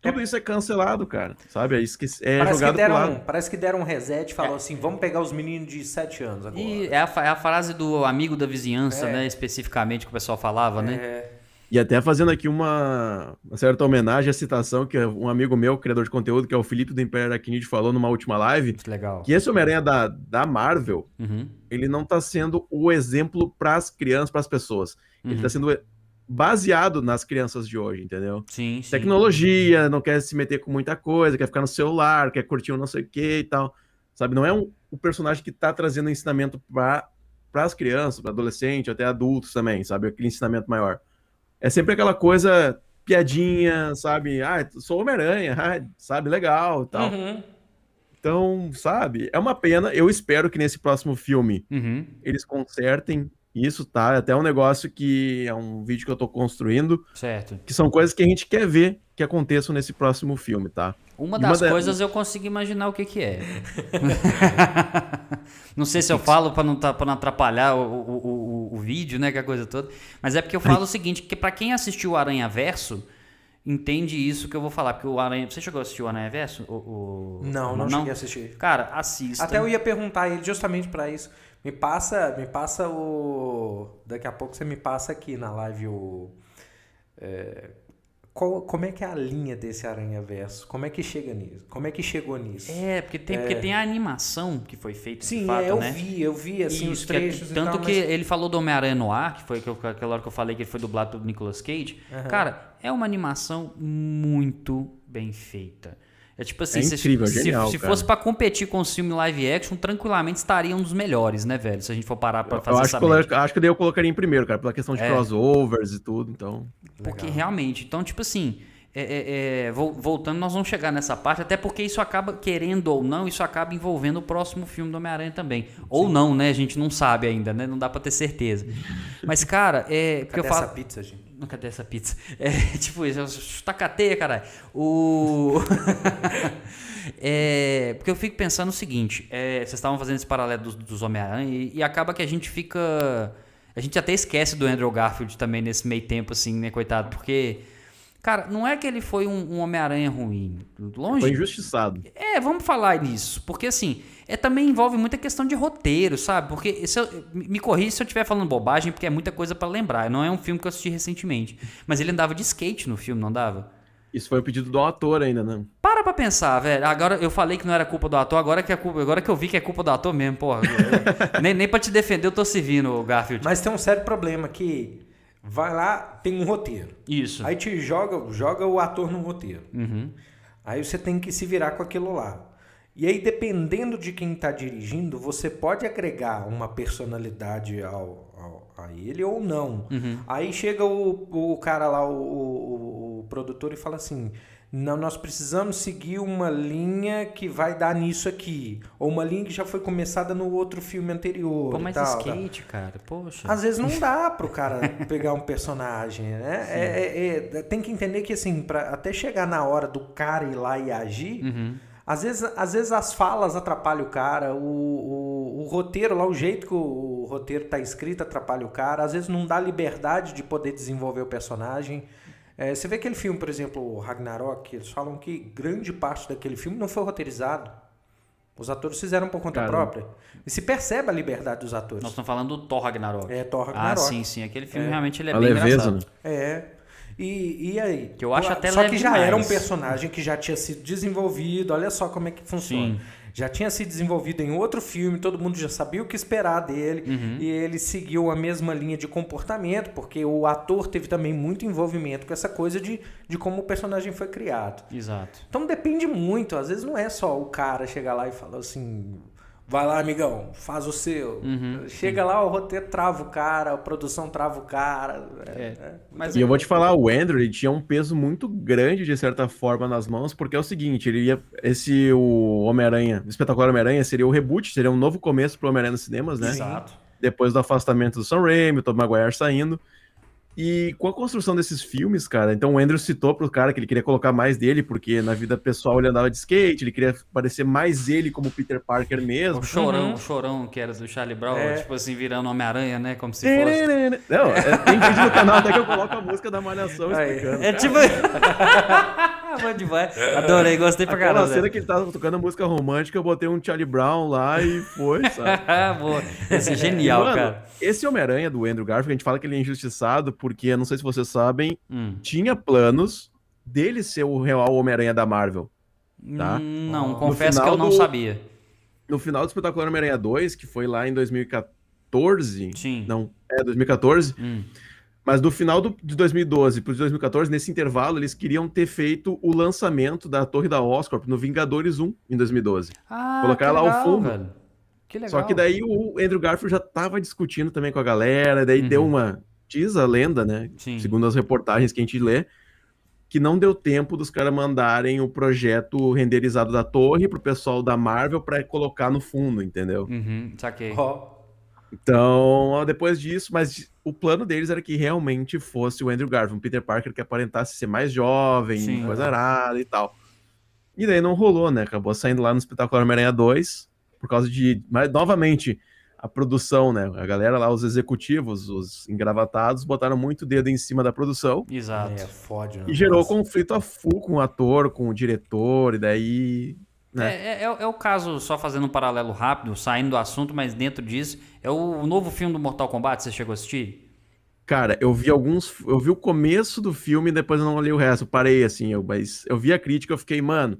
S3: Tudo isso é cancelado, cara. Sabe? É, esqueci, é
S2: parece, que
S3: jogado pro
S2: deram,
S3: lado.
S2: parece que deram um reset e falou assim: vamos pegar os meninos de 7 anos agora.
S1: E é a, é a frase do amigo da vizinhança,
S2: É.
S1: né? Especificamente, que o pessoal falava, né?
S2: É,
S3: E até fazendo aqui uma, uma certa homenagem à citação que um amigo meu, criador de conteúdo, que é o Felipe do Império Aracnid, falou numa última live,
S1: Legal.
S3: que esse Homem-Aranha da, da Marvel,
S1: Uhum.
S3: ele não tá sendo o exemplo pras crianças, pras pessoas. Ele
S1: Uhum.
S3: tá sendo baseado nas crianças de hoje, entendeu?
S1: Sim, sim.
S3: Tecnologia, não quer se meter com muita coisa, quer ficar no celular, quer curtir um não sei o que e tal. Sabe? Não é um, o personagem que tá trazendo ensinamento para as crianças, para adolescentes, até adultos também, sabe? Aquele ensinamento maior. É sempre aquela coisa piadinha, sabe? Ah, sou Homem-Aranha, ah, sabe? Legal e tal.
S2: Uhum.
S3: Então, sabe? É uma pena. Eu espero que nesse próximo filme
S1: Uhum.
S3: eles consertem isso, tá? É até um negócio que é um vídeo que eu tô construindo,
S1: Certo.
S3: que são coisas que a gente quer ver que aconteçam nesse próximo filme, tá?
S1: Uma das
S3: uma da-
S1: coisas eu consigo imaginar o que que é. não sei se eu falo para não, tá- pra não atrapalhar o, o, o, o vídeo, né, que é a coisa toda. Mas é porque eu falo o seguinte, que para quem assistiu o Aranha Verso, entende isso que eu vou falar. Porque o Aranha... Você chegou a assistir o Aranha Verso? O, o-
S2: Não, não, cheguei a assistir.
S1: Cara, assista.
S2: Até eu ia perguntar ele justamente pra isso. Me passa, me passa o. Daqui a pouco você me passa aqui na live o. é, qual- como é que é a linha desse Aranha Verso? Como é que chega nisso? Como é que chegou nisso?
S1: É, porque tem, porque tem a animação que foi feita
S2: Sim,
S1: de fato,
S2: é, eu
S1: né?
S2: vi, eu vi assim os
S1: Isso, que é-
S2: trechos e
S1: tanto
S2: tal,
S1: que
S2: mas-
S1: ele falou do Homem-Aranha no ar, que foi que aquela hora que eu falei que ele foi dublado pelo Nicolas Cage. Cara, é uma animação muito bem feita. É tipo assim,
S3: É
S1: se-
S3: incrível,
S1: se,
S3: genial,
S1: se
S3: cara.
S1: fosse pra competir com o filme live action, tranquilamente estaria um dos melhores, né, velho? Se a gente for parar pra
S3: Eu
S1: fazer
S3: acho
S1: essa
S3: que, eu,
S1: média.
S3: acho que daí eu colocaria em primeiro, cara, pela questão de
S1: É.
S3: crossovers e tudo, então.
S1: Porque realmente, então, tipo assim, é- é- é, vol- voltando, nós vamos chegar nessa parte, até porque isso acaba, querendo ou não, isso acaba envolvendo o próximo filme do Homem-Aranha também. Ou não, né? A gente não sabe ainda, né? Não dá pra ter certeza. Mas, cara, é. Porque
S2: Cadê
S1: eu falo.
S2: essa pizza, gente?
S1: Cadê essa pizza? É tipo isso, chuta cateia, caralho. O. é, porque eu fico pensando o seguinte: é, vocês estavam fazendo esse paralelo dos, dos Homem-Aranha e, e acaba que a gente fica. A gente até esquece do Andrew Garfield também nesse meio tempo, assim, né, coitado? Porque. Cara, não é que ele foi um, um Homem-Aranha ruim. Longe.
S3: Foi injustiçado.
S1: É, vamos falar nisso. Porque assim, é, também envolve muita questão de roteiro, sabe? Porque se eu, me corrija se eu estiver falando bobagem, porque é muita coisa para lembrar. Não é um filme que eu assisti recentemente. Mas ele andava de skate no filme, não dava?
S3: Isso foi o pedido do ator ainda, né?
S1: Para pra pensar, velho. Agora eu falei que não era culpa do ator, agora que, é culpa, agora que eu vi que é culpa do ator mesmo, porra. nem, nem pra te defender eu tô servindo, Garfield.
S2: Mas tem um sério problema que vai lá, tem um roteiro.
S1: Isso.
S2: Aí te joga, joga o ator no roteiro.
S1: Uhum.
S2: Aí você tem que se virar com aquilo lá. E aí, dependendo de quem está dirigindo, você pode agregar uma personalidade ao, ao, a ele ou não.
S1: Uhum.
S2: Aí chega o, o cara lá, o, o, o produtor, e fala assim: não, nós precisamos seguir uma linha que vai dar nisso aqui. Ou uma linha que já foi começada no outro filme anterior.
S1: Pô, mas
S2: tal, tá?
S1: skate, cara, poxa.
S2: Às vezes não dá pro cara pegar um personagem, né? É, é- é- tem que entender que, assim, pra, até chegar na hora do cara ir lá e agir,
S1: Uhum.
S2: Às, vezes, às vezes as falas atrapalham o cara, o, o, o roteiro lá, o jeito que o, roteiro tá escrito atrapalha o cara, às vezes não dá liberdade de poder desenvolver o personagem. É, você vê aquele filme, por exemplo, o Ragnarok, eles falam que grande parte daquele filme não foi roteirizado. Os atores fizeram por conta
S3: Caramba.
S2: própria. E se percebe a liberdade dos atores.
S1: Nós estamos falando do Thor Ragnarok.
S2: É, Thor
S1: Ah,
S2: Ragnarok.
S1: sim, sim. Aquele filme
S2: É.
S1: realmente ele é
S3: A
S1: bem
S3: leveza,
S1: engraçado.
S3: né?
S2: É. E, e aí?
S1: Que eu acho
S2: Só
S1: até
S2: Só que já era um
S1: demais.
S2: personagem que já tinha sido desenvolvido. Olha só como é que funciona.
S1: Sim.
S2: Já tinha sido desenvolvido em outro filme, todo mundo já sabia o que esperar dele.
S1: Uhum.
S2: E ele seguiu a mesma linha de comportamento, porque o ator teve também muito envolvimento com essa coisa de, de como o personagem foi criado.
S1: Exato.
S2: Então depende muito. Às vezes não é só o cara chegar lá e falar assim. Vai lá, amigão, faz o seu.
S1: Uhum,
S2: Chega lá, o roteiro trava o cara, a produção trava o cara. É, é.
S1: Mas
S3: E eu vou te falar, o Andrew ele tinha um peso muito grande, de certa forma, nas mãos, porque é o seguinte, ele ia. Esse o Homem-Aranha, o espetacular Homem-Aranha, seria o reboot, seria um novo começo pro Homem-Aranha nos cinemas, né?
S1: Exato.
S3: Depois do afastamento do Sam Raimi, o Tom Maguire saindo. E com a construção desses filmes, cara, então o Andrew citou pro cara que ele queria colocar mais dele, porque na vida pessoal ele andava de skate, ele queria parecer mais ele como Peter Parker mesmo.
S1: O chorão,
S2: Uhum.
S1: o chorão que era do Charlie Brown,
S2: É.
S1: tipo assim, virando Homem-Aranha, né? Como se fosse.
S3: Não, é, tem vídeo no canal até que eu coloco a música da Malhação explicando.
S1: É tipo. Bom demais. Adorei, gostei pra
S3: Aquela
S1: caramba.
S3: cena que ele tava tocando música romântica, eu botei um Charlie Brown lá e foi, sabe?
S1: Boa. Esse é genial,
S3: Mano,
S1: cara.
S3: Esse Homem-Aranha do Andrew Garfield, a gente fala que ele é injustiçado, porque, não sei se vocês sabem,
S1: Hum.
S3: tinha planos dele ser o real Homem-Aranha da Marvel. Tá.
S1: Hum, Não, confesso que eu não
S3: do-
S1: sabia.
S3: No final do Espetacular Homem-Aranha 2, que foi lá em 2014,
S1: Sim.
S3: não, é 2014,
S1: Hum.
S3: mas do final do, de 2012 para 2014, nesse intervalo, eles queriam ter feito o lançamento da Torre da Oscorp no Vingadores 1 em 2012.
S1: Ah,
S3: Colocar lá o
S1: legal,
S3: fundo.
S1: velho. Que legal.
S3: Só que daí o Andrew Garfield já tava discutindo também com a galera, daí
S1: Uhum.
S3: deu uma. Diz a lenda, né?
S1: Sim.
S3: Segundo as reportagens que a gente lê, que não deu tempo dos caras mandarem o projeto renderizado da torre pro pessoal da Marvel pra colocar no fundo, entendeu?
S1: Uhum, saquei.
S2: Ó,
S3: Então, ó, depois disso, mas o plano deles era que realmente fosse o Andrew Garfield, um Peter Parker que aparentasse ser mais jovem,
S1: Sim.
S3: coisa arada e tal. E daí não rolou, né? Acabou saindo lá no Espetacular Homem-Aranha 2, por causa de. Mas, novamente, a produção, né? A galera lá, os executivos, os engravatados, botaram muito dedo em cima da produção.
S1: Exato.
S2: é, fode. né?
S3: E gerou
S2: Nossa.
S3: conflito a full com o ator, com o diretor, e daí. Né?
S1: É, é, é o caso, só fazendo um paralelo rápido, saindo do assunto, mas dentro disso, é o novo filme do Mortal Kombat, você chegou a assistir?
S3: Cara, eu vi alguns. Eu vi o começo do filme e depois eu não olhei o resto. Eu parei assim, eu, mas eu vi a crítica eu fiquei, mano.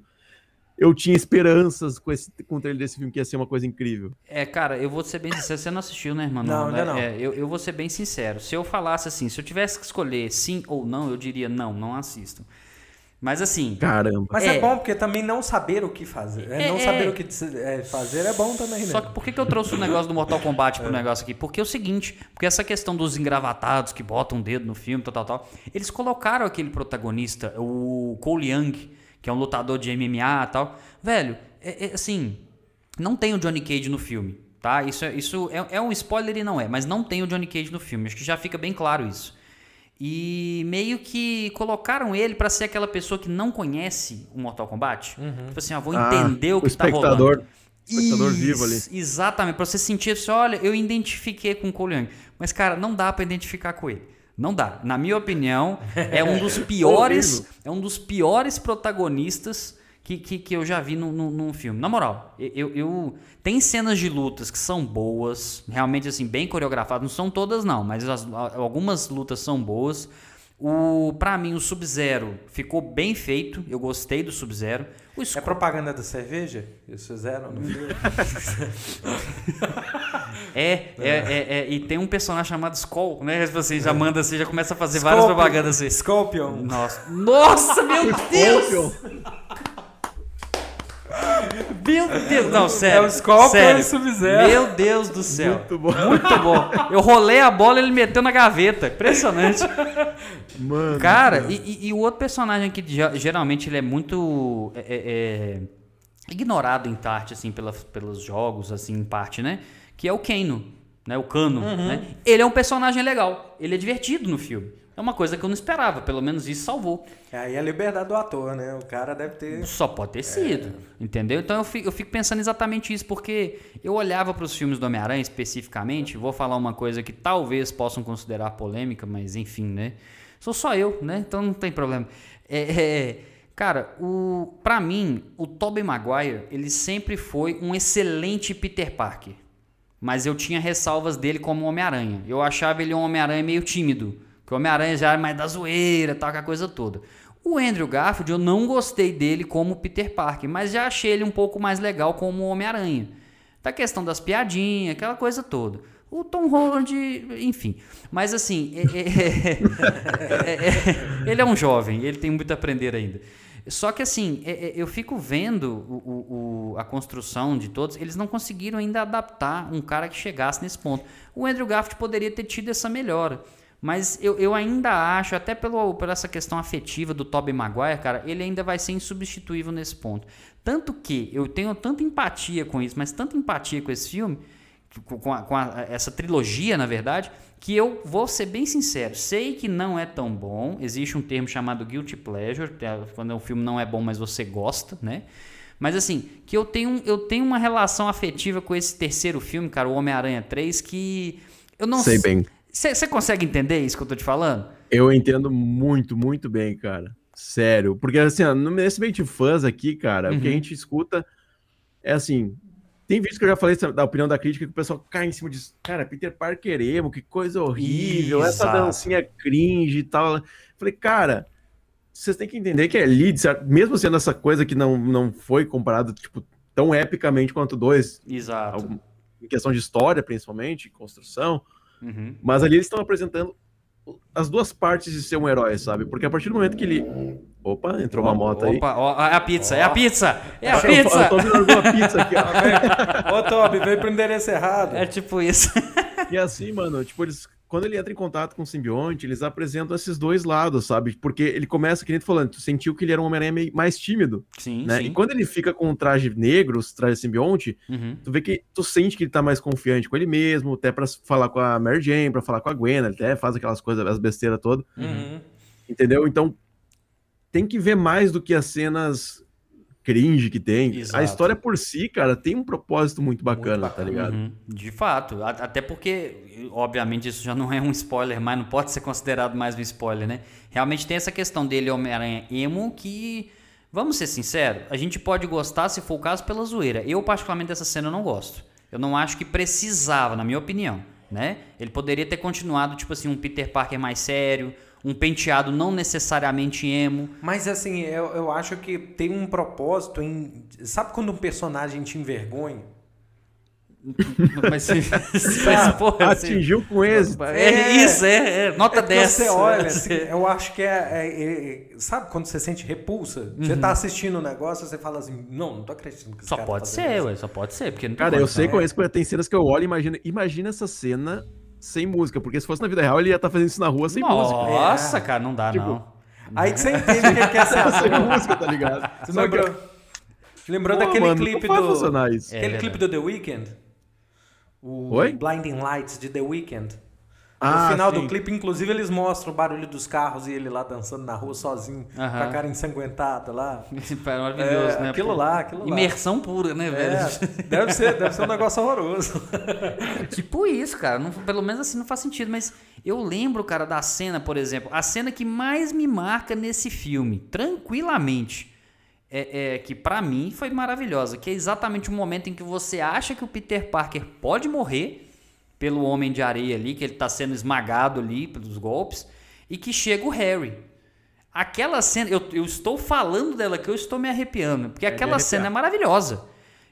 S3: Eu tinha esperanças com, esse, com o trailer desse filme que ia ser uma coisa incrível.
S1: É, cara, eu vou ser bem sincero, você não assistiu, né, irmão?
S2: Não, ainda
S1: né?
S2: não.
S1: É, eu, eu vou ser bem sincero. Se eu falasse assim, se eu tivesse que escolher sim ou não, eu diria não, não assistam. Mas assim,
S3: Caramba.
S2: Mas é.
S1: É.
S2: bom porque também não saber o que fazer. É,
S1: É,
S2: não
S1: é.
S2: saber o que é, fazer é bom também, né?
S1: Só que por que, que eu trouxe o negócio do Mortal Kombat pro negócio aqui? Porque é o seguinte, porque essa questão dos engravatados que botam o dedo no filme, tal, tal, tal, eles colocaram aquele protagonista, o Cole Young, que é um lutador de MMA e tal. Velho, é, é assim, não tem o Johnny Cage no filme, tá? Isso, é, isso é, é um spoiler e não é, mas não tem o Johnny Cage no filme. Acho que já fica bem claro isso. E meio que colocaram ele pra ser aquela pessoa que não conhece o Mortal Kombat. Tipo assim, ah, vou
S3: Ah,
S1: entender o que tá
S3: espectador,
S1: rolando.
S3: espectador vivo ali.
S1: Isso, Exatamente, pra você sentir assim, olha, eu identifiquei com o Cole Young. Mas, cara, não dá pra identificar com ele. Não dá. Na minha opinião, é um dos piores, é um dos piores protagonistas que, que, que eu já vi num, num, num filme. Na moral, eu, eu- tem cenas de lutas que são boas, realmente assim, bem coreografadas. Não são todas, não, mas as- algumas lutas são boas. O, pra mim, o Sub-Zero ficou bem feito. Eu gostei do Sub-Zero. O
S2: É propaganda da cerveja? Eles fizeram no filme?
S1: É, é, é, é, e tem um personagem chamado Skull, né? Assim, já manda assim, já começa a fazer várias propagandas assim.
S2: Scorpion.
S1: Nossa, nossa, meu Deus!
S3: Scorpion.
S1: Meu Deus! Não, sério.
S2: É o Scorpion e Sub-Zero.
S1: Meu Deus do céu.
S3: Muito bom.
S1: Muito bom. Eu rolei a bola e ele meteu na gaveta. Impressionante.
S3: Mano.
S1: Cara, e, e- e o outro personagem que ge- geralmente ele é muito é, é, é, ignorado em parte, assim, pela, pelos jogos, assim, em parte, né? Que é o Kano, né? O Cano, né? Ele é um personagem legal. Ele é divertido no filme. É uma coisa que eu não esperava. Pelo menos isso salvou.
S2: Aí é a liberdade do ator, né? O cara deve ter.
S1: Só pode ter sido, entendeu? Então eu fico, eu fico pensando exatamente isso, porque eu olhava para os filmes do Homem-Aranha especificamente, vou falar uma coisa que talvez possam considerar polêmica, mas enfim, né? Sou só eu, né? Então não tem problema. É, é, cara, o, pra mim, o Tobey Maguire, ele sempre foi um excelente Peter Parker. Mas eu tinha ressalvas dele como Homem-Aranha. Eu achava ele um Homem-Aranha meio tímido. Que o Homem-Aranha já era mais da zoeira, tal, aquela coisa toda. O Andrew Garfield, eu não gostei dele como Peter Parker, mas já achei ele um pouco mais legal como Homem-Aranha. Da questão das piadinhas, aquela coisa toda. O Tom Holland, enfim. Mas assim, é- é- é- é- ele é um jovem, ele tem muito a aprender ainda. Só que assim, é- é- eu fico vendo o- o- a construção de todos, eles não conseguiram ainda adaptar um cara que chegasse nesse ponto. O Andrew Garfield poderia ter tido essa melhora. Mas eu, eu ainda acho, até pelo, por essa questão afetiva do Tobey Maguire, cara, ele ainda vai ser insubstituível nesse ponto. Tanto que eu tenho tanta empatia com isso, mas tanta empatia com esse filme, com, a- com a- essa trilogia, na verdade, que eu vou ser bem sincero. Sei que não é tão bom. Existe um termo chamado guilty pleasure, é quando o filme não é bom, mas você gosta, né? Mas assim, que eu tenho, eu tenho uma relação afetiva com esse terceiro filme, cara, o Homem-Aranha 3, que eu não
S3: Sei bem.
S1: Você consegue entender isso que eu tô te falando?
S3: Eu entendo muito, muito bem, cara. Sério. Porque, assim, ó, nesse meio de fãs aqui, cara, o que a
S1: Uhum.
S3: gente escuta é assim. Tem vídeos que eu já falei da opinião da crítica que o pessoal cai em cima disso. Cara, Peter Parker emo, que coisa horrível, essa
S1: Exato.
S3: dancinha cringe e tal. Falei, cara, vocês têm que entender que é lead, certo? mesmo sendo essa coisa que não, não foi comparado, tipo, tão epicamente quanto dois,
S1: Exato.
S3: em questão de história, principalmente, construção.
S1: Uhum.
S3: Mas ali eles estão apresentando as duas partes de ser um herói, sabe? Porque a partir do momento que ele. Opa, entrou uma moto aí.
S1: Opa, ó, é a pizza, é a pizza, é a
S3: Eu-
S1: pizza.
S3: Eu tô vendo alguma pizza aqui, ó.
S2: Ô, Toby, veio pro endereço errado.
S1: É tipo isso.
S3: E assim, mano, tipo, eles. Quando ele entra em contato com o simbionte, eles apresentam esses dois lados, sabe? Porque ele começa, que nem tu falando, tu sentiu que ele era um Homem-Aranha meio mais tímido,
S1: Sim,
S3: né? E quando ele fica com o traje negro, o traje simbionte,
S1: Uhum.
S3: tu vê que tu sente que ele tá mais confiante com ele mesmo, até pra falar com a Mary Jane, pra falar com a Gwen, ele até faz aquelas coisas, as besteiras todas.
S2: Uhum.
S3: Entendeu? Então tem que ver mais do que as cenas cringe que tem.
S1: Exato.
S3: A história por si, cara, tem um propósito muito bacana,
S2: bacana.
S3: tá ligado?
S1: Uhum, De fato, até porque, obviamente, isso já não é um spoiler, mas não pode ser considerado mais um spoiler, né? Realmente tem essa questão dele, Homem-Aranha emo, que, vamos ser sinceros, a gente pode gostar, se for o caso, pela zoeira. Eu, particularmente, dessa cena não gosto. Eu não acho que precisava, na minha opinião, né? Ele poderia ter continuado, tipo assim, um Peter Parker mais sério, um penteado não necessariamente emo.
S2: Mas assim, eu, eu acho que tem um propósito em. Sabe quando um personagem te envergonha?
S1: Mas, mas porra, assim,
S3: Atingiu com êxito.
S1: É,
S2: É.
S1: isso, é, é nota
S2: É porque
S1: 10.
S2: Você olha, assim, eu acho que é, é- é- Sabe quando você sente repulsa? Você tá assistindo um negócio você fala assim: não, não tô acreditando que
S1: Só
S2: cara
S1: pode
S2: tá
S1: ser,
S2: isso."
S1: ué, só pode ser, porque
S3: Cara, eu sei
S2: é.
S3: com isso, porque tem cenas que eu olho e imagino. Imagina essa cena sem música, porque se fosse na vida real, ele ia estar fazendo isso na rua sem música.
S1: Nossa,
S2: É.
S1: cara, não dá
S3: Tipo,
S1: não.
S2: Aí que você entende o que que é essa
S3: sem música, tá ligado?
S2: Você
S3: Só que-
S2: lembrou, lembrou
S3: Pô,
S2: daquele
S3: mano,
S2: clipe do.
S1: É
S2: aquele
S1: verdade.
S2: clipe do The Weeknd? O
S3: Oi?
S2: Blinding Lights de The Weeknd.
S3: Ah,
S2: no final
S3: sim.
S2: do clipe, inclusive, eles mostram o barulho dos carros e ele lá dançando na rua sozinho, com a cara ensanguentada lá.
S1: É maravilhoso,
S2: É,
S1: né?
S2: aquilo lá, aquilo lá.
S1: Imersão pura, né, velho?
S2: É, deve, ser, deve ser um negócio horroroso.
S1: Tipo isso, cara. Não- pelo menos assim não faz sentido. Mas eu lembro, cara, da cena, por exemplo. A cena que mais me marca nesse filme, tranquilamente, é, é que pra mim foi maravilhosa. Que é exatamente o momento em que você acha que o Peter Parker pode morrer pelo Homem de Areia ali, que ele tá sendo esmagado ali pelos golpes, e que chega o Harry. Aquela cena, eu, eu estou falando dela que eu estou me arrepiando, porque aquela
S3: arrepiar.
S1: cena é maravilhosa.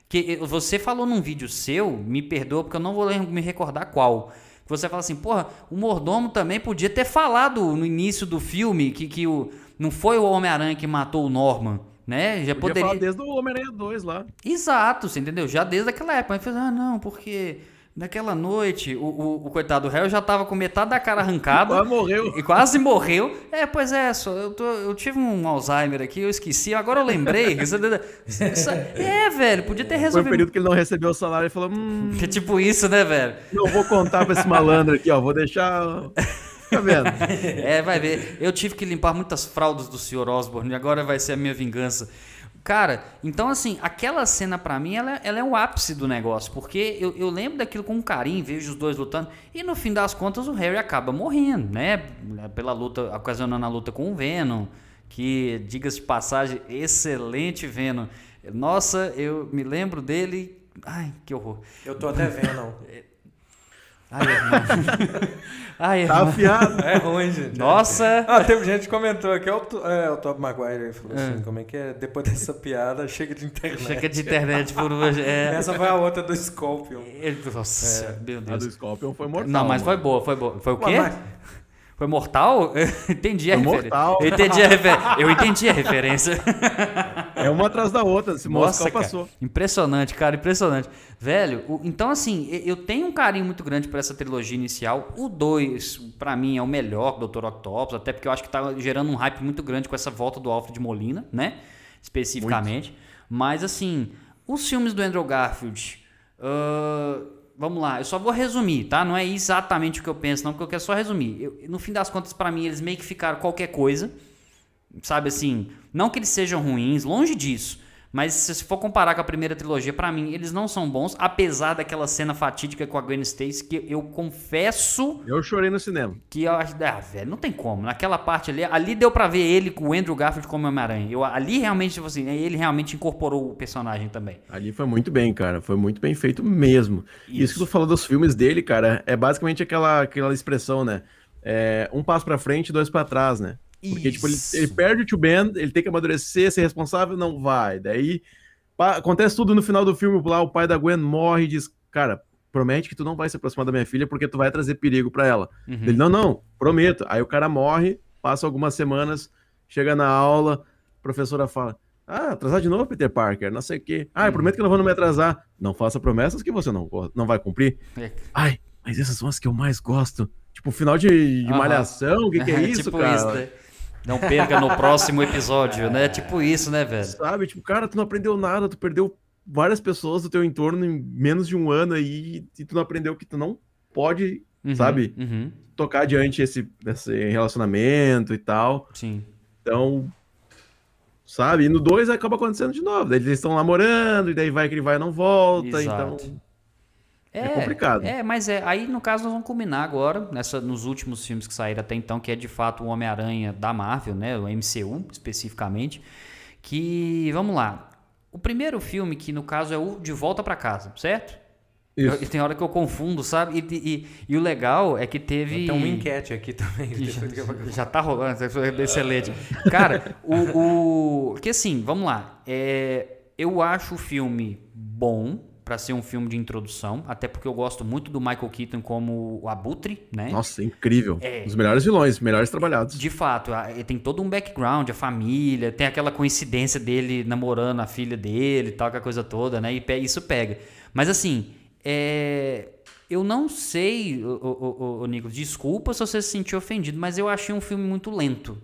S1: Que eh, você falou num vídeo seu, me perdoa porque eu não vou me recordar qual. Que você fala assim, porra, o mordomo também podia ter falado no início do filme que, que o, não foi o Homem-Aranha que matou o Norman, né? Já poderia.
S3: falar desde o Homem-Aranha 2 lá.
S1: Exato, você entendeu? Já desde aquela época. Aí fez, ah, não, porque naquela noite o, o, o coitado do Harry já tava com metade da cara arrancada.
S3: Quase morreu.
S1: E quase morreu. É, pois é, só, eu, tô- eu tive um Alzheimer aqui, eu esqueci, agora eu lembrei. É, velho, podia ter
S3: Foi um
S1: resolvido.
S3: período que ele não recebeu o salário e falou: Hum,
S1: Que é tipo isso, né, velho?
S3: não vou contar pra esse malandro aqui, ó. Vou deixar. Tá vendo?
S1: É, vai ver. Eu tive que limpar muitas fraldas do Sr. Osborne e agora vai ser a minha vingança. Cara, então assim, aquela cena pra mim, ela, ela é o ápice do negócio, porque eu, eu lembro daquilo com carinho, vejo os dois lutando, e no fim das contas o Harry acaba morrendo, né? Pela luta, ocasionando a luta com o Venom, que, diga-se de passagem, excelente Venom. Nossa, eu me lembro dele. Ai, que horror.
S2: Eu tô até vendo.
S1: Ai, irmão. Ai,
S3: Tá
S1: irmão.
S3: afiado.
S2: É ruim, gente.
S1: Nossa!
S2: Ah, teve gente que comentou aqui, é o, é, o Top Maguire falou assim, como é que é? Depois dessa piada, chega de internet.
S1: Chega de internet por hoje. É.
S2: Essa foi a outra do Scorpion.
S1: Ele- Nossa, meu
S3: A
S1: Deus.
S3: do Scorpion foi mortal.
S1: Não, mas foi
S3: mano.
S1: boa, foi boa. Foi o quê?
S2: mas-
S1: Foi mortal? entendi a
S3: Foi
S1: referência.
S3: mortal.
S1: Eu entendi a referência. Eu entendi a referência.
S3: É uma atrás da outra. Esse
S1: Nossa, cara.
S3: passou.
S1: Impressionante, cara, impressionante. Velho, o- então assim, eu tenho um carinho muito grande por essa trilogia inicial. O 2, pra mim, é o melhor Dr. Octopus, até porque eu acho que tá gerando um hype muito grande com essa volta do Alfred Molina, né? Especificamente. Mas assim, os filmes do Andrew Garfield. ah, vamos lá, eu só vou resumir, tá? Não é exatamente o que eu penso, não, porque eu quero só resumir. Eu- no fim das contas, pra mim, eles meio que ficaram qualquer coisa sabe assim, não que eles sejam ruins, longe disso, mas se você for comparar com a primeira trilogia, pra mim, eles não são bons, apesar daquela cena fatídica com a Gwen Stacy, que eu confesso
S3: Eu chorei no cinema.
S1: que eu acho, ah, velho, não tem como, naquela parte ali, ali deu pra ver ele com o Andrew Garfield como Homem-Aranha, eu, ali realmente, tipo assim, ele realmente incorporou o personagem também.
S3: Ali foi muito bem, cara. Foi muito bem feito mesmo. Isso,
S1: Isso.
S3: que tu falou dos filmes dele, cara, é basicamente aquela, aquela expressão, né? É, um passo pra frente, dois pra trás, né? Porque, tipo, ele, ele perde o Tio Ben, ele tem que amadurecer, ser responsável, não vai. Daí pá, acontece tudo no final do filme, lá o pai da Gwen morre e diz, cara, promete que tu não vai se aproximar da minha filha porque tu vai trazer perigo pra ela.
S1: Uhum.
S3: Ele, não, não, prometo. Aí o cara morre, passa algumas semanas, chega na aula, a professora fala, ah, atrasar de novo, Peter Parker, não sei o quê. Ah, eu prometo que não vou me atrasar. Não faça promessas que você não, não vai cumprir.
S1: É.
S3: Ai, mas essas são as que eu mais gosto. Tipo, final de, de malhação, o que, que é isso,
S1: tipo
S3: cara?
S1: isso, né? Não perca no próximo episódio, né? Tipo isso, né, velho?
S3: Sabe, tipo, cara, tu não aprendeu nada, tu perdeu várias pessoas do teu entorno em menos de um ano aí e tu não aprendeu que tu não pode,
S1: Uhum,
S3: sabe,
S1: Uhum,
S3: tocar adiante esse, esse relacionamento e tal.
S1: sim.
S3: Então, sabe, e no 2 acaba acontecendo de novo. Daí eles estão namorando, e daí vai que ele vai e não volta,
S1: Exato.
S3: então. É complicado.
S1: É, mas é. Aí, no caso, nós vamos combinar agora, nessa, nos últimos filmes que saíram até então, que é de fato o Homem-Aranha da Marvel, né? O MCU, especificamente. Que, vamos lá. O primeiro filme, que no caso é o De Volta pra Casa, certo?
S3: Isso.
S1: Eu- tem hora que eu confundo, sabe? E, e- e o legal é que teve.
S2: Tem um enquete aqui também.
S1: Já, já tá rolando, é excelente. Cara, o, o. Que assim, vamos lá. É, eu acho o filme bom pra ser um filme de introdução, até porque eu gosto muito do Michael Keaton como o Abutre, né?
S3: Nossa, incrível.
S1: É.
S3: Os melhores vilões, melhores trabalhados.
S1: De fato, tem todo um background, a família, tem aquela coincidência dele namorando a filha dele e tal, aquela coisa toda, né? E isso pega. Mas assim, é, eu não sei, o, o, o, o Nicolas, desculpa se você se sentiu ofendido, mas eu achei um filme muito lento.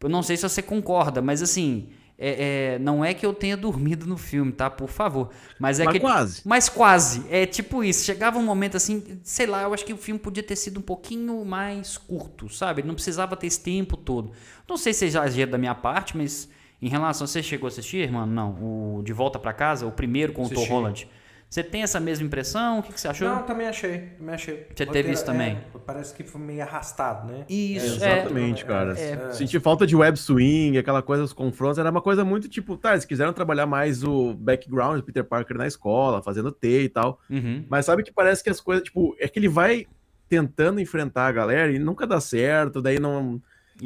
S1: Eu não sei se você concorda, mas assim, é, é, não é que eu tenha dormido no filme, tá? Por favor. Mas é
S3: Mas
S1: que.
S3: quase.
S1: Mas quase. É tipo isso. Chegava um momento assim, sei lá, eu acho que o filme podia ter sido um pouquinho mais curto, sabe? Ele não precisava ter esse tempo todo. Não sei se é exagero da minha parte, mas em relação. Você chegou a assistir, mano? Não. O De Volta pra Casa, o primeiro com o Tom. Holland. Você tem essa mesma impressão? O que, que você achou?
S2: Não, também achei. Também achei.
S1: Você
S2: Roteiro,
S1: teve isso também?
S2: é, parece que foi meio arrastado, né?
S1: Isso, é.
S3: Exatamente, cara.
S1: é.
S3: Senti falta de web swing, aquela coisa, os confrontos. Era uma coisa muito tipo, tá, eles quiseram trabalhar mais o background do Peter Parker na escola, fazendo T e tal.
S1: Uhum.
S3: Mas sabe que parece que as coisas, tipo, é que ele vai tentando enfrentar a galera e nunca dá certo, daí não,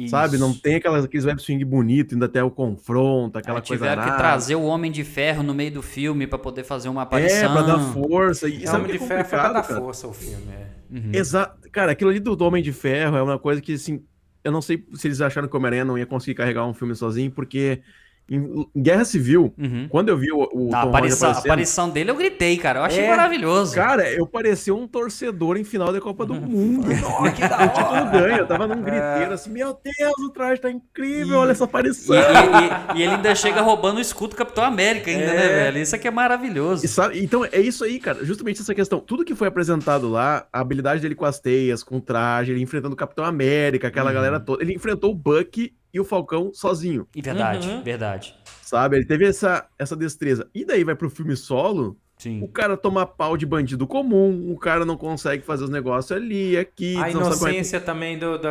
S3: sabe, não
S1: Isso.
S3: tem aquelas, aqueles web swing bonito, ainda até o confronto, aquela
S1: Aí
S3: coisa
S1: tiveram que trazer o Homem de Ferro no meio do filme pra poder fazer uma
S3: É,
S1: aparição.
S3: pra dar força. E
S2: É,
S3: sabe o
S2: Homem de
S3: é
S2: Ferro foi pra dar
S3: cara?
S2: força ao filme, é.
S1: Uhum.
S3: Exato. Cara, aquilo ali do Homem de Ferro é uma coisa que, assim, eu não sei se eles acharam que o Homem-Aranha não ia conseguir carregar um filme sozinho, porque em, Guerra Civil,
S1: Uhum.
S3: quando eu vi o, o
S1: A
S3: Tom Holland
S1: aparição, a aparição dele eu gritei, cara. Eu achei
S2: É,
S1: maravilhoso.
S3: cara, eu parecia um torcedor em final da Copa do
S1: Uhum.
S3: Mundo. Nossa, que da o título ganha. Eu tava num griteiro assim, meu Deus, o traje tá incrível, olha essa
S1: E,
S3: aparição.
S1: e- e- e ele ainda chega roubando o escudo do Capitão América ainda, né,
S2: É.
S1: velho? Isso aqui é maravilhoso.
S3: E sabe- então, é isso aí, cara. Justamente essa questão. Tudo que foi apresentado lá, a habilidade dele com as teias, com o traje, ele enfrentando o Capitão América, aquela
S1: Uhum.
S3: galera toda. Ele enfrentou o Bucky e o Falcão sozinho,
S1: E verdade,
S2: Uhum.
S1: verdade.
S3: sabe? Ele teve essa, essa destreza. E daí vai pro filme solo, o
S1: Sim.
S3: cara toma pau de bandido comum, o cara não consegue fazer os negócios ali, aqui.
S2: A
S3: não sabe como é
S2: inocência também do, do,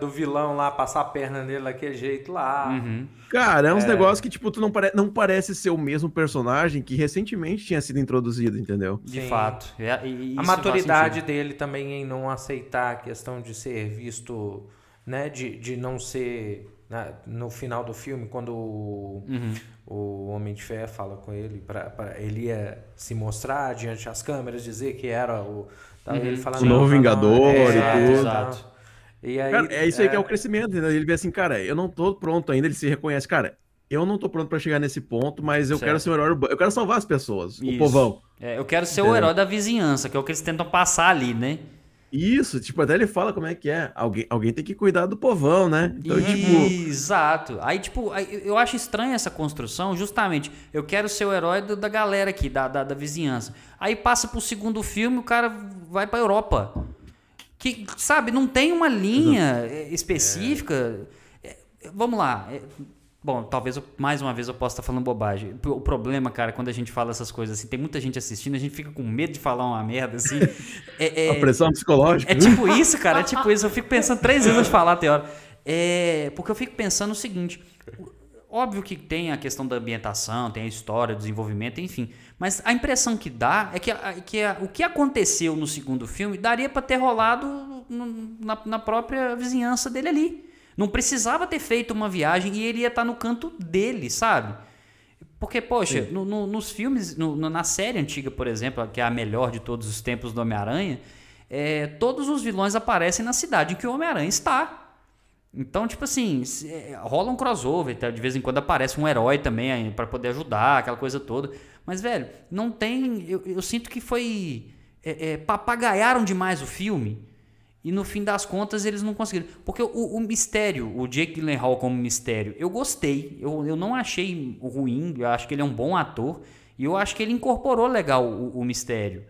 S2: do vilão lá, passar a perna nele daquele jeito lá.
S1: Uhum.
S3: Cara, é uns negócios que, tipo, tu não, pare... não parece ser o mesmo personagem que recentemente tinha sido introduzido, entendeu?
S1: De
S2: Sim.
S1: fato. É-
S2: A maturidade dele também em não aceitar a questão de ser visto, né? De, de não ser. Né, no final do filme, quando o,
S1: Uhum.
S2: o Homem de Ferro fala com ele, pra, pra- ele ia se mostrar diante das câmeras, dizer que era o. Tá, Ele fala,
S3: O
S2: "Não,
S3: novo
S2: não, não,
S3: Vingador
S2: é,
S3: e tudo.
S2: exato. E aí,
S3: Cara, é isso aí que é o crescimento, entendeu? Ele vê assim, cara, eu não tô pronto ainda, ele se reconhece, cara, eu não tô pronto pra chegar nesse ponto, mas eu
S1: Certo.
S3: quero ser o herói urbano, eu quero salvar as pessoas,
S1: Isso.
S3: o povão.
S1: É, eu quero ser o
S3: Entendeu?
S1: herói da vizinhança, que é o que eles tentam passar ali, né?
S3: Isso, tipo, até ele fala como é que é. Alguém, alguém tem que cuidar do povão, né? Então, tipo,
S1: Exato. Aí, tipo, eu acho estranha essa construção, justamente. Eu quero ser o herói da galera aqui, da, da, da vizinhança. Aí passa pro segundo filme, o cara vai pra Europa. Que, sabe, não tem uma linha eh, específica. É, Vamos lá. É, Bom, talvez eu- mais uma vez eu possa estar falando bobagem. O problema, cara, quando a gente fala essas coisas assim, tem muita gente assistindo, a gente fica com medo de falar uma merda assim. É, é-
S3: a pressão psicológica.
S1: é tipo isso, cara. É tipo isso. Eu fico pensando três vezes antes de falar até hora. É, porque eu fico pensando o seguinte. Óbvio que tem a questão da ambientação, tem a história, desenvolvimento, enfim. Mas a impressão que dá é que, a- que a- o que aconteceu no segundo filme daria pra ter rolado no- na, na própria vizinhança dele ali. Não precisava ter feito uma viagem e ele ia estar no canto dele, sabe? Porque, poxa, no- no- nos filmes, no- na série antiga, por exemplo, que é a melhor de todos os tempos do Homem-Aranha, é, todos os vilões aparecem na cidade em que o Homem-Aranha está. Então, tipo assim, é, rola um crossover, tá? de vez em quando aparece um herói também pra poder ajudar, aquela coisa toda. Mas, velho, não tem. Eu, eu sinto que foi. É, é, papagaiaram demais o filme. E no fim das contas eles não conseguiram. Porque o, o mistério, o Jake Gyllenhaal como mistério, eu gostei. Eu, eu não achei ruim. Eu acho que ele é um bom ator. E eu acho que ele incorporou legal o, o mistério.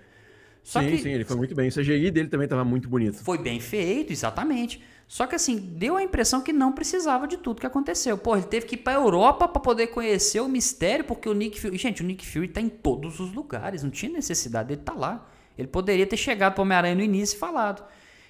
S1: Só
S3: sim,
S1: que
S3: sim, ele foi muito bem. O CGI dele também tava muito bonito.
S1: foi bem feito, exatamente. Só que assim, deu a impressão que não precisava de tudo que aconteceu. Pô, ele teve que ir pra Europa pra poder conhecer o mistério, porque o Nick Fury. Gente, o Nick Fury tá em todos os lugares, não tinha necessidade dele tá lá. Ele poderia ter chegado pro Homem-Aranha no início e falado.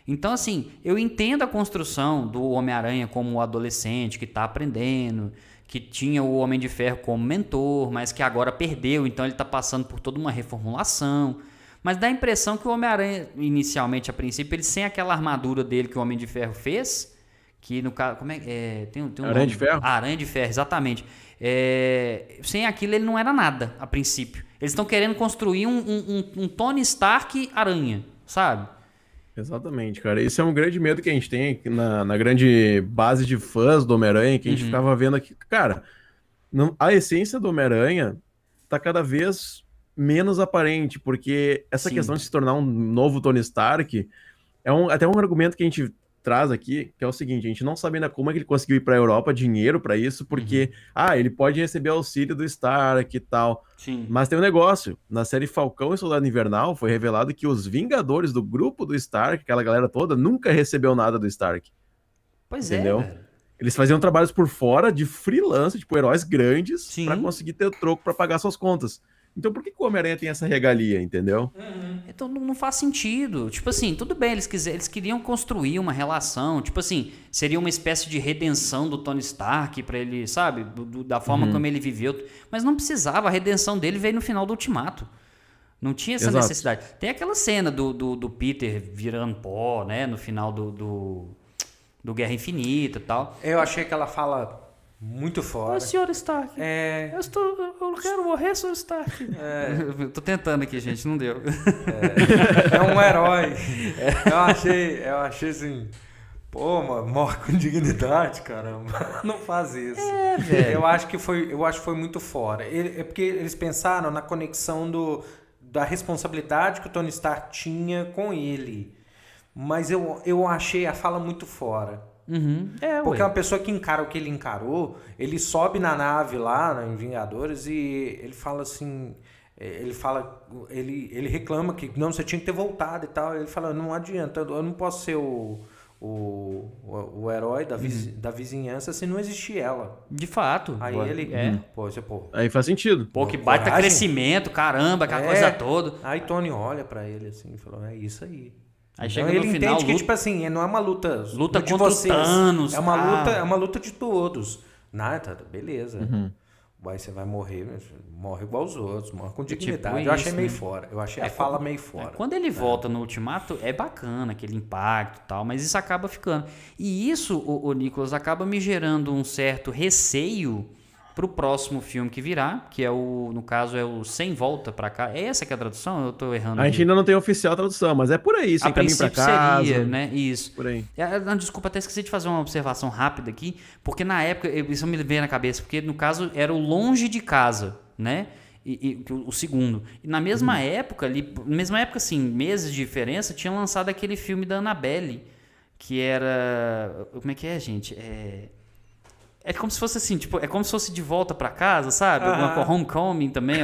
S1: Então, assim, eu entendo a construção do Homem-Aranha como o adolescente que tá aprendendo, que tinha o Homem de Ferro como mentor, mas que agora perdeu, então ele tá passando por toda uma reformulação. Mas dá a impressão que o Homem-Aranha, inicialmente, a princípio, ele sem aquela armadura dele que o Homem de Ferro fez, que no caso. Como é, é tem, um- tem um
S3: Aranha
S1: nome.
S3: de Ferro?
S1: Aranha de Ferro, exatamente. É, sem aquilo ele não era nada, a princípio. Eles estão querendo construir um- um- um Tony Stark aranha, sabe?
S3: Exatamente, cara. Esse é um grande medo que a gente tem na, na grande base de fãs do Homem-Aranha, que a gente
S1: Uhum.
S3: ficava vendo aqui. Cara, não- a essência do Homem-Aranha tá cada vez menos aparente, porque essa
S1: Sim.
S3: questão de se tornar um novo Tony Stark é um, até um argumento que a gente traz aqui, que é o seguinte, a gente não sabe ainda como é que ele conseguiu ir para a Europa, dinheiro para isso, porque, uhum. ah, ele pode receber auxílio do Stark e tal.
S1: Sim.
S3: Mas tem um negócio, na série Falcão e Soldado Invernal foi revelado que os Vingadores do grupo do Stark, aquela galera toda, nunca recebeu nada do Stark.
S1: Pois
S3: entendeu?
S1: é, velho.
S3: Eles faziam trabalhos por fora de freelance, tipo heróis grandes, para conseguir ter troco para pagar suas contas. Então por que, que o Homem-Aranha tem essa regalia, entendeu?
S1: Uhum. Então não faz sentido. Tipo assim, tudo bem, eles, quiser, eles queriam construir uma relação. Tipo assim, seria uma espécie de redenção do Tony Stark para ele, sabe? Do, da forma uhum. como ele viveu. Mas não precisava, a redenção dele veio no final do Ultimato. Não tinha essa Exato. necessidade. Tem aquela cena do, do, do, Peter virando pó, né? No final do, do, do Guerra Infinita e tal.
S2: Eu achei que ela fala muito fora. Ô,
S1: senhor Stark.
S2: É...
S1: Eu, estou, eu quero morrer, senhor Stark. É... tô tentando aqui, gente, não deu.
S2: É, é um herói. Eu achei, eu achei assim. Pô, mano, morre com dignidade, caramba. Não faz isso.
S1: É, velho.
S2: Eu acho que foi, eu acho que foi muito fora. Ele, é porque eles pensaram na conexão do, da responsabilidade que o Tony Stark tinha com ele. Mas eu, eu achei a fala muito fora.
S1: Uhum. É,
S2: Porque é uma pessoa que encara o que ele encarou, ele sobe na nave lá, né, em Vingadores, e ele fala assim. É, ele fala, ele, ele reclama que não, você tinha que ter voltado e tal. Ele fala, não adianta, eu não posso ser o, o, o, o herói da, viz, uhum. da vizinhança se não existir ela.
S1: De fato.
S2: Aí ele.
S1: É.
S2: Pô, você, pô.
S3: Aí faz sentido.
S1: Pô, que baita coragem. crescimento, caramba, aquela é. coisa toda.
S2: Aí Tony olha para ele assim e falou: é isso aí.
S1: Aí então, chega ele no final,
S2: entende que, tipo assim, não é uma luta.
S1: Luta de contra vocês. Thanos.
S2: É uma, luta, é uma luta de todos. Nada, beleza. Uhum. Aí você vai morrer, morre igual os outros, morre com tipo dignidade. Tipo eu achei meio né? fora. Eu achei é, a fala meio fora.
S1: É, quando ele volta no ultimato, é bacana aquele impacto e tal, mas isso acaba ficando. E isso, o, o Nicolas, acaba me gerando um certo receio para o próximo filme que virá, que é o, no caso, é o Sem Volta para Cá. É essa que é a tradução? Eu estou errando.
S3: A gente ainda não tem oficial tradução, mas é por aí, sem a caminho para casa.
S1: seria, né? Isso.
S3: Por aí.
S1: É, não, desculpa, até esqueci de fazer uma observação rápida aqui, porque na época, isso me veio na cabeça, porque no caso era o Longe de Casa, né? E, e, o segundo. E na mesma uhum. época, ali, na mesma época, assim, meses de diferença, tinha lançado aquele filme da Annabelle, que era. Como é que é, gente? É. É como se fosse assim, tipo, é como se fosse de volta para casa, sabe? Uma homecoming também.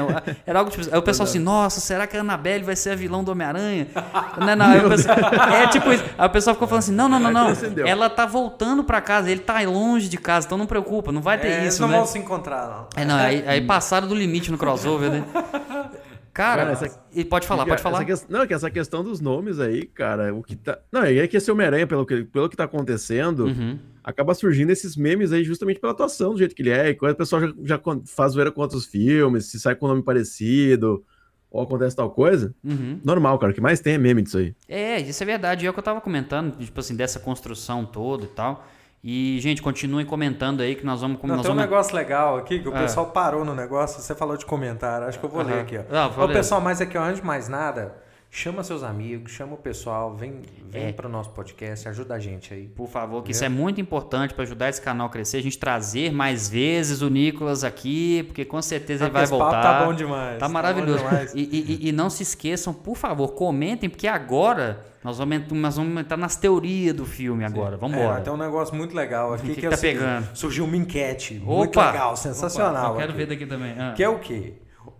S1: Era algo tipo. Aí o pessoal assim, nossa, será que a Annabelle vai ser a vilão do Homem-Aranha? não, não, pessoal, é tipo isso. Aí o pessoal ficou falando assim: não, não, não, não. Ela tá voltando para casa, ele tá longe de casa, então não preocupa, não vai ter é, isso. Eles
S2: não
S1: né?
S2: vão se encontrar, não.
S1: É, não, aí, aí passaram do limite no crossover, né? Cara, cara essa, e pode falar, pode falar.
S3: Que, não, que essa questão dos nomes aí, cara, o que tá. Não, é que esse Homem-Aranha, pelo que, pelo que tá acontecendo, uhum. acaba surgindo esses memes aí justamente pela atuação, do jeito que ele é. E quando a pessoa já, já faz zoeira com outros filmes, se sai com um nome parecido, ou acontece tal coisa, uhum. normal, cara. O que mais tem é meme disso aí.
S1: É, isso é verdade. É o que eu tava comentando, tipo assim, dessa construção toda e tal. E, gente, continuem comentando aí que nós vamos...
S2: Não,
S1: nós
S2: tem
S1: vamos...
S2: um negócio legal aqui que o é. pessoal parou no negócio. Você falou de comentário. Acho que eu vou ler aqui. Ó. Não, Ô, pessoal, mas aqui, ó, antes de mais nada, chama seus amigos, chama o pessoal, vem, vem é. para o nosso podcast, ajuda a gente aí.
S1: Por favor, que isso é muito importante para ajudar esse canal a crescer, a gente trazer mais vezes o Nicolas aqui, porque com certeza ele vai voltar.
S2: Tá bom demais.
S1: Tá, tá maravilhoso. Demais. E, e, e, não se esqueçam, por favor, comentem, porque agora nós vamos, nós vamos entrar nas teorias do filme agora. Vamos embora.
S2: É, tem um negócio muito legal aqui
S1: que, que, que tá assim, pegando.
S2: Surgiu uma enquete Opa! muito legal, sensacional. Opa,
S1: eu quero aqui. ver daqui também. Ah.
S2: Que é o quê?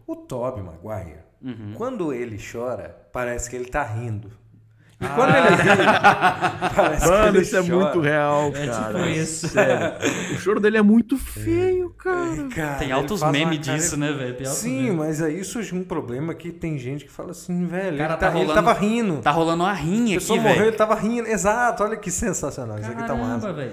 S2: O Toby Maguire, uhum. quando ele chora, parece que ele tá rindo. E ah. quando ele ri, parece
S3: Mano,
S2: que ele
S3: isso é
S2: chora.
S3: é muito real, cara. É tipo isso. Sério. O choro dele é muito feio, cara. cara
S1: tem altos memes disso, né, velho?
S2: Sim, meme. mas aí surge um problema que tem gente que fala assim, velho, cara, ele, tá, tá rolando, ele tava rindo.
S1: Tá rolando uma rinha aqui, velho. A pessoa
S2: morreu, ele tava rindo. Exato, olha que sensacional. Caramba, isso aqui tá massa.
S1: velho.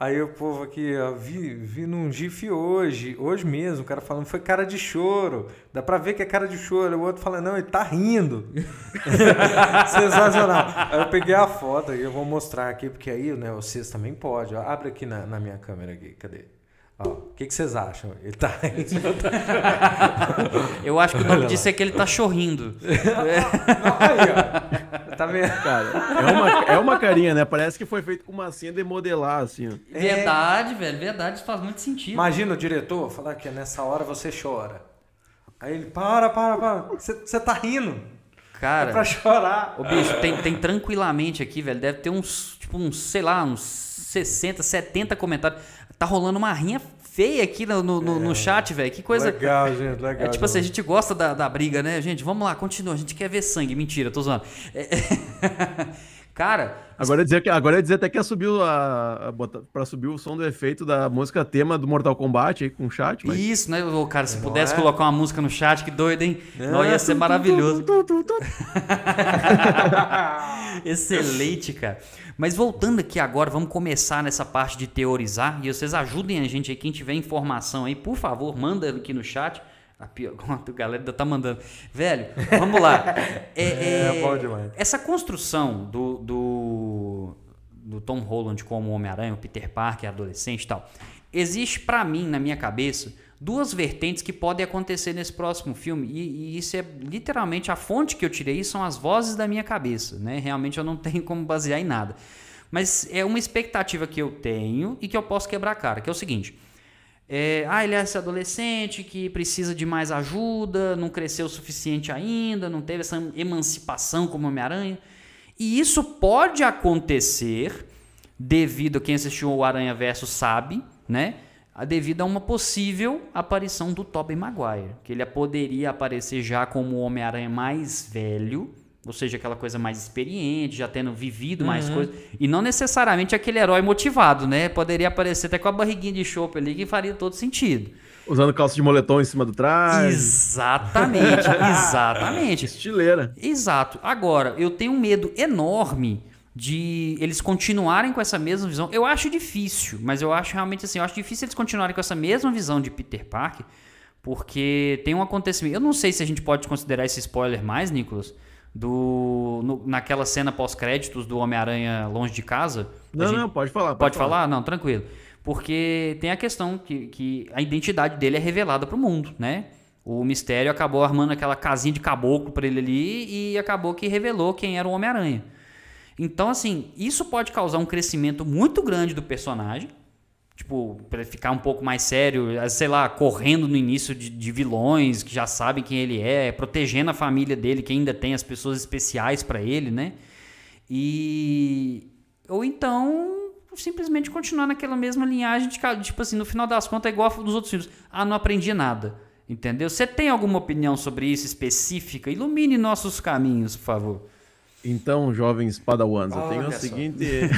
S2: Aí o povo aqui, ó, vi, vi num GIF hoje, hoje mesmo, o cara falando, foi cara de choro. Dá pra ver que é cara de choro. O outro fala, não, ele tá rindo. Sensacional. Aí eu peguei a foto e eu vou mostrar aqui, porque aí, né, vocês também podem. Abre aqui na, na minha câmera aqui, cadê? O que, que vocês acham? Ele tá.
S1: Eu acho que o nome disso é que ele tá chorrindo.
S2: aí, ó. Tá vendo?
S3: Cara, é uma, é uma carinha, né? Parece que foi feito com massinha de modelar, assim. Ó.
S1: É. Verdade, velho. Verdade, isso faz muito sentido.
S2: Imagina o diretor falar que nessa hora você chora. Aí ele, para, para, para. Você tá rindo.
S1: Cara,
S2: É pra chorar.
S1: Ô, bicho, tem, tem tranquilamente aqui, velho. Deve ter uns, tipo, uns, sei lá, uns 60, 70 comentários. Tá rolando uma rinha feia aqui no, no, no- no chat, velho. Que coisa.
S2: Legal, gente, legal.
S1: É tipo assim, a gente gosta da, da briga, né, gente? Vamos lá, continua. A gente quer ver sangue. Mentira, tô zoando. É- Cara,
S3: Agora é dizer, que, agora é dizer até que subiu a, a botar, pra subir o som do efeito da música tema do Mortal Kombat aí com o chat, mas...
S1: isso, né, ô, cara? Se
S2: Não
S1: pudesse
S2: é?
S1: colocar uma música no chat, que doido, hein? Não, ia ser
S3: tu,
S1: maravilhoso.
S3: tu, tu.
S1: Excelente, cara. Mas voltando aqui agora, vamos começar nessa parte de teorizar. E vocês ajudem a gente aí, quem tiver informação aí, por favor, manda aqui no chat. A, pior, a galera ainda tá mandando. Velho, vamos lá. É,
S2: É, bom demais.
S1: Essa construção do, do, do Tom Holland como Homem-Aranha, o Peter Parker, adolescente e tal, existe pra mim, na minha cabeça, duas vertentes que podem acontecer nesse próximo filme. E, e isso é literalmente a fonte que eu tirei são as vozes da minha cabeça, né? Realmente eu não tenho como basear em nada. Mas é uma expectativa que eu tenho e que eu posso quebrar a cara, que é o seguinte. É, ah, ele é esse adolescente que precisa de mais ajuda, não cresceu o suficiente ainda, não teve essa emancipação como Homem-Aranha. E isso pode acontecer devido a quem assistiu o Aranha Verso sabe, né? A- Devido a uma possível aparição do Tobey Maguire, que ele poderia aparecer já como o Homem-Aranha mais velho, ou seja, aquela coisa mais experiente, já tendo vivido mais coisas, e não necessariamente aquele herói motivado, né? Poderia aparecer até com a barriguinha de chope ali, que faria todo sentido.
S3: Usando calça de moletom em cima do traje.
S1: Exatamente, exatamente.
S3: Estileira.
S1: Exato. Agora, eu tenho um medo enorme de eles continuarem com essa mesma visão. Eu acho difícil, mas eu acho realmente assim, eu acho difícil eles continuarem com essa mesma visão de Peter Parker, porque tem um acontecimento. Eu não sei se a gente pode considerar esse spoiler mais, Nicolas, do no- naquela cena pós-créditos do Homem-Aranha longe de casa.
S3: Não,
S1: gente-
S3: não, pode falar.
S1: Pode falar? Não, tranquilo. Porque tem a questão que, que a identidade dele é revelada pro mundo, né? O mistério acabou armando aquela casinha de caboclo pra ele ali e acabou que revelou quem era o Homem-Aranha. Então, assim, isso pode causar um crescimento muito grande do personagem. Tipo, pra ele ficar um pouco mais sério, sei lá, correndo no início de, de vilões que já sabem quem ele é, protegendo a família dele, que ainda tem as pessoas especiais pra ele, né? E. Ou então simplesmente continuar naquela mesma linhagem de tipo assim, no final das contas é igual dos outros filmes. Ah, não aprendi nada. Entendeu? Você tem alguma opinião sobre isso específica? Ilumine nossos caminhos, por favor.
S3: Então, jovens padawans, eu tenho
S2: só.
S3: seguinte.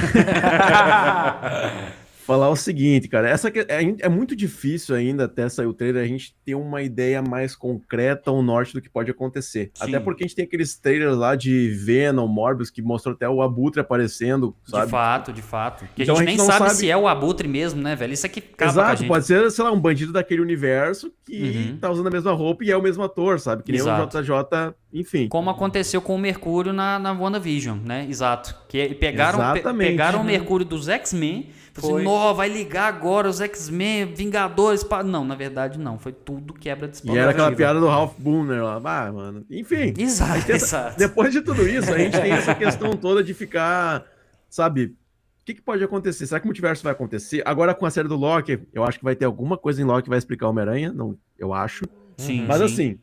S3: Falar o seguinte, cara, essa é, é muito difícil ainda até sair o trailer a gente ter uma ideia mais concreta ou norte do que pode acontecer.
S1: Sim.
S3: Até porque a gente tem aqueles trailers lá de Venom, Morbius, que mostrou até o Abutre aparecendo, sabe?
S1: De fato, de fato. Que
S3: Então
S1: a
S3: a
S1: gente
S3: gente
S1: nem sabe,
S3: sabe-
S1: se é o Abutre mesmo, né, velho? Isso aqui acaba
S3: Exato,
S1: gente.
S3: pode ser, sei lá, um bandido daquele universo que
S1: Uhum.
S3: tá usando a mesma roupa e é o mesmo ator, sabe? Que nem
S1: Exato.
S3: o JJ, enfim.
S1: Como aconteceu com o Mercúrio na, na WandaVision, né? Exato. Que pegaram, pe- pegaram o Mercúrio dos X-Men, falaram assim,
S2: Foi.
S1: "Nó, vai ligar agora os X-Men, Vingadores. pá." Não, na verdade não. Foi tudo quebra de
S3: E era aquela piada do Ralph Booner lá. Ah, mano. Enfim.
S1: Exato,
S3: essa-
S1: exato.
S3: Depois de tudo isso, a gente tem essa questão toda de ficar, sabe? O que, que pode acontecer? Será que o multiverso vai acontecer? Agora com a série do Loki, eu acho que vai ter alguma coisa em Loki que vai explicar o Homem-Aranha. Não, eu acho.
S1: Sim,
S3: Mas
S1: sim.
S3: assim,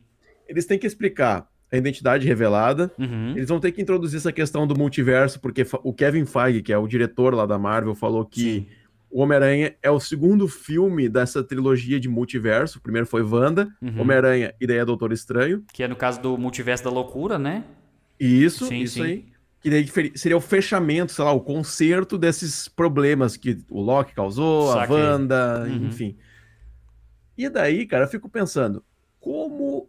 S3: eles têm que explicar a identidade revelada.
S1: Uhum.
S3: Eles vão ter que introduzir essa questão do multiverso, porque o Kevin Feige, que é o diretor lá da Marvel, falou que
S1: Sim.
S3: o Homem-Aranha é o segundo filme dessa trilogia de multiverso. O primeiro foi Wanda,
S1: Uhum.
S3: Homem-Aranha e daí é Doutor Estranho.
S1: Que é no caso do Multiverso da Loucura, né?
S3: Isso,
S1: Sim,
S3: isso
S1: sim.
S3: aí. Que daí seria o fechamento, sei lá, o conserto desses problemas que o Loki causou,
S1: Saquei.
S3: a Wanda,
S1: Uhum.
S3: enfim. E daí, cara, eu fico pensando, como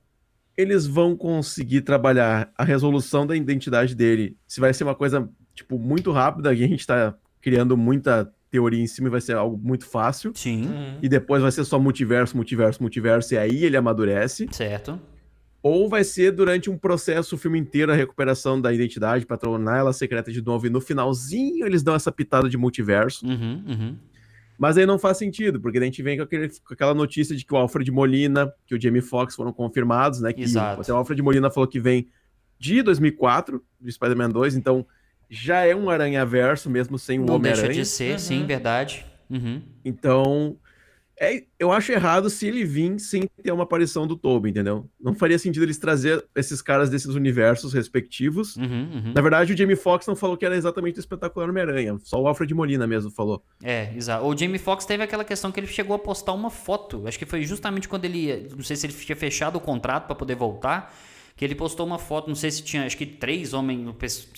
S3: eles vão conseguir trabalhar a resolução da identidade dele? Se vai ser uma coisa, tipo, muito rápida, e a gente tá criando muita teoria em cima e vai ser algo muito fácil.
S1: Sim.
S2: Uhum.
S3: E depois vai ser só multiverso, multiverso, multiverso, e aí ele amadurece.
S1: Certo.
S3: Ou vai ser durante um processo, o filme inteiro, a recuperação da identidade pra tornar ela secreta de novo. E no finalzinho eles dão essa pitada de multiverso.
S1: Uhum, uhum.
S3: Mas aí não faz sentido, porque a gente vem com, aquele- com aquela notícia de que o Alfred Molina, que o Jamie Foxx foram confirmados, né? Que
S1: Exato.
S3: até o Alfred Molina falou que vem de 2004, de Spider-Man 2, então já é um aranha-verso, mesmo sem o
S1: Não deixa
S3: Homem-Aranha.
S1: de ser,
S2: Uhum.
S1: sim, verdade. Uhum.
S3: Então, É, eu acho errado se ele vir sem ter uma aparição do Tobey, entendeu? Não faria sentido eles trazer esses caras desses universos respectivos.
S1: Uhum, uhum.
S3: Na verdade, o Jamie Foxx não falou que era exatamente o espetacular Homem-Aranha. Só o Alfred Molina mesmo falou.
S1: É, exato. O Jamie Foxx teve aquela questão que ele chegou a postar uma foto. Acho que foi justamente quando ele. Não sei se ele tinha fechado o contrato para poder voltar. Que ele postou uma foto, não sei se tinha, acho que três homens,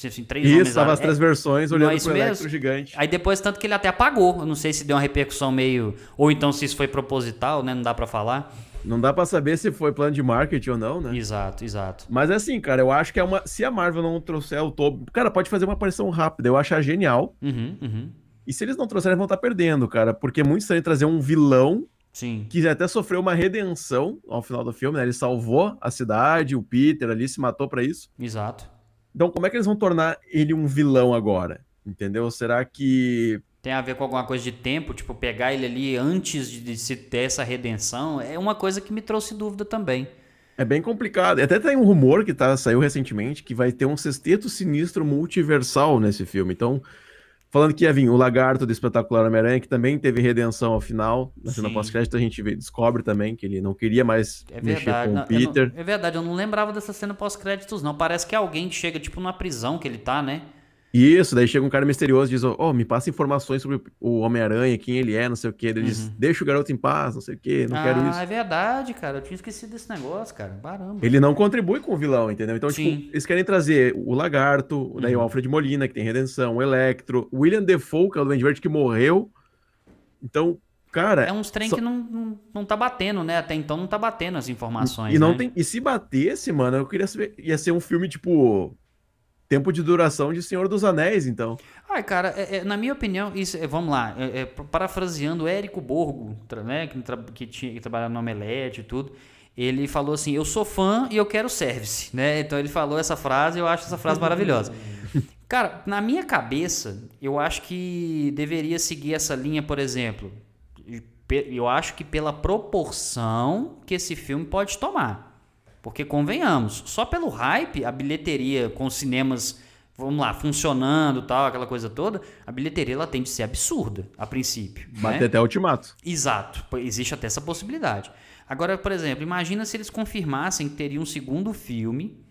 S1: assim, três
S3: Isso,
S1: homens.
S3: tava as três versões olhando
S1: isso
S3: pro
S1: mesmo?
S3: Electro gigante.
S1: Aí depois, tanto que ele até apagou. Eu não sei se deu uma repercussão meio. Ou então se isso foi proposital, né? Não dá pra falar.
S3: Não dá pra saber se foi plano de marketing ou não, né?
S1: Exato, exato.
S3: Mas é assim, cara, eu acho que é uma. Se a Marvel não trouxer o Tobey. Cara, pode fazer uma aparição rápida. Eu achar genial.
S1: Uhum, uhum.
S3: E se eles não trouxerem, vão estar perdendo, cara. Porque é muito estranho trazer um vilão
S1: Sim.
S3: que até sofreu uma redenção ao final do filme, né? Ele salvou a cidade, o Peter ali se matou pra isso.
S1: Exato.
S3: Então, como é que eles vão tornar ele um vilão agora? Entendeu? Será que.
S1: Tem a ver com alguma coisa de tempo, tipo, pegar ele ali antes de, se ter essa redenção, é uma coisa que me trouxe dúvida também.
S3: É bem complicado. E Até tem um rumor que tá, saiu recentemente que vai ter um sexteto sinistro multiversal nesse filme. Então, falando que ia vir o lagarto do espetacular Homem-Aranha, que também teve redenção ao final. Na cena pós-crédito a gente descobre também que ele não queria mais
S1: É
S3: mexer
S1: verdade.
S3: com
S1: Não,
S3: o
S1: eu não-
S3: Peter.
S1: é verdade, eu não lembrava dessa cena pós-créditos, não. Parece que é alguém chega, tipo, numa prisão que ele tá, né?
S3: Isso, daí chega um cara misterioso e diz: Ó, me passa informações sobre o Homem-Aranha, quem ele é, não sei o quê. Ele diz: Deixa o garoto em paz, não sei o quê, não
S1: Uhum. ah,
S3: quero isso.
S1: é verdade, cara. Eu tinha esquecido desse negócio, cara. Caramba.
S3: Ele não contribui com o vilão, entendeu? Então,
S1: Sim. Uhum.
S3: tipo, eles querem trazer o Lagarto, daí o Alfred Molina, que tem redenção, o Electro, o William Defoe, que é o Duende Verde que morreu. Então, cara.
S1: É uns trem
S3: só-
S1: que não, não, não tá batendo, né? Até então não tá batendo as informações.
S3: E não
S1: né?
S3: tem. E se batesse, mano, eu queria saber. Ia ser um filme, tipo. Tempo de duração de Senhor dos Anéis, então.
S1: Ai, cara, é- é, na minha opinião, isso, é, vamos lá, é, é, parafraseando o Érico Borgo, né, que, tra- que tinha que trabalhar no Omelete e tudo, ele falou assim: Eu sou fã e eu quero service, né? Então ele falou essa frase, eu acho essa frase maravilhosa. Cara, na minha cabeça, eu acho que deveria seguir essa linha, por exemplo. Eu acho que pela proporção que esse filme pode tomar. Porque convenhamos, só pelo hype, a bilheteria com os cinemas, vamos lá, funcionando tal, aquela coisa toda, a bilheteria ela tende a ser absurda, a princípio.
S3: Bater
S1: né?
S3: até Ultimato.
S1: Exato, existe até essa possibilidade. Agora, por exemplo, imagina se eles confirmassem que teria um segundo filme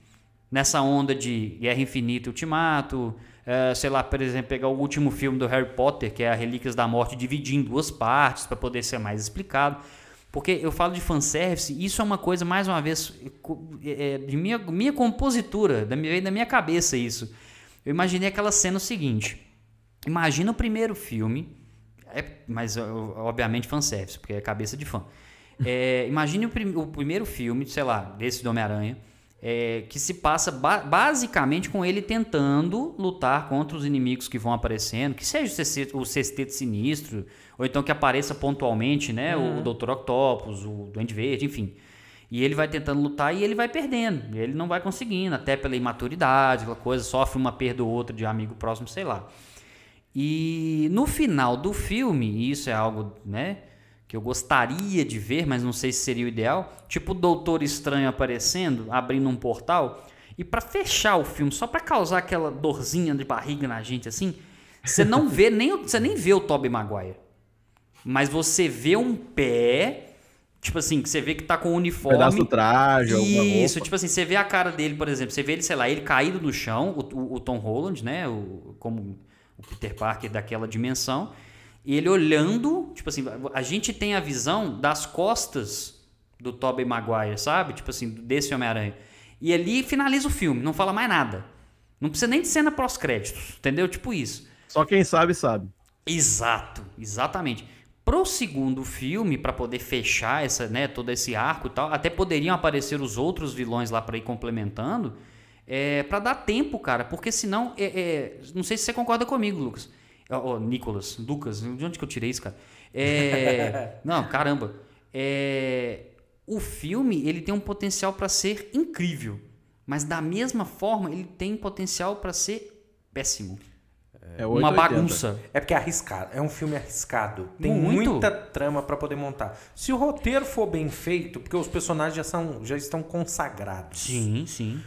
S1: nessa onda de Guerra Infinita e Ultimato, eh, sei lá, por exemplo, pegar o último filme do Harry Potter, que é a Relíquias da Morte, dividir em duas partes para poder ser mais explicado. Porque eu falo de fanservice, isso é uma coisa, mais uma vez, é, é, de minha, minha compositura, da minha, da minha cabeça isso. Eu imaginei aquela cena o seguinte: imagina o primeiro filme, é, mas obviamente fanservice, porque é cabeça de fã. É, imagine o, prim- o primeiro filme, sei lá, desse do Homem-Aranha, é, que se passa ba- basicamente com ele tentando lutar contra os inimigos que vão aparecendo, que seja o sexteto, sinistro, ou então que apareça pontualmente, né, o Dr. Octopus, o Duende Verde, enfim. E ele vai tentando lutar e ele vai perdendo. Ele não vai conseguindo, até pela imaturidade, aquela coisa, sofre uma perda ou outra de amigo próximo, sei lá. E no final do filme, e isso é algo, né, que eu gostaria de ver, mas não sei se seria o ideal, tipo o Doutor Estranho aparecendo, abrindo um portal, e pra fechar o filme, só pra causar aquela dorzinha de barriga na gente assim, você não vê nem o- você nem vê o Tobey Maguire. Mas você vê um pé, tipo assim, que você vê que tá com o uniforme.
S3: Pedaço do traje,
S1: Isso, tipo assim, você vê a cara dele, por exemplo, você vê ele, sei lá, ele caído no chão, o, o- o Tom Holland, né, o, como o Peter Parker daquela dimensão, e ele olhando, tipo assim, a gente tem a visão das costas do Tobey Maguire, sabe? Tipo assim, desse Homem-Aranha. E ali finaliza o filme, não fala mais nada. Não precisa nem de cena pós-créditos, entendeu? Tipo isso.
S3: Só quem sabe, sabe.
S1: Exato, exatamente. Pro segundo filme, pra poder fechar essa, né, todo esse arco e tal, até poderiam aparecer os outros vilões lá pra ir complementando, é, para dar tempo, cara, porque senão, é, é, não sei se você concorda comigo, Lucas, Ó, Nicolas, Lucas, de onde que eu tirei isso, cara? É, não, caramba, É, o filme ele tem um potencial pra ser incrível, mas da mesma forma ele tem potencial pra ser péssimo,
S3: É
S1: uma
S3: 880.
S1: bagunça.
S2: É porque é arriscado. É um filme arriscado. Tem
S1: Muito.
S2: muita trama pra poder montar. Se o roteiro for bem feito, porque os personagens já, são, já estão consagrados.
S1: Sim, sim.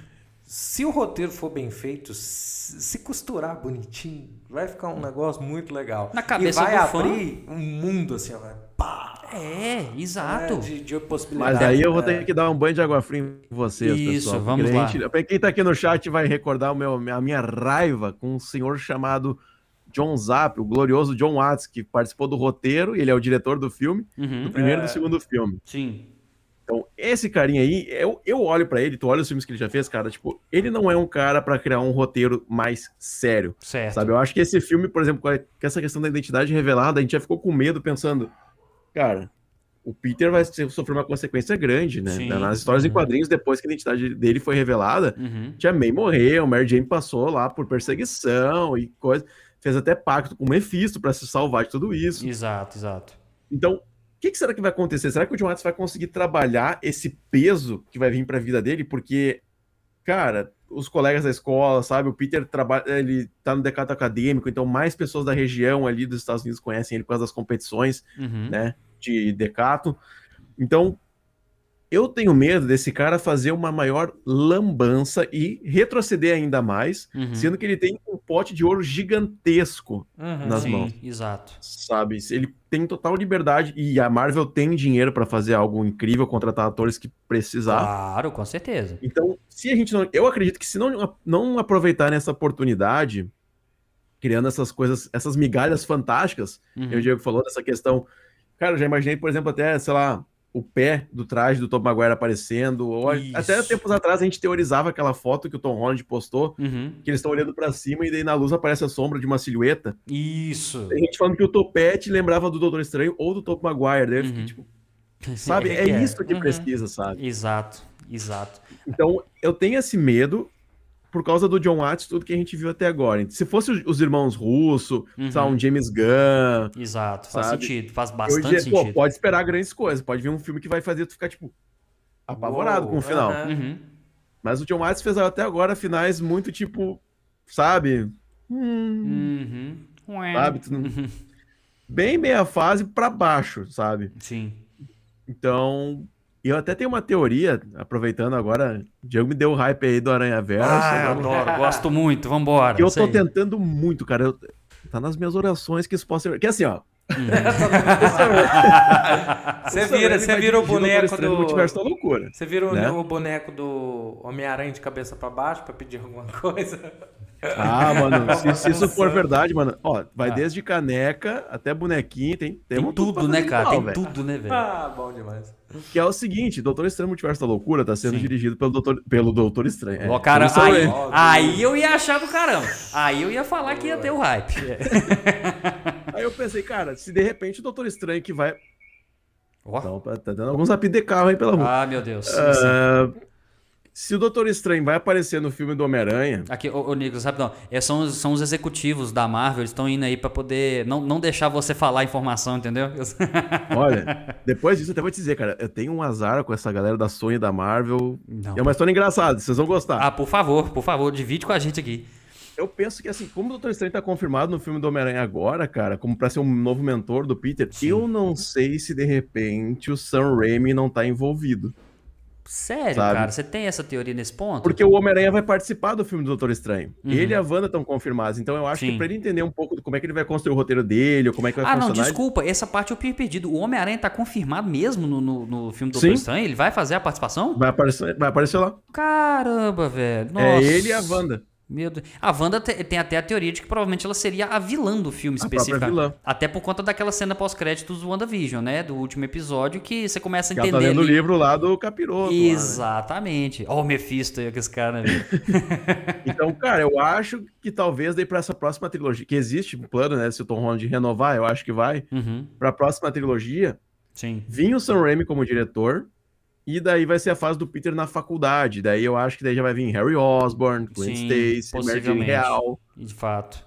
S2: Se o roteiro for bem feito, se costurar bonitinho, vai ficar um negócio muito legal.
S1: Na cabeça
S2: e vai
S1: do fã.
S2: abrir um mundo assim, vai, pá!
S1: É, exato.
S2: É, de, de possibilidade.
S3: Mas aí eu vou
S2: é.
S3: ter que dar um banho de água fria em vocês,
S1: Isso,
S3: pessoal.
S1: vamos
S3: porque a
S1: lá.
S3: gente- quem tá aqui no chat vai recordar o meu, a minha raiva com um senhor chamado John Zapp, o glorioso John Watts, que participou do roteiro, ele é o diretor do filme,
S1: Uhum,
S3: do primeiro e
S2: É.
S3: do segundo filme.
S1: Sim.
S3: Então, esse carinha aí, eu, eu olho pra ele, tu olha os filmes que ele já fez, cara, tipo, ele não é um cara pra criar um roteiro mais sério,
S1: Certo.
S3: sabe? Eu acho que esse filme, por exemplo, com essa questão da identidade revelada, a gente já ficou com medo pensando, cara, o Peter vai sofrer uma consequência grande, né?
S1: Sim.
S3: Nas histórias em
S1: Uhum.
S3: quadrinhos, depois que a identidade dele foi revelada,
S1: Uhum.
S3: Tia May morreu, Mary Jane passou lá por perseguição e coisa, fez até pacto com o Mephisto pra se salvar de tudo isso.
S1: Exato, exato.
S3: Então, que, que será que vai acontecer? Será que o John Watts vai conseguir trabalhar esse peso que vai vir para a vida dele? Porque, cara, os colegas da escola, sabe? O Peter trabalha, ele tá no decato acadêmico, então mais pessoas da região ali dos Estados Unidos conhecem ele por causa das competições,
S1: Uhum.
S3: né? De decato. Então, eu tenho medo desse cara fazer uma maior lambança e retroceder ainda mais,
S1: Uhum.
S3: sendo que ele tem um pote de ouro gigantesco
S2: Uhum.
S3: nas
S1: Sim,
S3: mãos.
S1: exato.
S3: sabe? Ele tem total liberdade e a Marvel tem dinheiro pra fazer algo incrível, contratar atores que precisar.
S1: Claro, com certeza.
S3: Então, se a gente não, eu acredito que se não não aproveitarem essa oportunidade, criando essas coisas, essas migalhas fantásticas,
S1: Uhum.
S3: e o Diego falou dessa questão, cara, eu já imaginei, por exemplo, até, sei lá, o pé do traje do Tom Maguire aparecendo, ou
S1: Isso.
S3: até tempos atrás a gente teorizava aquela foto que o Tom Holland postou,
S1: Uhum.
S3: que eles estão olhando pra cima e daí na luz aparece a sombra de uma silhueta.
S1: Isso.
S3: Tem gente falando que o Topete lembrava do Doutor Estranho ou do Tom Maguire. Daí eu fiquei
S1: Uhum.
S3: tipo, sabe? É,
S1: que é.
S3: isso que
S1: Uhum.
S3: precisa, sabe?
S1: Exato, exato.
S3: Então, eu tenho esse medo por causa do John Watts, tudo que a gente viu até agora. Se fosse os- os irmãos Russo,
S1: Uhum.
S3: sabe, um James Gunn,
S1: Exato, faz
S3: Sabe?
S1: sentido, faz bastante
S3: diria, pô,
S1: sentido.
S3: pode esperar grandes coisas. Pode vir um filme que vai fazer tu ficar, tipo, apavorado
S2: Uou,
S3: com o final.
S1: Uhum.
S3: Mas o John Watts fez até agora finais muito, tipo, sabe? Hum,
S1: Uhum. Ué.
S3: sabe? Tu não-
S1: Uhum.
S3: Bem meia fase pra baixo, sabe?
S1: Sim.
S3: Então, eu até tenho uma teoria, aproveitando agora, o Diego me deu o hype aí do Aranha Verso.
S1: Ah, eu adoro, gosto muito, vambora.
S3: eu tô
S1: aí.
S3: tentando muito, cara. eu- tá nas minhas orações que isso possa ser. Que assim, ó.
S2: Você vira, você vira o boneco
S3: do multiverso da loucura.
S2: Você vira
S3: né?
S2: o boneco do Homem-Aranha de cabeça pra baixo pra pedir alguma coisa.
S3: Ah, mano, se, se isso for verdade, mano, ó, vai
S1: Ah.
S3: desde caneca até bonequinho, tem,
S1: Tem
S3: temos
S1: tudo, né, cara?
S3: igual,
S1: Tem
S3: velho.
S1: tudo, né, velho?
S2: Ah, bom demais.
S3: Que é o seguinte, Doutor Estranho Multiverso da Loucura tá sendo
S1: Sim.
S3: dirigido pelo Doutor, pelo Doutor Estranho. é,
S1: Ó, cara, aí, aí eu ia achar do caramba. Aí eu ia falar que ia ter o hype.
S3: Aí eu pensei, cara, se de repente o Doutor Estranho que vai.
S1: Ó.
S3: Não, tá dando alguns apito de carro aí pela rua.
S1: Ah, meu Deus.
S3: Ah, se o Doutor Estranho vai aparecer no filme do Homem-Aranha,
S1: Aqui, ô, ô Nicolas, rapidão. É, são, os- são os executivos da Marvel, eles estão indo aí pra poder não, não deixar você falar a informação, entendeu?
S3: olha, depois disso eu até vou te dizer, cara, eu tenho um azar com essa galera da Sony e da Marvel.
S1: Não.
S3: É uma história engraçada, vocês vão gostar.
S1: Ah, por favor, por favor, divide com a gente aqui.
S3: Eu penso que, assim, como o Doutor Estranho tá confirmado no filme do Homem-Aranha agora, cara, como pra ser um novo mentor do Peter,
S1: Sim.
S3: eu não sei se de repente o Sam Raimi não tá envolvido.
S1: Sério,
S3: Sabe?
S1: cara, você tem essa teoria nesse ponto?
S3: Porque o Homem-Aranha vai participar do filme do Doutor Estranho.
S1: Uhum.
S3: Ele e a Wanda estão confirmados. Então eu acho
S1: Sim.
S3: que pra ele entender um pouco como é que ele vai construir o roteiro dele, ou como é que vai
S1: Ah, não,
S3: funcionar.
S1: desculpa, essa parte eu tinha perdido. O Homem-Aranha tá confirmado mesmo no, no, no filme do
S3: Sim.
S1: Doutor Estranho? Ele vai fazer a participação?
S3: Vai aparecer, vai aparecer lá.
S1: Caramba, velho.
S3: É
S1: Nossa.
S3: ele e a Wanda.
S1: Meu Deus. A Wanda te- tem até a teoria de que provavelmente ela seria a vilã do filme
S3: A vilã.
S1: Até por conta daquela cena pós-créditos do WandaVision, né? Do último episódio, que você começa a
S3: Que ela tá
S1: entender.
S3: lendo o livro lá do Capiroto. né?
S1: Exatamente. Ó, o Mephisto aí, com esse cara, né?
S3: Então, cara, eu acho que talvez daí pra essa próxima trilogia, que existe um plano, né, se o Tom Holland renovar, eu acho que vai,
S1: uhum.
S3: pra próxima trilogia,
S1: Sim.
S3: vinha o Sam Raimi como diretor, e daí vai ser a fase do Peter na faculdade. Daí eu acho que daí já vai vir Harry Osborn, Gwen
S1: Sim,
S3: Stacy,
S1: possivelmente.
S3: Real.
S1: De fato.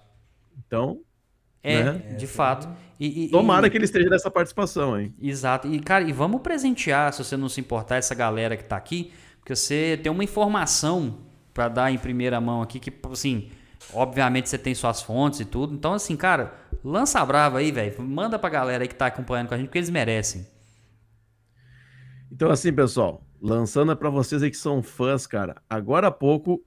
S3: Então,
S1: É,
S3: Né?
S1: de fato. E, e-
S3: tomara
S1: e-
S3: que ele esteja nessa participação, hein?
S1: Exato. E, cara, e vamos presentear, se você não se importar, essa galera que tá aqui, porque você tem uma informação pra dar em primeira mão aqui, que, assim, obviamente você tem suas fontes e tudo. Então, assim, cara, lança a brava aí, velho. Manda pra galera aí que tá acompanhando com a gente, porque eles merecem.
S3: Então, assim, pessoal, lançando pra vocês aí que são fãs, cara, agora há pouco,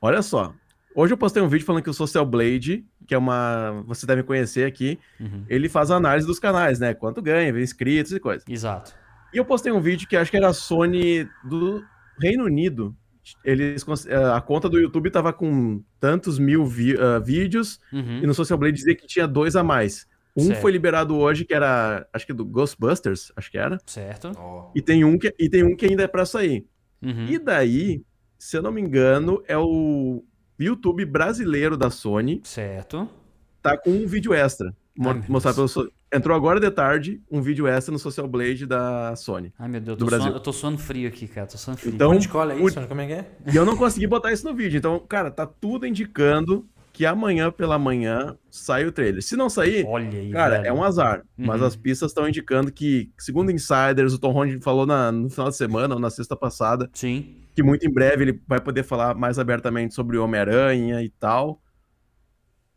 S3: olha só, Hoje eu postei um vídeo falando que o Social Blade, que é uma. Você deve conhecer aqui,
S1: Uhum.
S3: ele faz análise dos canais, né? Quanto ganha, vê inscritos e coisa.
S1: Exato.
S3: E eu postei um vídeo que acho que era a Sony do Reino Unido. Eles, eh, a conta do YouTube tava com tantos mil vi- ah, vídeos
S1: Uhum.
S3: e no Social Blade dizia que tinha dois a mais. Um
S1: Certo.
S3: foi liberado hoje, que era, acho que do Ghostbusters, acho que era.
S1: Certo.
S3: E tem um que, e tem um que ainda é pra sair.
S1: Uhum.
S3: E daí, se eu não me engano, é o YouTube brasileiro da Sony,
S1: Certo.
S3: tá com um vídeo extra.
S1: Ai,
S3: mostrar pelo so- Entrou agora de tarde um vídeo extra no Social Blade da Sony.
S1: Ai, meu Deus, eu
S3: Do
S1: tô,
S3: Brasil.
S1: suando, eu tô suando frio aqui, cara. Tô suando frio.
S3: Então,
S2: Onde cola
S3: o-
S2: isso? Como é que é?
S3: E eu não consegui botar isso no vídeo. Então, cara, tá tudo indicando que amanhã pela manhã sai o trailer. Se não sair,
S1: aí,
S3: cara,
S1: velho.
S3: é um azar. Mas
S1: Uhum.
S3: as pistas estão indicando que, segundo insiders, o Tom Holland falou na- no final de semana ou na sexta passada,
S1: Sim.
S3: que muito em breve ele vai poder falar mais abertamente sobre o Homem-Aranha e tal.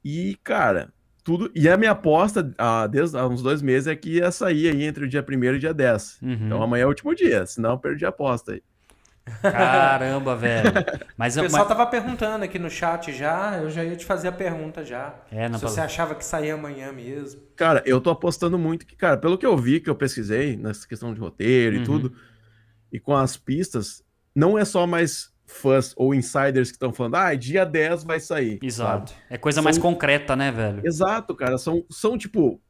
S3: E, cara, tudo. E a minha aposta há, desde há uns dois meses é que ia sair aí entre o dia 1 e o dia 10.
S1: Uhum.
S3: Então amanhã é o último dia, senão eu perdi a aposta aí.
S1: Caramba, velho. Mas,
S2: O
S1: eu-
S2: pessoal
S1: mas-
S2: tava perguntando aqui no chat já, eu já ia te fazer a pergunta já.
S1: É, não
S2: Se você achava que saía amanhã mesmo.
S3: Cara, eu tô apostando muito que, cara, pelo que eu vi, que eu pesquisei nessa questão de roteiro e
S1: Uhum.
S3: tudo, e com as pistas, não é só mais fãs ou insiders que estão falando, ah, dia 10 vai sair.
S1: Exato.
S3: sabe?
S1: É coisa
S3: São-
S1: mais concreta, né, velho?
S3: Exato, cara. São, são tipo.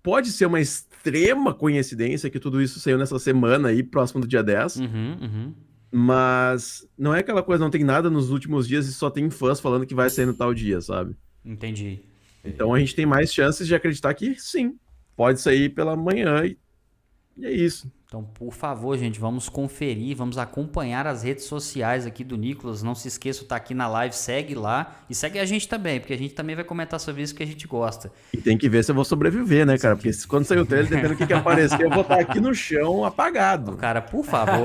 S3: Pode ser uma extrema coincidência que tudo isso saiu nessa semana aí, próximo do dia 10,
S1: Uhum, uhum.
S3: Mas não é aquela coisa, não tem nada nos últimos dias e só tem fãs falando que vai sair no tal dia, sabe?
S1: Entendi.
S3: Então a gente tem mais chances de acreditar que sim, pode sair pela manhã e, e é isso.
S1: Então, por favor, gente, vamos conferir, vamos acompanhar as redes sociais aqui do Nicolas. Não se esqueça, tá aqui na live, segue lá e segue a gente também, porque a gente também vai comentar sobre isso que a gente gosta.
S3: E tem que ver se eu vou sobreviver, né, cara? Porque quando sair o trailer, dependendo do que, que aparecer, eu vou estar aqui no chão apagado.
S1: Cara, por favor,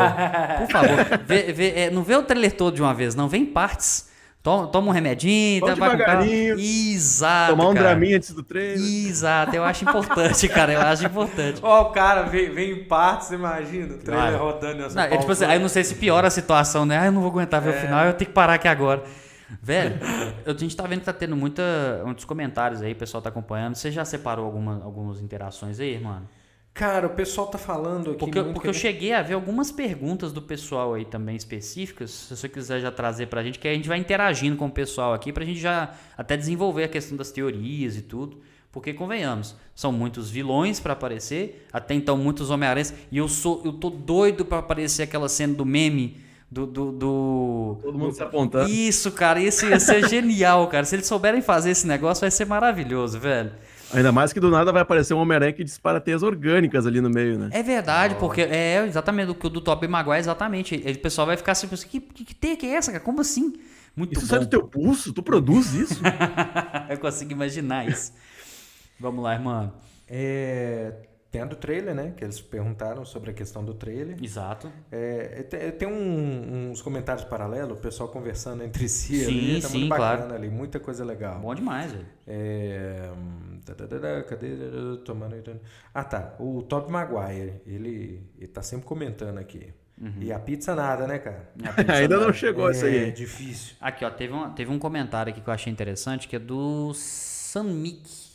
S1: por favor, vê- vê- é, não vê o trailer todo de uma vez, não, vem em partes. Toma, toma um remedinho,
S3: Vamos
S1: tá,
S3: devagarinho.
S1: Exato,
S3: Tomar um
S1: cara.
S3: draminha antes do trailer.
S1: Exato, eu acho importante, cara, eu acho importante.
S2: Ó, o cara vem, vem em partes, imagina, o trailer
S1: Ah,
S2: rodando assim.
S1: Não, é tipo assim, aí eu não sei se piora a situação, né? Ah, eu não vou aguentar ver o final, eu tenho que parar aqui agora. Velho, a gente tá vendo que tá tendo muita, muitos comentários aí, o pessoal tá acompanhando. Você já separou alguma, algumas interações aí, mano?
S2: Cara, o pessoal tá falando aqui.
S1: Porque, porque eu cheguei a ver algumas perguntas do pessoal aí também específicas, se você quiser já trazer pra gente, que aí a gente vai interagindo com o pessoal aqui pra gente já até desenvolver a questão das teorias e tudo. Porque, convenhamos, são muitos vilões pra aparecer, até então muitos Homem-Aranhas, e eu sou eu tô doido pra aparecer aquela cena do meme do. do, do-
S3: Todo mundo se apontando.
S1: Isso, cara, isso ia ser genial, cara. Se eles souberem fazer esse negócio, vai ser maravilhoso, velho.
S3: Ainda mais que do nada vai aparecer um Homem-Aranha que dispara teias orgânicas ali no meio, né?
S1: É verdade, porque é exatamente o que o do Tobey Maguire, exatamente. Ele- O pessoal vai ficar assim, que, que, que teia que é essa, cara? Como assim? Muito
S3: Isso
S1: bom.
S3: sai do teu pulso? Tu produz isso?
S1: Eu consigo imaginar isso. Vamos lá, irmão.
S2: É, tem a do trailer, né? Que eles perguntaram sobre a questão do trailer.
S1: Exato.
S2: É, tem, tem um- uns comentários paralelos, o pessoal conversando entre si
S1: Sim,
S2: ali. Tá
S1: sim,
S2: muito bacana
S1: claro.
S2: ali, muita coisa legal.
S1: Bom demais, velho.
S2: É, cadê? Tomando... Ah, tá. O Top Maguire, ele, ele tá sempre comentando aqui.
S1: Uhum.
S2: E a pizza nada, né, cara?
S3: Ainda não chegou isso
S2: É
S3: aí.
S2: difícil.
S1: Aqui, ó, teve um, teve um comentário aqui que eu achei interessante, que é do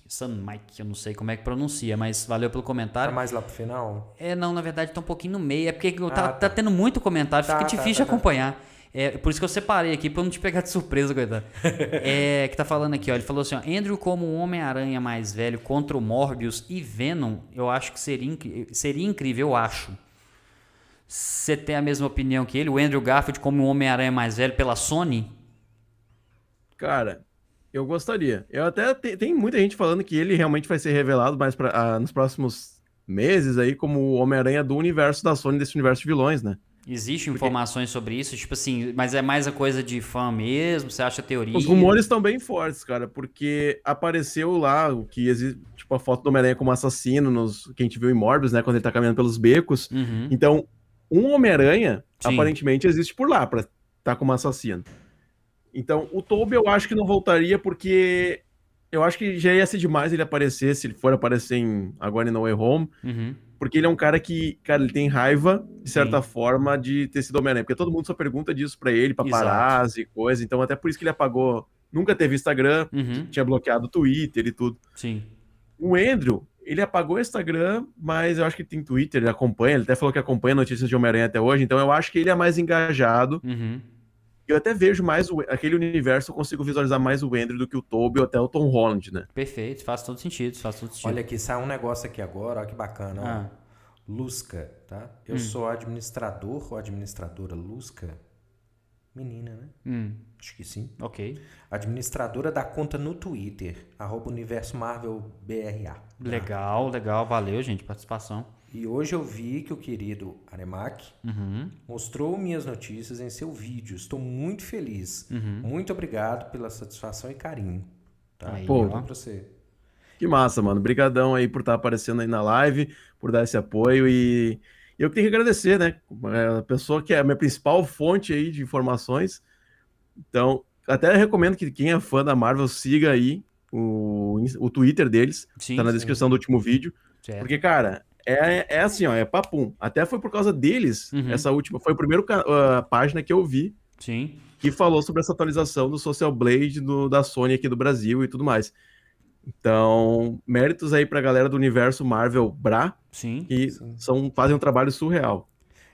S1: Sanmik. Sanmike, eu não sei como é que pronuncia, mas valeu pelo
S2: Tá
S1: comentário.
S2: mais lá pro final?
S1: É, não, na verdade tá um pouquinho no meio. É porque tá,
S2: Ah,
S1: tá
S2: tá.
S1: tendo muito comentário,
S2: Tá,
S1: fica
S2: tá,
S1: difícil
S2: tá,
S1: de
S2: tá.
S1: acompanhar. É por isso que eu separei aqui, pra eu não te pegar de surpresa, coitado. É, que tá falando aqui, ó. Ele falou assim, ó. Andrew como um Homem-Aranha mais velho contra o Morbius e Venom, eu acho que seria, seria incrível, eu acho. Você tem a mesma opinião que ele? O Andrew Garfield como um Homem-Aranha mais velho pela Sony?
S3: Cara, eu gostaria. Eu até te- tem muita gente falando que ele realmente vai ser revelado mais pra, ah, nos próximos meses aí como o Homem-Aranha do universo da Sony, desse universo de vilões, né?
S1: Existem informações sobre isso? Tipo assim, mas é mais a coisa de fã mesmo? Você acha teoria?
S3: Os rumores estão bem fortes, cara, porque apareceu lá o que existe, tipo a foto do Homem-Aranha como assassino nos que a gente viu em Morbius, né, quando ele tá caminhando pelos becos.
S1: Uhum.
S3: Então, um Homem-Aranha aparentemente existe por lá pra estar como assassino. Então, o Tobey eu acho que não voltaria porque eu acho que já ia ser demais ele aparecer se ele for aparecer em agora em No Way Home,
S1: Uhum.
S3: porque ele é um cara que, cara, ele tem raiva de certa
S1: Sim.
S3: forma de ter sido Homem-Aranha, porque todo mundo só pergunta disso pra ele, paparazzi e coisa, então até por isso que ele apagou nunca teve Instagram,
S1: Uhum.
S3: tinha bloqueado o Twitter e tudo.
S1: Sim.
S3: O Andrew, ele apagou o Instagram, mas eu acho que tem Twitter, ele acompanha, ele até falou que acompanha notícias de Homem-Aranha até hoje, então eu acho que ele é mais engajado.
S1: Uhum.
S3: Eu até vejo mais o, aquele universo, eu consigo visualizar mais o Andrew do que o Toby ou até o Tom Holland, né?
S1: Perfeito, faz todo sentido, faz todo sentido.
S2: Olha aqui, sai um negócio aqui agora, olha que bacana. ó.
S1: Ah.
S2: Lusca, tá? Eu
S1: Hum.
S2: sou administrador ou administradora Lusca? Menina, né?
S1: Hum,
S2: Acho que sim.
S1: ok.
S2: Administradora da conta no Twitter, arroba Universo Marvel BRA.
S1: Legal, legal, valeu, gente, participação.
S2: E hoje eu vi que o querido Aremac
S1: Uhum.
S2: mostrou minhas notícias em seu vídeo. Estou muito feliz.
S1: Uhum.
S2: Muito obrigado pela satisfação e carinho. Tá?
S1: Aí,
S3: Pô.
S2: Pra você.
S3: Que massa, mano. Obrigadão aí por estar aparecendo aí na live, por dar esse apoio e eu tenho que agradecer, né? É a pessoa que é a minha principal fonte aí de informações. Então, até recomendo que quem é fã da Marvel siga aí o, o Twitter deles,
S1: Sim,
S3: tá na
S1: sim,
S3: descrição do último vídeo.
S1: certo.
S3: Porque, cara, é, é assim, ó, é papum. Até foi por causa deles,
S1: Uhum.
S3: essa última, foi a primeira a página que eu vi
S1: Sim,
S3: que falou sobre essa atualização do Social Blade do- da Sony aqui do Brasil e tudo mais. Então, méritos aí pra galera do universo Marvel Bra,
S1: sim.
S3: que
S2: Sim.
S3: são, fazem um trabalho surreal.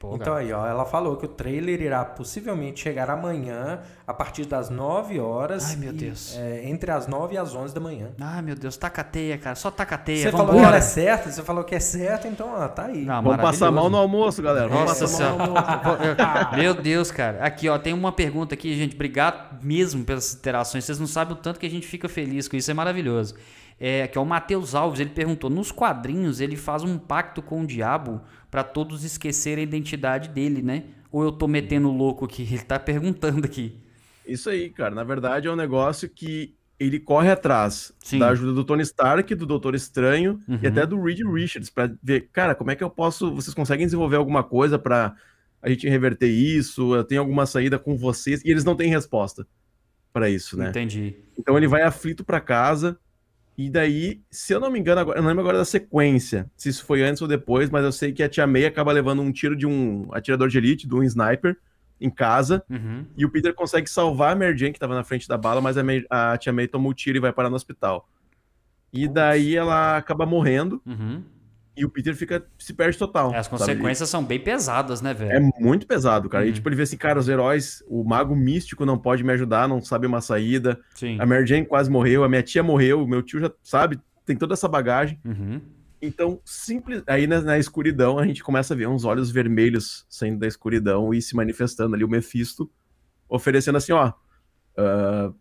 S1: Pô,
S2: Então aí, ó, ela falou que o trailer irá possivelmente chegar amanhã a partir das 9 horas.
S1: Ai, meu
S2: e,
S1: Deus.
S2: é, entre as 9 e as 11 da manhã.
S1: Ai, meu Deus, taca a teia, cara. Só taca a teia.
S2: Você falou que ela é certa, você falou que é certo, então ó, tá aí.
S1: Não,
S3: Vamos passar mal no almoço, galera. Vamos
S1: Nossa
S3: passar mal no
S1: senhora.
S3: almoço.
S1: Meu Deus, cara. Aqui, ó, tem uma pergunta aqui, gente. Obrigado mesmo pelas interações. Vocês não sabem o tanto que a gente fica feliz com isso. É maravilhoso. É, que é o Matheus Alves. Ele perguntou: nos quadrinhos ele faz um pacto com o diabo pra todos esquecerem a identidade dele, né? Ou eu tô metendo louco aqui? Ele tá perguntando aqui.
S3: Isso aí, cara. Na verdade, é um negócio que ele corre atrás
S1: Sim.
S3: da ajuda do Tony Stark, do Doutor Estranho
S1: Uhum.
S3: e até do Reed Richards pra ver, cara, como é que eu posso. Vocês conseguem desenvolver alguma coisa pra a gente reverter isso? Eu tenho alguma saída com vocês? E eles não têm resposta pra isso, né?
S1: Entendi.
S3: Então ele vai aflito pra casa. E daí, se eu não me engano, agora, eu não lembro agora da sequência, se isso foi antes ou depois, mas eu sei que a Tia May acaba levando um tiro de um atirador de elite, de um sniper, em casa,
S1: Uhum.
S3: e o Peter consegue salvar a Mary Jane, que tava na frente da bala, mas a, May- a Tia May toma o tiro e vai parar no hospital. E daí ela acaba morrendo,
S1: Uhum.
S3: E o Peter fica se perde total.
S1: As
S3: sabe?
S1: consequências são bem pesadas, né,
S3: É
S1: velho?
S3: muito pesado, cara. E
S1: Uhum.
S3: tipo, ele vê assim, cara, os heróis, o mago místico não pode me ajudar, não sabe uma saída.
S1: Sim.
S3: A Mary Jane quase morreu, a minha tia morreu, o meu tio já sabe, tem toda essa bagagem.
S1: Uhum.
S3: Então, simples. Aí na, na escuridão a gente começa a ver uns olhos vermelhos saindo da escuridão e se manifestando ali o Mephisto, oferecendo assim, ó. ah,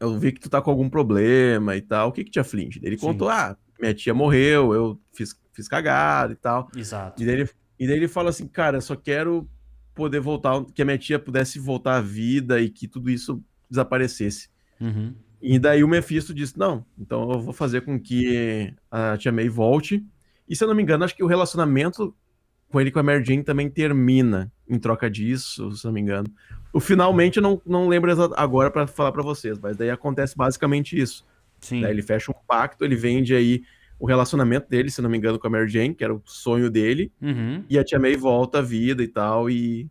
S3: eu vi que tu tá com algum problema e tal. O que que te aflige? Ele
S1: Sim.
S3: contou, ah, minha tia morreu, eu fiz, fiz cagada e tal.
S1: Exato.
S3: E daí, ele, e daí ele fala assim, cara, eu só quero poder voltar, que a minha tia pudesse voltar à vida e que tudo isso desaparecesse.
S1: Uhum.
S3: E daí o Mephisto disse: Não, então eu vou fazer com que a Tia May volte. E se eu não me engano, acho que o relacionamento com ele com a Mary Jane também termina em troca disso, se eu não me engano. O finalmente eu não, não lembro agora pra falar pra vocês, mas daí acontece basicamente isso.
S1: Sim.
S3: Daí ele fecha um pacto, ele vende aí o relacionamento dele, se não me engano, com a Mary Jane, que era o sonho dele,
S1: Uhum.
S3: e a Tia May volta à vida e tal, e.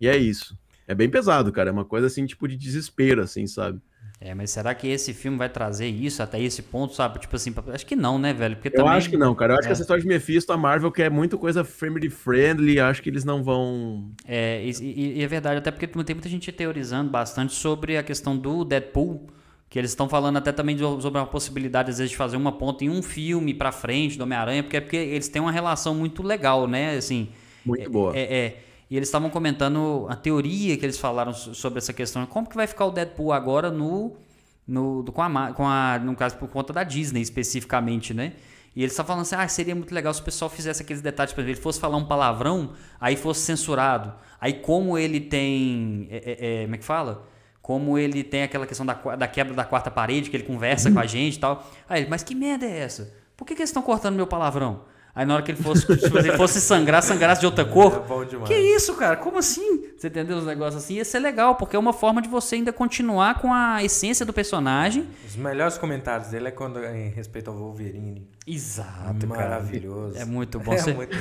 S3: E é isso. É bem pesado, cara. É uma coisa assim, tipo, de desespero, assim, sabe?
S1: É, mas será que esse filme vai trazer isso até esse ponto, sabe? Tipo assim, acho que não, né, velho? Porque
S3: Eu
S1: também...
S3: acho que não, cara. Eu acho
S1: É.
S3: que essa história de Mephisto, a Marvel quer muito coisa family friendly, acho que eles não vão.
S1: É, e, e- e é verdade, até porque tem muita gente teorizando bastante sobre a questão do Deadpool, que eles estão falando até também de- sobre a possibilidade, às vezes, de fazer uma ponta em um filme pra frente do Homem-Aranha, porque, porque eles têm uma relação muito legal, né? Assim,
S3: Muito boa.
S1: É, é. E eles estavam comentando a teoria que eles falaram so- sobre essa questão. Como que vai ficar o Deadpool agora no. no com, a, com a. No caso, por conta da Disney especificamente, né? E eles estavam falando assim: ah, seria muito legal se o pessoal fizesse aqueles detalhes, por exemplo, ele fosse falar um palavrão, aí fosse censurado. Aí, como ele tem. é- é- é, como é que fala? Como ele tem aquela questão da, da quebra da quarta parede, que ele conversa com a gente e tal. Aí ele, mas que merda é essa? Por que, que eles estão cortando meu palavrão? Aí na hora que ele fosse, tipo, ele fosse sangrar, sangrasse de outra cor.
S2: É bom demais.
S1: Que isso, cara? Como assim? Você entendeu os negócios assim? Ia ser legal, porque é uma forma de você ainda continuar com a essência do personagem.
S2: Os melhores comentários dele é quando em respeito ao Wolverine.
S1: Exato,
S2: Maravilhoso.
S1: cara. É muito bom.
S2: É
S1: Você-
S2: muito...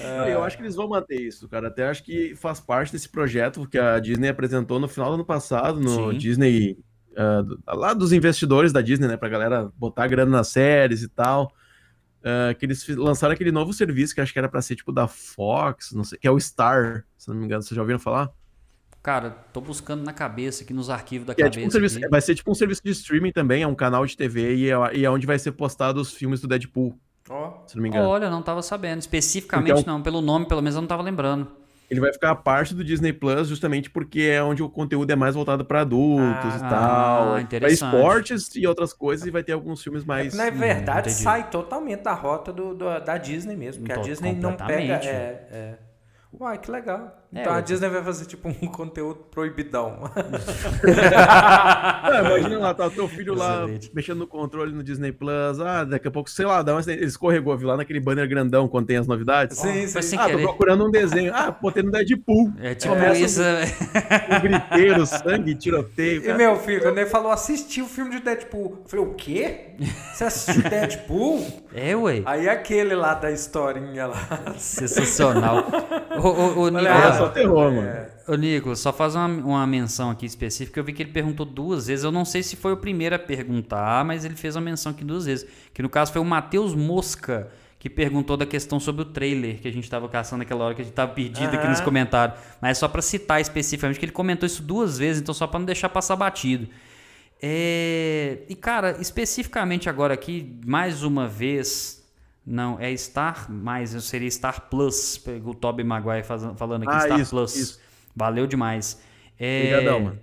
S3: Não, Eu acho que eles vão manter isso, cara. Até acho que faz parte desse projeto que a Disney apresentou no final do ano passado, no
S1: Sim.
S3: Disney. do- lá dos investidores da Disney, né? Pra galera botar grana nas séries e tal. Ah, que eles lançaram aquele novo serviço que acho que era pra ser tipo da Fox, não sei, que é o Star, se não me engano. Vocês já ouviram falar?
S1: Cara, tô buscando na cabeça aqui, nos arquivos da
S3: é
S1: cabeça.
S3: tipo um serviço, vai ser tipo um serviço de streaming também, é um canal de TV e é, e é onde vai ser postado os filmes do Deadpool,
S2: Ó,
S3: se não me engano.
S1: Olha, não tava sabendo. Especificamente
S3: Então-
S1: não, pelo nome, pelo menos eu não tava lembrando.
S3: Ele vai ficar parte do Disney Plus justamente porque é onde o conteúdo é mais voltado para adultos
S2: Ah,
S3: e tal.
S1: ah,
S3: Para esportes e outras coisas, e vai ter alguns filmes mais.
S2: na verdade,
S1: entendi.
S2: sai totalmente da rota do, do- da Disney mesmo. Porque a
S1: To-
S2: Disney não pega. É, é. Uai, que legal.
S1: É,
S2: Então a
S1: eu-
S2: Disney vai fazer tipo um conteúdo proibidão.
S3: Ah, imagina lá, tá o teu filho lá mexendo no controle no Disney Plus. Ah, daqui a pouco, sei lá, dá uma... ele escorregou, viu lá naquele banner grandão quando tem as novidades.
S2: Sim,
S1: Foi
S2: sim.
S3: ah, tô
S1: querer.
S3: procurando um desenho. Ah, botei no Deadpool.
S1: É tipo
S3: Começa
S1: isso.
S3: Um griteiro, sangue, tiroteio.
S2: E
S3: cara.
S2: meu filho, quando ele falou assistir o filme de Deadpool, eu falei, o quê? Você assistiu Deadpool?
S1: É, ué.
S2: Aí aquele lá da historinha lá.
S1: Sensacional. ô, ô, ô,
S2: Olha,
S3: É,
S1: Nicolas,
S3: só terror, mano.
S1: ô, Nicolas, só faz uma, uma menção aqui específica. Eu vi que ele perguntou duas vezes. Eu não sei se foi o primeiro a perguntar, mas ele fez uma menção aqui duas vezes. Que no caso foi o Matheus Mosca que perguntou da questão sobre o trailer que a gente estava caçando naquela hora que a gente estava perdido aqui
S2: Aham.
S1: nos comentários. Mas é só para citar especificamente que ele comentou isso duas vezes, então só para não deixar passar batido. É, E cara, especificamente agora aqui, mais uma vez, não, é Star, mais seria Star Plus, o Tobey Maguire falando aqui,
S3: Ah,
S1: Star
S3: isso,
S1: Plus.
S3: isso.
S1: Valeu demais. É,
S3: Obrigadão, mano.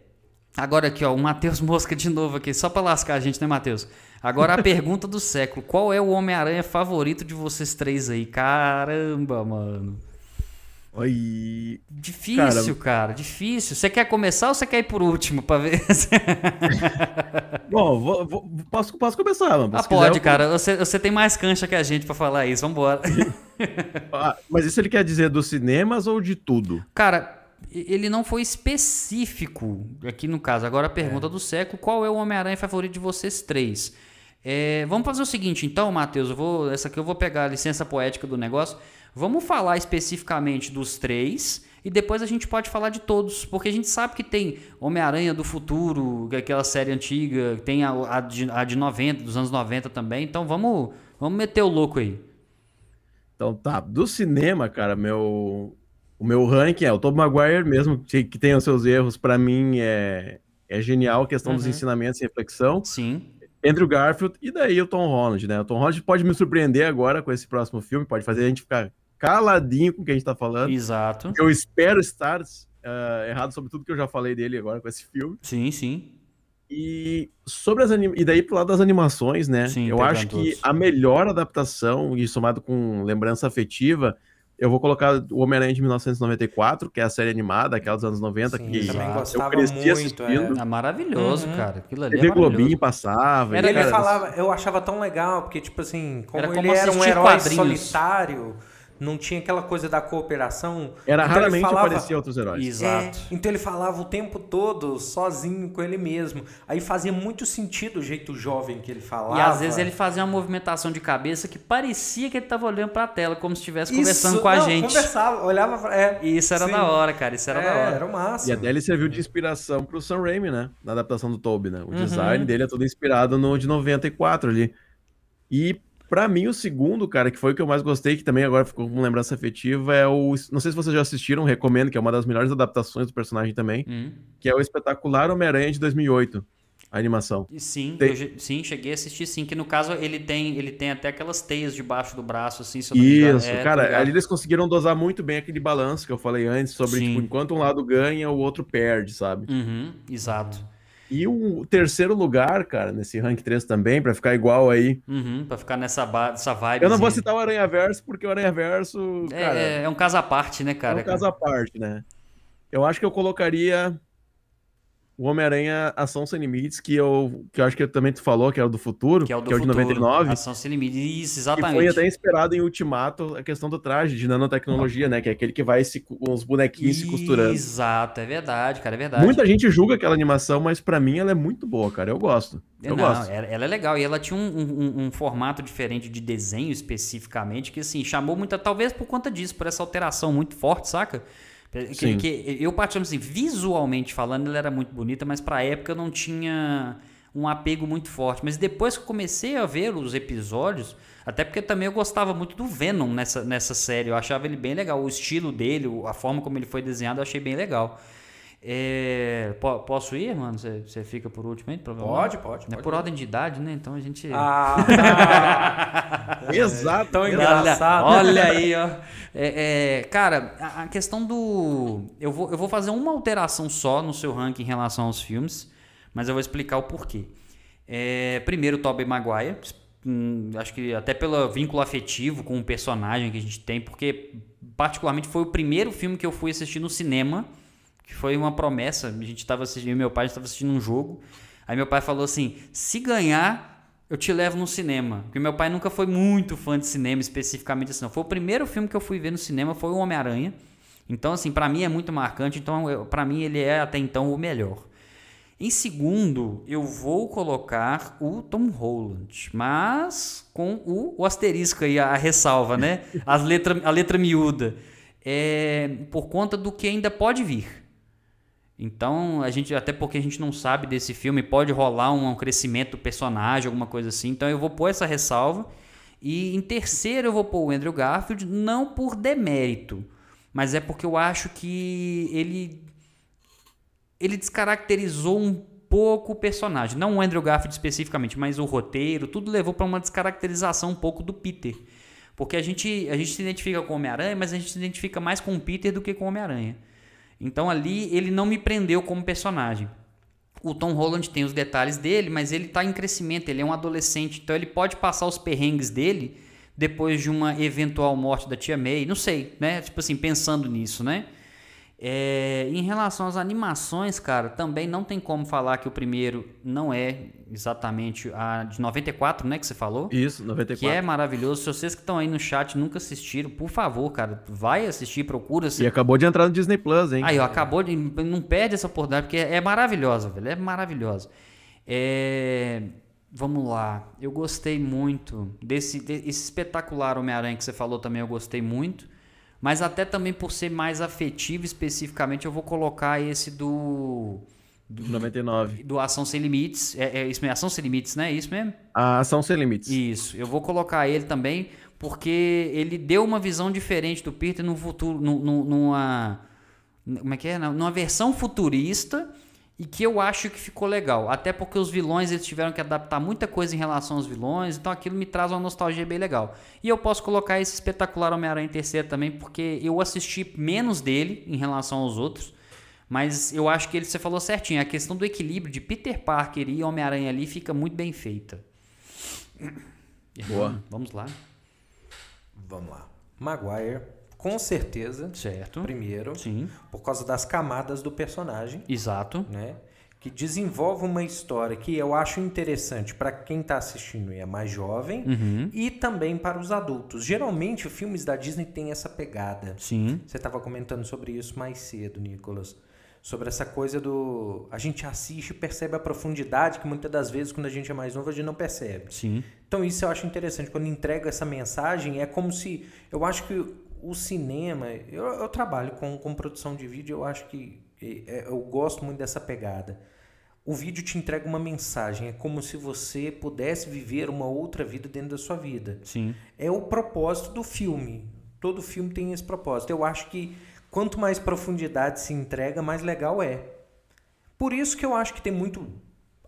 S1: Agora aqui, ó, o Matheus Mosca de novo aqui, só pra lascar a gente, né, Matheus? Agora a pergunta do século: qual é o Homem-Aranha favorito de vocês três aí? Caramba, mano. Difícil, cara, difícil. Você quer começar ou você quer ir por último pra ver?
S3: Bom, vou- vou- posso, posso começar, mano.
S1: ah,
S3: Se quiser,
S1: pode,
S3: eu-
S1: cara. Você, você tem mais cancha que a gente pra falar isso. Vambora.
S3: Ah, mas isso ele quer dizer dos cinemas ou de tudo?
S1: Cara, ele não foi específico aqui no caso. Agora a pergunta do século: qual é o Homem-Aranha favorito de vocês três? É, vamos fazer o seguinte, então, Matheus. Eu vou, essa aqui eu vou pegar a licença poética do negócio. Vamos falar especificamente dos três e depois a gente pode falar de todos, porque a gente sabe que tem Homem-Aranha do Futuro, que aquela série antiga, tem a, a, de, a de 90, dos anos 90 também. Então vamos, vamos meter o louco aí.
S3: Então tá, do cinema, cara, meu o meu ranking é o Tobey Maguire mesmo, que, que tem os seus erros, pra mim é, é genial a questão dos
S1: Uhum.
S3: ensinamentos e reflexão.
S1: Sim.
S3: Andrew Garfield e daí o Tom Holland, né? O Tom Holland pode me surpreender agora com esse próximo filme, pode fazer a gente ficar caladinho com o que a gente tá falando.
S1: Exato.
S3: Eu espero estar ah, errado sobre tudo que eu já falei dele agora com esse filme.
S1: Sim, sim.
S3: E sobre as anim... e daí pro lado das animações, né?
S1: Sim,
S3: eu acho que
S1: todos.
S3: a melhor adaptação e somado com lembrança afetiva, eu vou colocar o Homem-Aranha de 1994, que é a série animada, aquela dos anos 90
S2: Sim,
S3: que
S2: também
S3: eu
S2: gostava
S3: cresci
S2: muito.
S3: assistindo.
S2: é.
S1: É maravilhoso,
S2: Uhum.
S1: cara. Aquilo ali é
S3: TV
S1: maravilhoso.
S3: Globinho passava.
S1: Era-
S3: e,
S2: ele
S3: cara,
S2: falava, eu achava tão legal, porque, tipo assim, como
S1: Era
S2: ele
S1: como
S2: era um herói
S1: quadrinhos.
S2: solitário, não tinha aquela coisa da cooperação.
S3: Era
S2: então ele
S3: raramente
S2: falava-
S3: aparecia outros heróis.
S1: Exato.
S2: É, então ele falava o tempo todo sozinho com ele mesmo. Aí fazia muito sentido o jeito jovem que ele falava.
S1: E às vezes ele fazia uma movimentação de cabeça que parecia que ele tava olhando pra tela, como se estivesse
S2: Isso,
S1: conversando com a
S2: não,
S1: gente.
S2: Conversava, olhava. pra- É,
S1: E isso era
S2: sim.
S1: da hora, cara. Isso era
S2: é,
S1: da hora.
S2: Era o
S3: E
S2: máximo.
S3: até ele serviu de inspiração pro Sam Raimi, né? Na adaptação do Toby, né? O
S2: Uhum.
S3: design dele é todo inspirado no de 94 ali. E pra mim o segundo, cara, que foi o que eu mais gostei, que também agora ficou com lembrança afetiva, é o. Não sei se vocês já assistiram, recomendo, que é uma das melhores adaptações do personagem também,
S1: Hum.
S3: que é o espetacular Homem-Aranha de 2008, a animação.
S1: Sim,
S3: Tem-
S1: eu sim, cheguei a assistir sim, que no caso ele tem, ele tem até aquelas teias debaixo do braço, assim, se eu não.
S3: Isso,
S1: É,
S3: cara,
S1: ligado.
S3: ali eles conseguiram dosar muito bem aquele balanço que eu falei antes, sobre,
S1: Sim.
S3: tipo, enquanto um lado ganha, o outro perde, sabe?
S1: Uhum, exato.
S3: E o terceiro lugar, cara, nesse rank 3 também, pra ficar igual aí,
S1: Uhum, pra ficar nessa, nessa vibe.
S3: Eu não vou citar o Aranha Verso, porque o Aranha Verso,
S1: É,
S3: cara,
S1: é, é um caso à parte, né,
S3: é
S1: cara?
S3: um caso à parte, né? Eu acho que eu colocaria. O Homem-Aranha Ação Sem Limites, que eu, que eu acho que também tu falou, que é o do futuro,
S1: Que é o do
S3: de
S1: futuro.
S3: 99.
S1: Ação Sem Limites. Isso,
S3: Que
S1: exatamente.
S3: foi até inspirado em Ultimato a questão do traje de nanotecnologia, né? Que é aquele que vai se, com os bonequinhos se costurando.
S1: Exato, é verdade, cara, é verdade.
S3: Muita gente julga aquela animação, mas pra mim ela é muito boa, cara. Eu gosto. Eu
S1: não,
S3: gosto.
S1: Ela, ela é legal. E ela tinha um, um- um formato diferente de desenho especificamente, que assim, chamou muita. Talvez por conta disso, por essa alteração muito forte, saca? Que, que eu, particularmente, assim, visualmente falando, ela era muito bonita, mas pra época não tinha um apego muito forte. Mas depois que eu comecei a ver os episódios, até porque também eu gostava muito do Venom nessa, nessa série, eu achava ele bem legal. O estilo dele, a forma como ele foi desenhado, eu achei bem legal. É, po- posso ir, mano? Você fica por último aí? provavelmente?
S2: Pode, pode.
S1: É
S2: pode
S1: por ordem de idade, né? Então a gente.
S2: Ah,
S3: Exato.
S2: tão
S1: Olha-
S2: engraçado.
S1: Olha, aí, ó. É, é, cara, a, a questão do. Eu vou, eu vou fazer uma alteração só no seu ranking em relação aos filmes, mas eu vou explicar o porquê. É, primeiro, Tobey Maguire. Hum, acho que até pelo vínculo afetivo com o personagem que a gente tem, porque particularmente foi o primeiro filme que eu fui assistir no cinema, que foi uma promessa. A gente estava assistindo, eu meu pai estava assistindo um jogo. Aí meu pai falou assim: se ganhar, eu te levo no cinema. Porque meu pai nunca foi muito fã de cinema, especificamente assim. Não. Foi o primeiro filme que eu fui ver no cinema, foi o Homem-Aranha. Então, assim, pra mim é muito marcante. Então, pra mim, ele é até então o melhor. Em segundo, eu vou colocar o Tom Holland, mas com o, o asterisco aí, a, a ressalva, né? As letra, a letra miúda. É, por conta do que ainda pode vir. Então, a gente, até porque a gente não sabe desse filme, pode rolar um, crescimento do personagem, alguma coisa assim. Então, eu vou pôr essa ressalva. E em terceiro, eu vou pôr o Andrew Garfield, não por demérito, mas é porque eu acho que ele ele descaracterizou um pouco o personagem. Não o Andrew Garfield especificamente, mas o roteiro, tudo levou para uma descaracterização um pouco do Peter. Porque a gente, a gente se identifica com o Homem-Aranha, mas a gente se identifica mais com o Peter do que com o Homem-Aranha. Então ali ele não me prendeu como personagem. O Tom Holland tem os detalhes dele, mas ele está em crescimento, ele é um adolescente, então ele pode passar os perrengues dele depois de uma eventual morte da tia May, não sei, né? Tipo assim, pensando nisso, né? É, em relação às animações, cara, também não tem como falar que o primeiro não é exatamente a de 94, né, que você falou?
S3: Isso, 94.
S1: Que é maravilhoso. Se vocês que estão aí no chat nunca assistiram, por favor, cara, vai assistir, procura.
S3: E acabou de entrar no Disney Plus, hein?
S1: Aí, ó, acabou de. Não perde essa oportunidade, porque é maravilhosa, velho. É maravilhosa. É, Vamos lá. Eu gostei muito desse, desse espetacular Homem-Aranha que você falou também, eu gostei muito. Mas até também por ser mais afetivo especificamente, eu vou colocar esse do.
S3: 99.
S1: Do Ação Sem Limites. É, é isso mesmo, Ação Sem Limites, né? É isso mesmo?
S3: A ação sem limites.
S1: Isso, eu vou colocar ele também, porque ele deu uma visão diferente do Peter no futuro, nu- nu- numa. Como é que é? Numa versão futurista e que eu acho que ficou legal. Até porque os vilões eles tiveram que adaptar muita coisa em relação aos vilões, então aquilo me traz uma nostalgia bem legal. E eu posso colocar esse espetacular Homem-Aranha em terceiro também, porque eu assisti menos dele em relação aos outros. Mas eu acho que ele, você falou certinho, a questão do equilíbrio de Peter Parker e Homem-Aranha ali fica muito bem feita.
S3: Boa.
S1: Vamos lá.
S2: Vamos lá. Maguire, com certeza,
S1: Certo.
S2: primeiro,
S1: Sim.
S2: por causa das camadas do personagem,
S1: Exato.
S2: né? Que desenvolve uma história que eu acho interessante para quem está assistindo e é mais jovem
S1: Uhum.
S2: e também para os adultos. Geralmente, os filmes da Disney têm essa pegada.
S1: Sim.
S2: Você estava comentando sobre isso mais cedo, Nicolas. Sobre essa coisa do. A gente assiste e percebe a profundidade que muitas das vezes, quando a gente é mais novo, a gente não percebe.
S1: Sim.
S2: Então, isso eu acho interessante. Quando entrega essa mensagem, é como se. Eu acho que o cinema. Eu, eu trabalho com, com produção de vídeo, eu acho que. é, Eu gosto muito dessa pegada. O vídeo te entrega uma mensagem. É como se você pudesse viver uma outra vida dentro da sua vida
S1: Sim.
S2: é o propósito do filme. Todo filme tem esse propósito. Eu acho que quanto mais profundidade se entrega, mais legal é. Por isso que eu acho que tem muito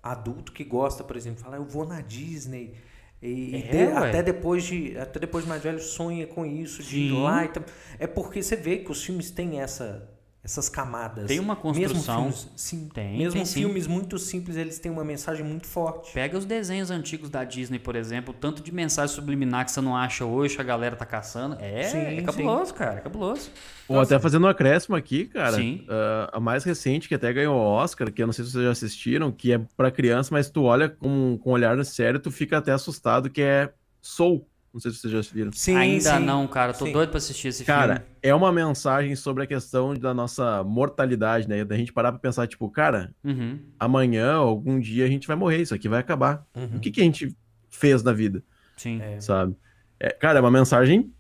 S2: adulto que gosta, por exemplo, falar eu vou na Disney e,
S1: É,
S2: de- até depois de até depois de mais velho sonha com isso de ir lá e tal. é porque você vê que os filmes têm essa essas camadas.
S1: Tem uma construção.
S2: Mesmo filmes, sim,
S1: Tem,
S2: mesmo
S1: tem sim.
S2: filmes muito simples, eles têm uma mensagem muito forte.
S1: Pega os desenhos antigos da Disney, por exemplo, tanto de mensagem subliminar que você não acha hoje, que a galera tá caçando. É,
S2: Sim,
S1: é cabuloso, cara, é cabuloso.
S3: Ou até fazendo um acréscimo aqui, cara.
S1: Sim.
S3: ah, a mais recente, que até ganhou o Oscar, que eu não sei se vocês já assistiram, que é pra criança, mas tu olha com, com um olhar sério, tu fica até assustado, que é Soul. Não sei se vocês já viram.
S2: Sim,
S1: Ainda
S2: sim.
S1: não, cara, tô
S2: Sim.
S1: doido pra assistir esse
S3: Cara,
S1: filme.
S3: é uma mensagem sobre a questão da nossa mortalidade, né? Da gente parar pra pensar, tipo, cara,
S1: Uhum.
S3: amanhã, algum dia, a gente vai morrer, isso aqui vai acabar.
S2: Uhum.
S3: O que, que a gente fez na vida,
S1: Sim,
S3: sabe? É, cara, é uma mensagem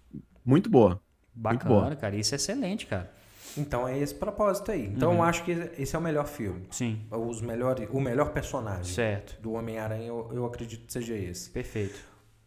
S3: muito boa.
S1: bacana,
S3: boa.
S1: cara, isso é excelente, cara.
S2: Então é esse propósito aí. Então
S1: Uhum.
S2: eu acho que esse é o melhor filme.
S1: Sim,
S2: Os melhores, o melhor personagem
S1: certo,
S2: do Homem-Aranha, eu, eu acredito que seja esse.
S1: perfeito.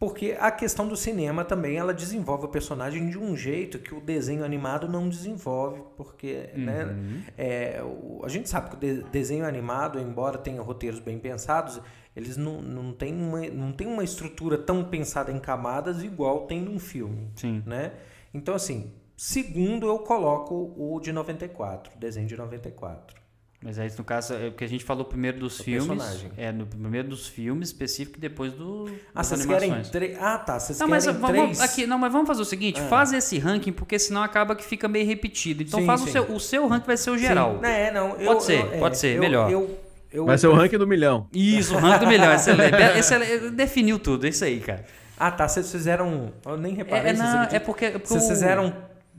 S2: Porque a questão do cinema também, ela desenvolve o personagem de um jeito que o desenho animado não desenvolve, porque, né,
S1: Uhum.
S2: é, o- a gente sabe que o de- desenho animado, embora tenha roteiros bem pensados, eles não, não têm uma, não tem uma estrutura tão pensada em camadas igual tem num filme,
S1: Sim.
S2: né? Então, assim, segundo eu coloco o de 94, o desenho de 94.
S1: Mas aí, no caso, é porque a gente falou primeiro dos
S2: Do
S1: filmes.
S2: personagem.
S1: É, no primeiro dos filmes específico e depois do,
S2: Ah,
S1: das
S2: vocês querem
S1: animações.
S2: três? Ah, tá, vocês
S1: Não, mas
S2: querem
S1: vamos,
S2: três?
S1: aqui, não, mas vamos fazer o seguinte,
S2: Ah.
S1: faz esse ranking, porque senão acaba que fica meio repetido. Então
S2: Sim,
S1: faz o
S2: sim.
S1: seu, o seu ranking vai ser o geral.
S2: Sim, é, não, eu-
S1: Pode ser,
S2: eu- é,
S1: pode ser,
S2: eu-
S1: melhor.
S2: eu- eu-
S3: Vai ser o ranking do milhão.
S1: Isso, o ranking do melhor, excelente. excelente. Definiu tudo, é isso aí, cara.
S2: Ah, tá. Vocês fizeram. Eu nem reparei.
S1: É, é,
S2: acreditam?
S1: é porque, é porque
S2: Vocês
S1: o-
S2: fizeram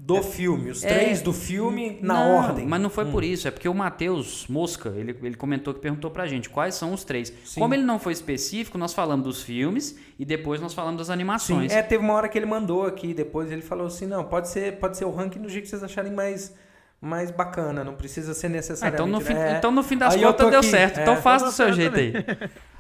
S2: do filme, os
S1: É.
S2: três do filme na
S1: Não,
S2: ordem.
S1: Mas não foi por isso, é porque o Matheus Mosca, ele, ele comentou que perguntou pra gente quais são os três.
S2: Sim.
S1: Como ele não foi específico, nós falamos dos filmes e depois nós falamos das
S2: Sim,
S1: animações.
S2: é, teve uma hora que ele mandou aqui, depois ele falou assim: não, pode ser, pode ser o ranking do jeito que vocês acharem mais, mais bacana, não precisa ser
S1: Ah,
S2: necessariamente.
S1: então, no fim,
S2: é.
S1: então, no fim das
S2: Aí
S1: contas, deu
S2: aqui,
S1: certo.
S2: é.
S1: Então faz do seu jeito aí.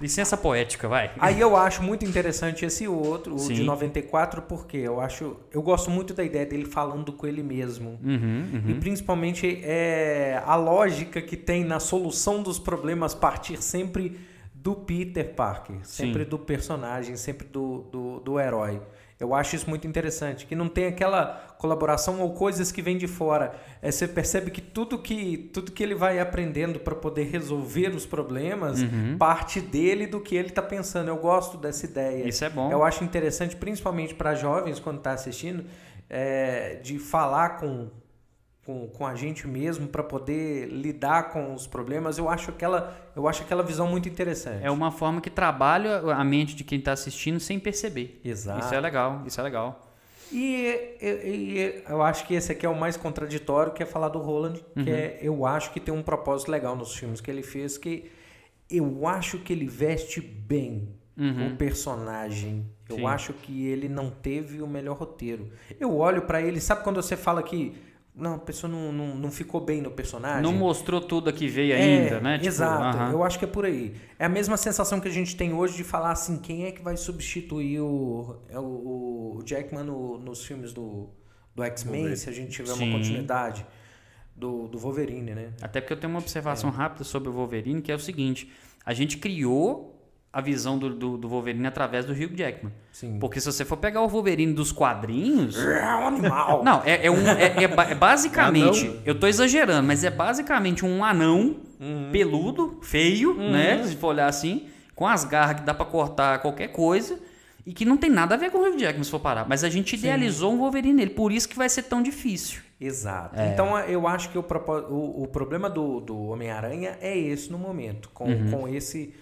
S1: Licença poética, vai.
S2: Aí eu acho muito interessante esse outro, o de
S1: Sim.
S2: 94, porque eu acho. Eu gosto muito da ideia dele falando com ele mesmo.
S1: Uhum, uhum.
S2: E principalmente é, a lógica que tem na solução dos problemas partir sempre do Peter Parker, sempre
S1: Sim.
S2: do personagem, sempre do, do, do herói. Eu acho isso muito interessante, que não tem aquela colaboração ou coisas que vêm de fora. É, você percebe que tudo que, tudo que ele vai aprendendo para poder resolver os problemas
S1: Uhum.
S2: parte dele do que ele está pensando. Eu gosto dessa ideia.
S1: Isso é bom.
S2: Eu acho interessante, principalmente para jovens, quando está assistindo, é, de falar com, com, com a gente mesmo para poder lidar com os problemas. Eu acho aquela, eu acho aquela visão muito interessante.
S1: É uma forma que trabalha a mente de quem tá assistindo sem perceber.
S2: Exato.
S1: Isso é legal, isso é legal.
S2: E, e- e eu acho que esse aqui é o mais contraditório, que é falar do Roland,
S1: Uhum.
S2: que é, eu acho que tem um propósito legal nos filmes que ele fez, que eu acho que ele veste bem o personagem. Eu
S1: Uhum. Sim.
S2: acho que ele não teve o melhor roteiro. Eu olho pra ele, sabe quando você fala que não, a pessoa não, não, não ficou bem no personagem?
S1: Não mostrou tudo que veio
S2: É,
S1: ainda, né? Tipo,
S2: exato.
S1: aham.
S2: Eu acho que é por aí. É a mesma sensação que a gente tem hoje de falar assim, quem é que vai substituir o, é o, o Jackman no- nos filmes do, do X-Men, se a gente tiver
S1: Sim.
S2: uma continuidade do, do Wolverine, né?
S1: Até porque eu tenho uma observação
S2: É.
S1: rápida sobre o Wolverine, que é o seguinte: a gente criou a visão do, do, do Wolverine através do Hugh Jackman.
S2: Sim.
S1: Porque se você for pegar o Wolverine dos quadrinhos.
S2: É um animal.
S1: Não, é, é um, é, é é basicamente. Eu tô exagerando, mas é basicamente um anão
S2: Uhum.
S1: peludo, feio, né? Se for olhar assim, com as garras que dá pra cortar qualquer coisa. E que não tem nada a ver com o Hugh Jackman, se for parar. Mas a gente idealizou um Wolverine nele, por isso que vai ser tão difícil.
S2: Exato.
S1: É.
S2: Então eu acho que o, o, o problema do, do Homem-Aranha é esse no momento, com,
S1: Uhum.
S2: com esse.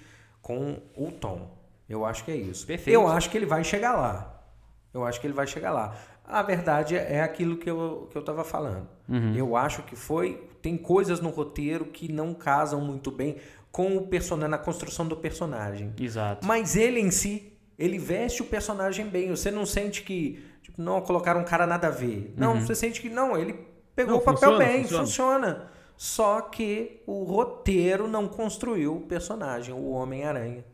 S2: Com o Tom. Eu acho que é isso.
S1: Perfeito.
S2: Eu acho que ele vai chegar lá. Eu acho que ele vai chegar lá. A verdade é aquilo que eu, que eu tava falando.
S1: Uhum.
S2: Eu acho que foi. Tem coisas no roteiro que não casam muito bem com o personagem, na construção do personagem.
S1: Exato.
S2: Mas ele em si, ele veste o personagem bem. Você não sente que, tipo, não, colocaram um cara nada a ver. Não, você sente que, não, ele pegou
S3: Não,
S2: o papel
S3: funciona,
S2: bem,
S3: funciona.
S2: funciona. Só que o roteiro não construiu o personagem, o Homem-Aranha.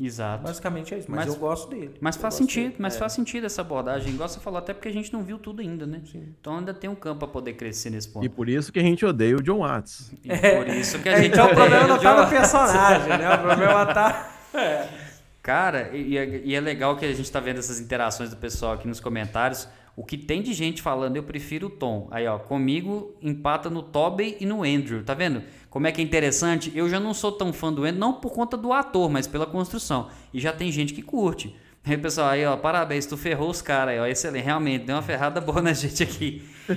S1: Exato.
S2: Basicamente é isso. Mas,
S1: Mas-
S2: eu gosto dele.
S1: Mas faz sentido,
S2: dele.
S1: mas
S2: É.
S1: faz sentido essa abordagem, igual você falou, até porque a gente não viu tudo ainda, né? Então ainda tem um campo para poder crescer nesse ponto.
S3: E por isso que a gente odeia o John Watts.
S1: E por isso que a gente
S2: Então o problema não tá
S1: John-
S2: no personagem, né? O problema tá.
S1: Cara, e, e é, e é legal que a gente tá vendo essas interações do pessoal aqui nos comentários. O que tem de gente falando, eu prefiro o Tom. Aí, ó, comigo empata no Tobey e no Andrew. Tá vendo? Como é que é interessante? Eu já não sou tão fã do Andrew, não por conta do ator, mas pela construção. E já tem gente que curte. Aí, pessoal, aí, ó, parabéns, tu ferrou os caras aí, ó. Excelente, realmente, deu uma ferrada boa na gente aqui.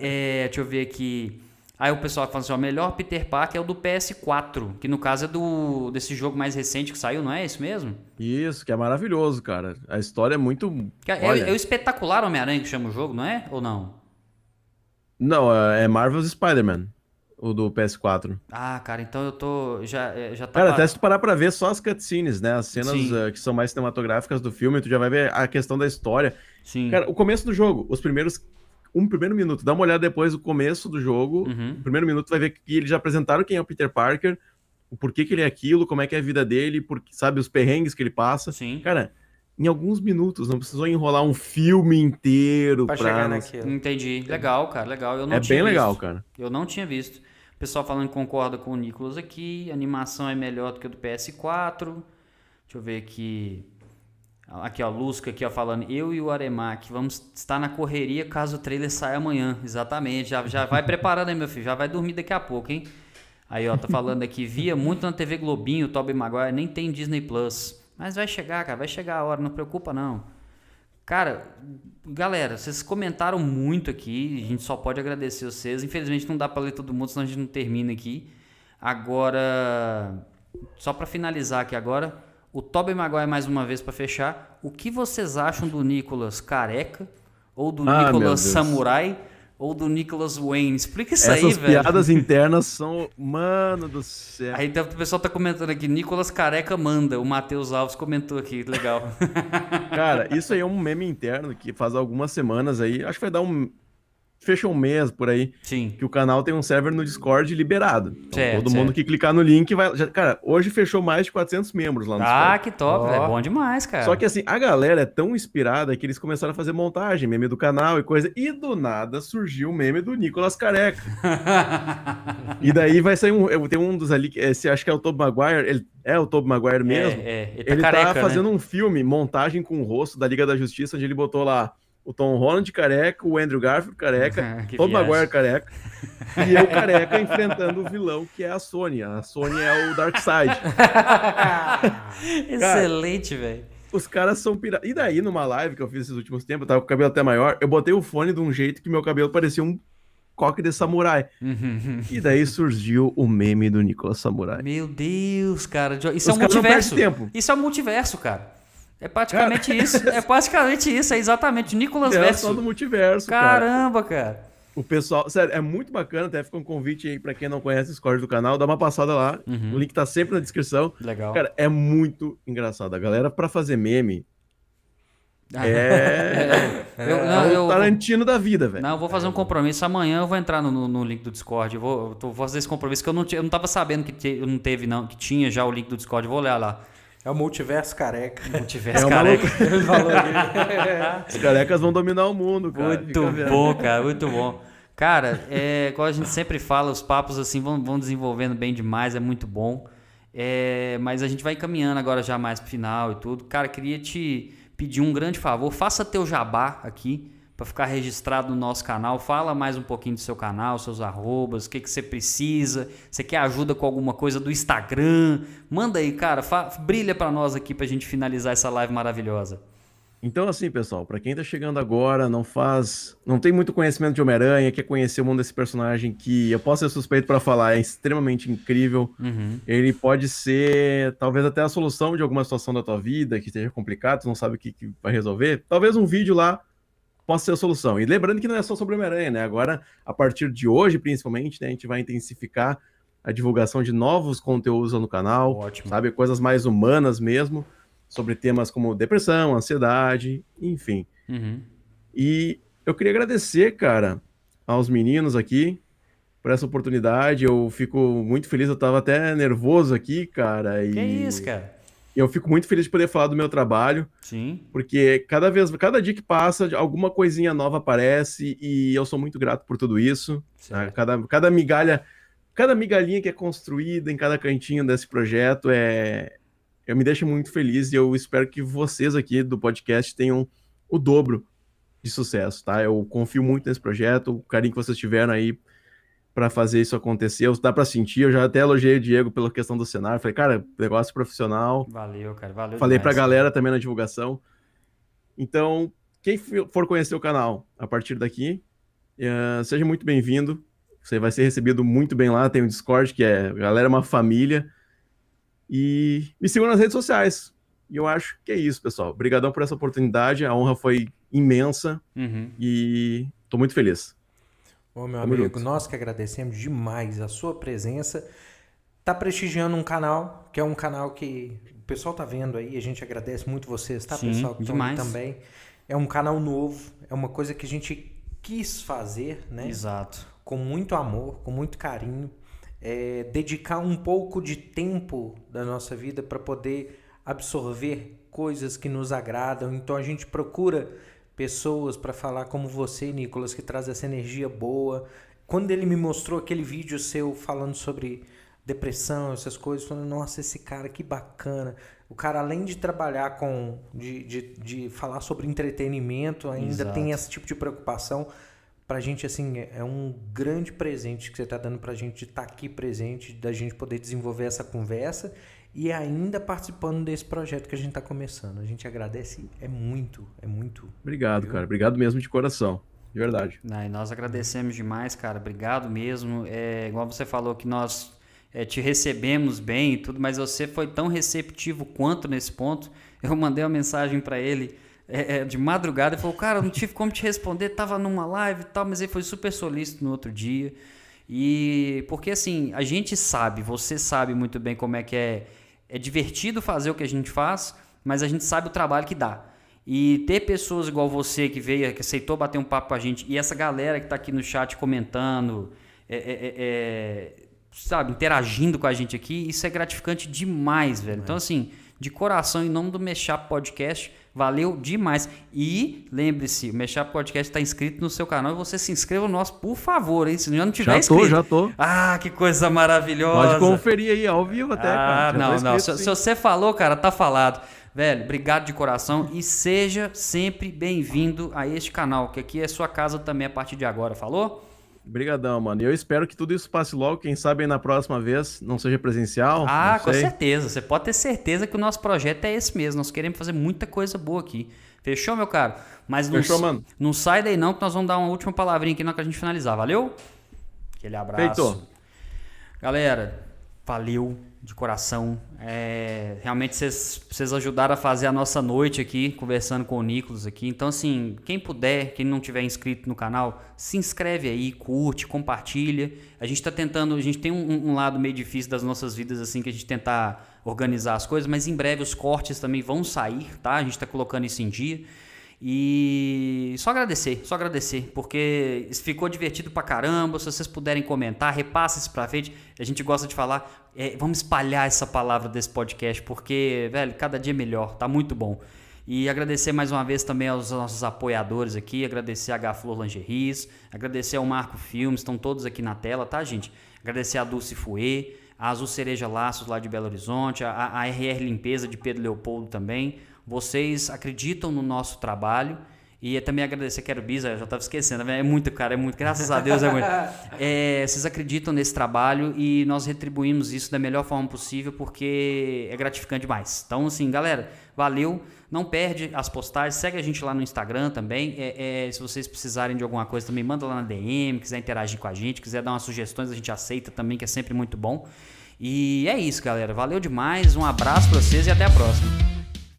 S1: é, é, deixa eu ver aqui. Aí o pessoal fala assim, ó, o melhor Peter Parker é o do PS4, que no caso é do desse jogo mais recente que saiu, não é isso mesmo?
S3: Isso, que é maravilhoso, cara. A história é muito.
S1: É, é, é o espetacular Homem-Aranha que chama o jogo, não é? Ou não?
S3: Não, é Marvel's Spider-Man, o do PS4.
S1: Ah, cara, então eu tô. Já, é, já tá.
S3: Cara, até se tu parar pra ver só as cutscenes, né? As cenas uh, que são mais cinematográficas do filme, tu já vai ver a questão da história.
S1: Sim.
S3: Cara, o começo do jogo, os primeiros um primeiro minuto. Dá uma olhada depois do começo do jogo.
S1: Uhum.
S3: O primeiro minuto vai ver que eles já apresentaram quem é o Peter Parker, o porquê que ele é aquilo, como é que é a vida dele, porque, sabe, os perrengues que ele passa.
S1: Sim.
S3: Cara, em alguns minutos, não precisou enrolar um filme inteiro
S2: pra,
S3: pra
S2: chegar naquilo.
S1: Entendi. Legal, cara, legal. Eu não
S3: É
S1: tinha
S3: bem legal,
S1: visto.
S3: cara.
S1: Eu não tinha visto. O pessoal falando que concorda com o Nicolas aqui. A animação é melhor do que a do PS4. Deixa eu ver aqui. Aqui, ó, Lusca aqui, ó, falando. Eu e o Aremac vamos estar na correria caso o trailer saia amanhã. Exatamente. Já, já vai preparando aí, meu filho. Já vai dormir daqui a pouco, hein? Aí, ó, tá falando aqui. Via muito na TV Globinho, o Tobey Maguire. Nem tem Disney Plus. Mas vai chegar, cara. Vai chegar a hora. Não preocupa, não. Cara, galera, vocês comentaram muito aqui, a gente só pode agradecer vocês. Infelizmente não dá para ler todo mundo, senão a gente não termina aqui. Agora, só para finalizar aqui agora, o Tobey Maguire mais uma vez para fechar. O que vocês acham do Nicolas careca ou do
S3: Ah,
S1: Nicolas samurai ou do Nicolas Wayne? Explica isso aí,
S3: Essas
S1: velho.
S3: piadas internas são. Mano do céu.
S1: Aí tá- o pessoal tá comentando aqui, Nicolas Careca manda. O Matheus Alves comentou aqui, legal.
S3: Cara, isso aí é um meme interno que faz algumas semanas aí. Acho que vai dar um. Fecha um mês por aí.
S1: Sim.
S3: que o canal tem um server no Discord liberado. Então,
S1: Certo,
S3: todo
S1: certo.
S3: mundo que clicar no link vai. já- cara, hoje fechou mais de 400 membros lá no
S1: Ah,
S3: Discord.
S1: que top, velho. É bom demais, cara.
S3: Só que assim, a galera é tão inspirada que eles começaram a fazer montagem, meme do canal e coisa. E do nada surgiu o meme do Nicolas Careca. e daí vai sair um. eu- Tem um dos ali, que- esse acho que é o Tobey Maguire. Ele é o Tobey Maguire mesmo.
S1: É, é. Ele tá
S3: Ele
S1: careca,
S3: tá
S1: né?
S3: fazendo um filme, montagem com o rosto da Liga da Justiça, onde ele botou lá o Tom Holland careca, o Andrew Garfield careca,
S1: viagem.
S3: Maguire careca, e eu careca enfrentando o vilão que é a Sony. A Sony é o Darkseid.
S1: Excelente, velho.
S3: Os caras são piratas. E daí, numa live que eu fiz esses últimos tempos, eu tava com o cabelo até maior, eu botei o fone de um jeito que meu cabelo parecia um coque de samurai. E daí surgiu o meme do Nicolas Samurai.
S1: Meu Deus, cara. Isso
S3: Os
S1: é um multiverso. Isso é um multiverso, cara. É praticamente isso. É praticamente isso. É exatamente. Nicolas
S3: É
S1: Verso.
S3: só do multiverso, cara.
S1: Caramba, cara.
S3: O pessoal, sério, é muito bacana, até fica um convite aí pra quem não conhece o Discord do canal, dá uma passada lá. O link tá sempre na descrição.
S1: Legal.
S3: Cara, é muito engraçado. A galera, pra fazer meme,
S1: Ah,
S3: é.
S1: Eu,
S3: é
S1: não,
S3: o
S1: eu,
S3: Tarantino da vida, velho.
S1: não, eu vou fazer um compromisso. Amanhã eu vou entrar no, no- no link do Discord. Eu vou, eu vou fazer esse compromisso que eu não, eu não tava sabendo que te- não teve, não, que tinha já o link do Discord. Eu vou olhar lá.
S2: É o multiverso careca.
S1: Não tivesse
S3: É
S1: careca.
S2: Ele falou aqui.
S3: Os carecas vão dominar o mundo, cara.
S1: Muito
S3: Fica vendo.
S1: bom, cara, muito bom. Cara, é, como a gente sempre fala, os papos assim vão, vão desenvolvendo bem demais, é muito bom. É, mas a gente vai caminhando agora já mais pro final e tudo. Cara, queria te pedir um grande favor, faça teu jabá aqui para ficar registrado no nosso canal. Fala mais um pouquinho do seu canal, seus arrobas, o que, que você precisa. Você quer ajuda com alguma coisa do Instagram? Manda aí, cara, fa- brilha para nós aqui pra gente finalizar essa live maravilhosa.
S3: Então, assim, pessoal, pra quem tá chegando agora, não faz. Não tem muito conhecimento de Homem-Aranha, quer conhecer o mundo desse personagem que eu posso ser suspeito pra falar, é extremamente incrível.
S1: Uhum.
S3: Ele pode ser, talvez, até a solução de alguma situação da tua vida que esteja complicado, tu não sabe o que, que vai resolver. Talvez um vídeo lá possa ser a solução. E lembrando que não é só sobre Homem-Aranha, né? Agora, a partir de hoje, principalmente, né, a gente vai intensificar a divulgação de novos conteúdos no canal
S1: Ótimo.
S3: sabe? Coisas mais humanas mesmo, sobre temas como depressão, ansiedade, enfim.
S1: Uhum.
S3: E eu queria agradecer, cara, aos meninos aqui por essa oportunidade. Eu fico muito feliz, eu tava até nervoso aqui, cara. E
S1: Que isso, cara?
S3: Eu fico muito feliz de poder falar do meu trabalho,
S1: Sim.
S3: porque cada vez, cada dia que passa, alguma coisinha nova aparece e eu sou muito grato por tudo isso. né? Cada, cada migalha, cada migalhinha que é construída em cada cantinho desse projeto é, eu me deixa muito feliz e eu espero que vocês aqui do podcast tenham o dobro de sucesso, tá? Eu confio muito nesse projeto, o carinho que vocês tiveram aí para fazer isso acontecer. Dá para sentir, eu já até elogiei o Diego pela questão do cenário. Falei, cara, negócio profissional.
S1: Valeu, cara, valeu.
S3: Falei para a galera também na divulgação. Então, quem for conhecer o canal a partir daqui, uh, seja muito bem-vindo. Você vai ser recebido muito bem lá. Tem o Discord, que é a galera é uma família. E me sigam nas redes sociais. E eu acho que é isso, pessoal. Obrigadão por essa oportunidade. A honra foi imensa
S1: uhum.
S3: e estou muito feliz.
S2: Ô, meu Tamo amigo, junto. nós que agradecemos demais a sua presença. Tá prestigiando um canal, que é um canal que o pessoal tá vendo aí, a gente agradece muito vocês, tá,
S1: Sim,
S2: pessoal? Que
S1: demais.
S2: também. É um canal novo, é uma coisa que a gente quis fazer, né?
S1: Exato.
S2: Com muito amor, com muito carinho. É, dedicar um pouco de tempo da nossa vida para poder absorver coisas que nos agradam. Então a gente procura pessoas para falar como você, Nicolas, que traz essa energia boa. Quando ele me mostrou aquele vídeo seu falando sobre depressão, essas coisas, falando, nossa, esse cara que bacana. O cara, além de trabalhar com. de, de, de falar sobre entretenimento, ainda Exato. tem esse tipo de preocupação. Pra gente, assim, é, um grande presente que você está dando pra gente de estar tá aqui presente, da gente poder desenvolver essa conversa e ainda participando desse projeto que a gente está começando. A gente agradece, é muito, é muito.
S3: Obrigado, viu? cara. Obrigado mesmo de coração. De verdade.
S1: e nós agradecemos demais, cara. Obrigado mesmo. É, igual você falou que nós é, te recebemos bem e tudo, mas você foi tão receptivo quanto nesse ponto. Eu mandei uma mensagem para ele é, é, de madrugada e falou: Cara, não tive como te responder, tava numa live e tal, mas ele foi super solícito no outro dia. E porque assim, a gente sabe, você sabe muito bem como é que é é divertido fazer o que a gente faz, mas a gente sabe o trabalho que dá. E ter pessoas igual você que veio, que aceitou bater um papo com a gente, e essa galera que está aqui no chat comentando, é, é, é, é, sabe, interagindo com a gente aqui, isso é gratificante demais, velho. Então, assim, de coração, em nome do Meshap Podcast, Valeu demais. E lembre-se, o Mexap Podcast está inscrito no seu canal e você se inscreva no nosso, por favor, hein? Se já não tiver
S3: já
S1: inscrito.
S3: Já tô, já tô.
S1: Ah, que coisa maravilhosa.
S3: Pode conferir aí, ao vivo até,
S1: ah,
S3: cara.
S1: Não, não. Se, se, você falou, cara, tá falado. Velho, obrigado de coração e seja sempre bem-vindo a este canal, que aqui é sua casa também a partir de agora, falou?
S3: Obrigadão, mano. E eu espero que tudo isso passe logo. Quem sabe aí na próxima vez não seja presencial.
S1: Ah, com certeza. Você pode ter certeza que o nosso projeto é esse mesmo. Nós queremos fazer muita coisa boa aqui. Fechou, meu caro? Mas
S3: Fechou,
S1: não,
S3: mano.
S1: não sai daí não, que nós vamos dar uma última palavrinha aqui na que a gente finalizar. Valeu? Aquele abraço.
S3: Feito.
S1: Galera, valeu de coração. É, realmente vocês ajudaram a fazer a nossa noite aqui, conversando com o Nicolas aqui. Então, assim, quem puder, quem não tiver inscrito no canal, se inscreve aí, curte, compartilha. A gente está tentando, a gente tem um, um, lado meio difícil das nossas vidas, assim, que a gente tentar organizar as coisas, mas em breve os cortes também vão sair, tá? A gente está colocando isso em dia. E só agradecer, só agradecer, porque ficou divertido pra caramba. Se vocês puderem comentar, repasse isso pra frente. A gente gosta de falar, é, vamos espalhar essa palavra desse podcast, porque, velho, cada dia é melhor, tá muito bom. E agradecer mais uma vez também aos nossos apoiadores aqui, agradecer a Gaflor Lingeries, agradecer ao Marco Filmes, estão todos aqui na tela, tá, gente? Agradecer a Dulce Fouet, a Azul Cereja Laços lá de Belo Horizonte, a, a RR Limpeza de Pedro Leopoldo também, vocês acreditam no nosso trabalho. E também agradecer, quero Bisa, eu já estava esquecendo, é muito, cara, é muito, graças a Deus é muito. É, vocês acreditam nesse trabalho e nós retribuímos isso da melhor forma possível porque é gratificante demais. Então, assim, galera, valeu. Não perde as postagens, segue a gente lá no Instagram também. É, é, se vocês precisarem de alguma coisa também, manda lá na DM, quiser interagir com a gente, quiser dar umas sugestões, a gente aceita também, que é sempre muito bom. E é isso, galera. Valeu demais, um abraço para vocês e até a próxima.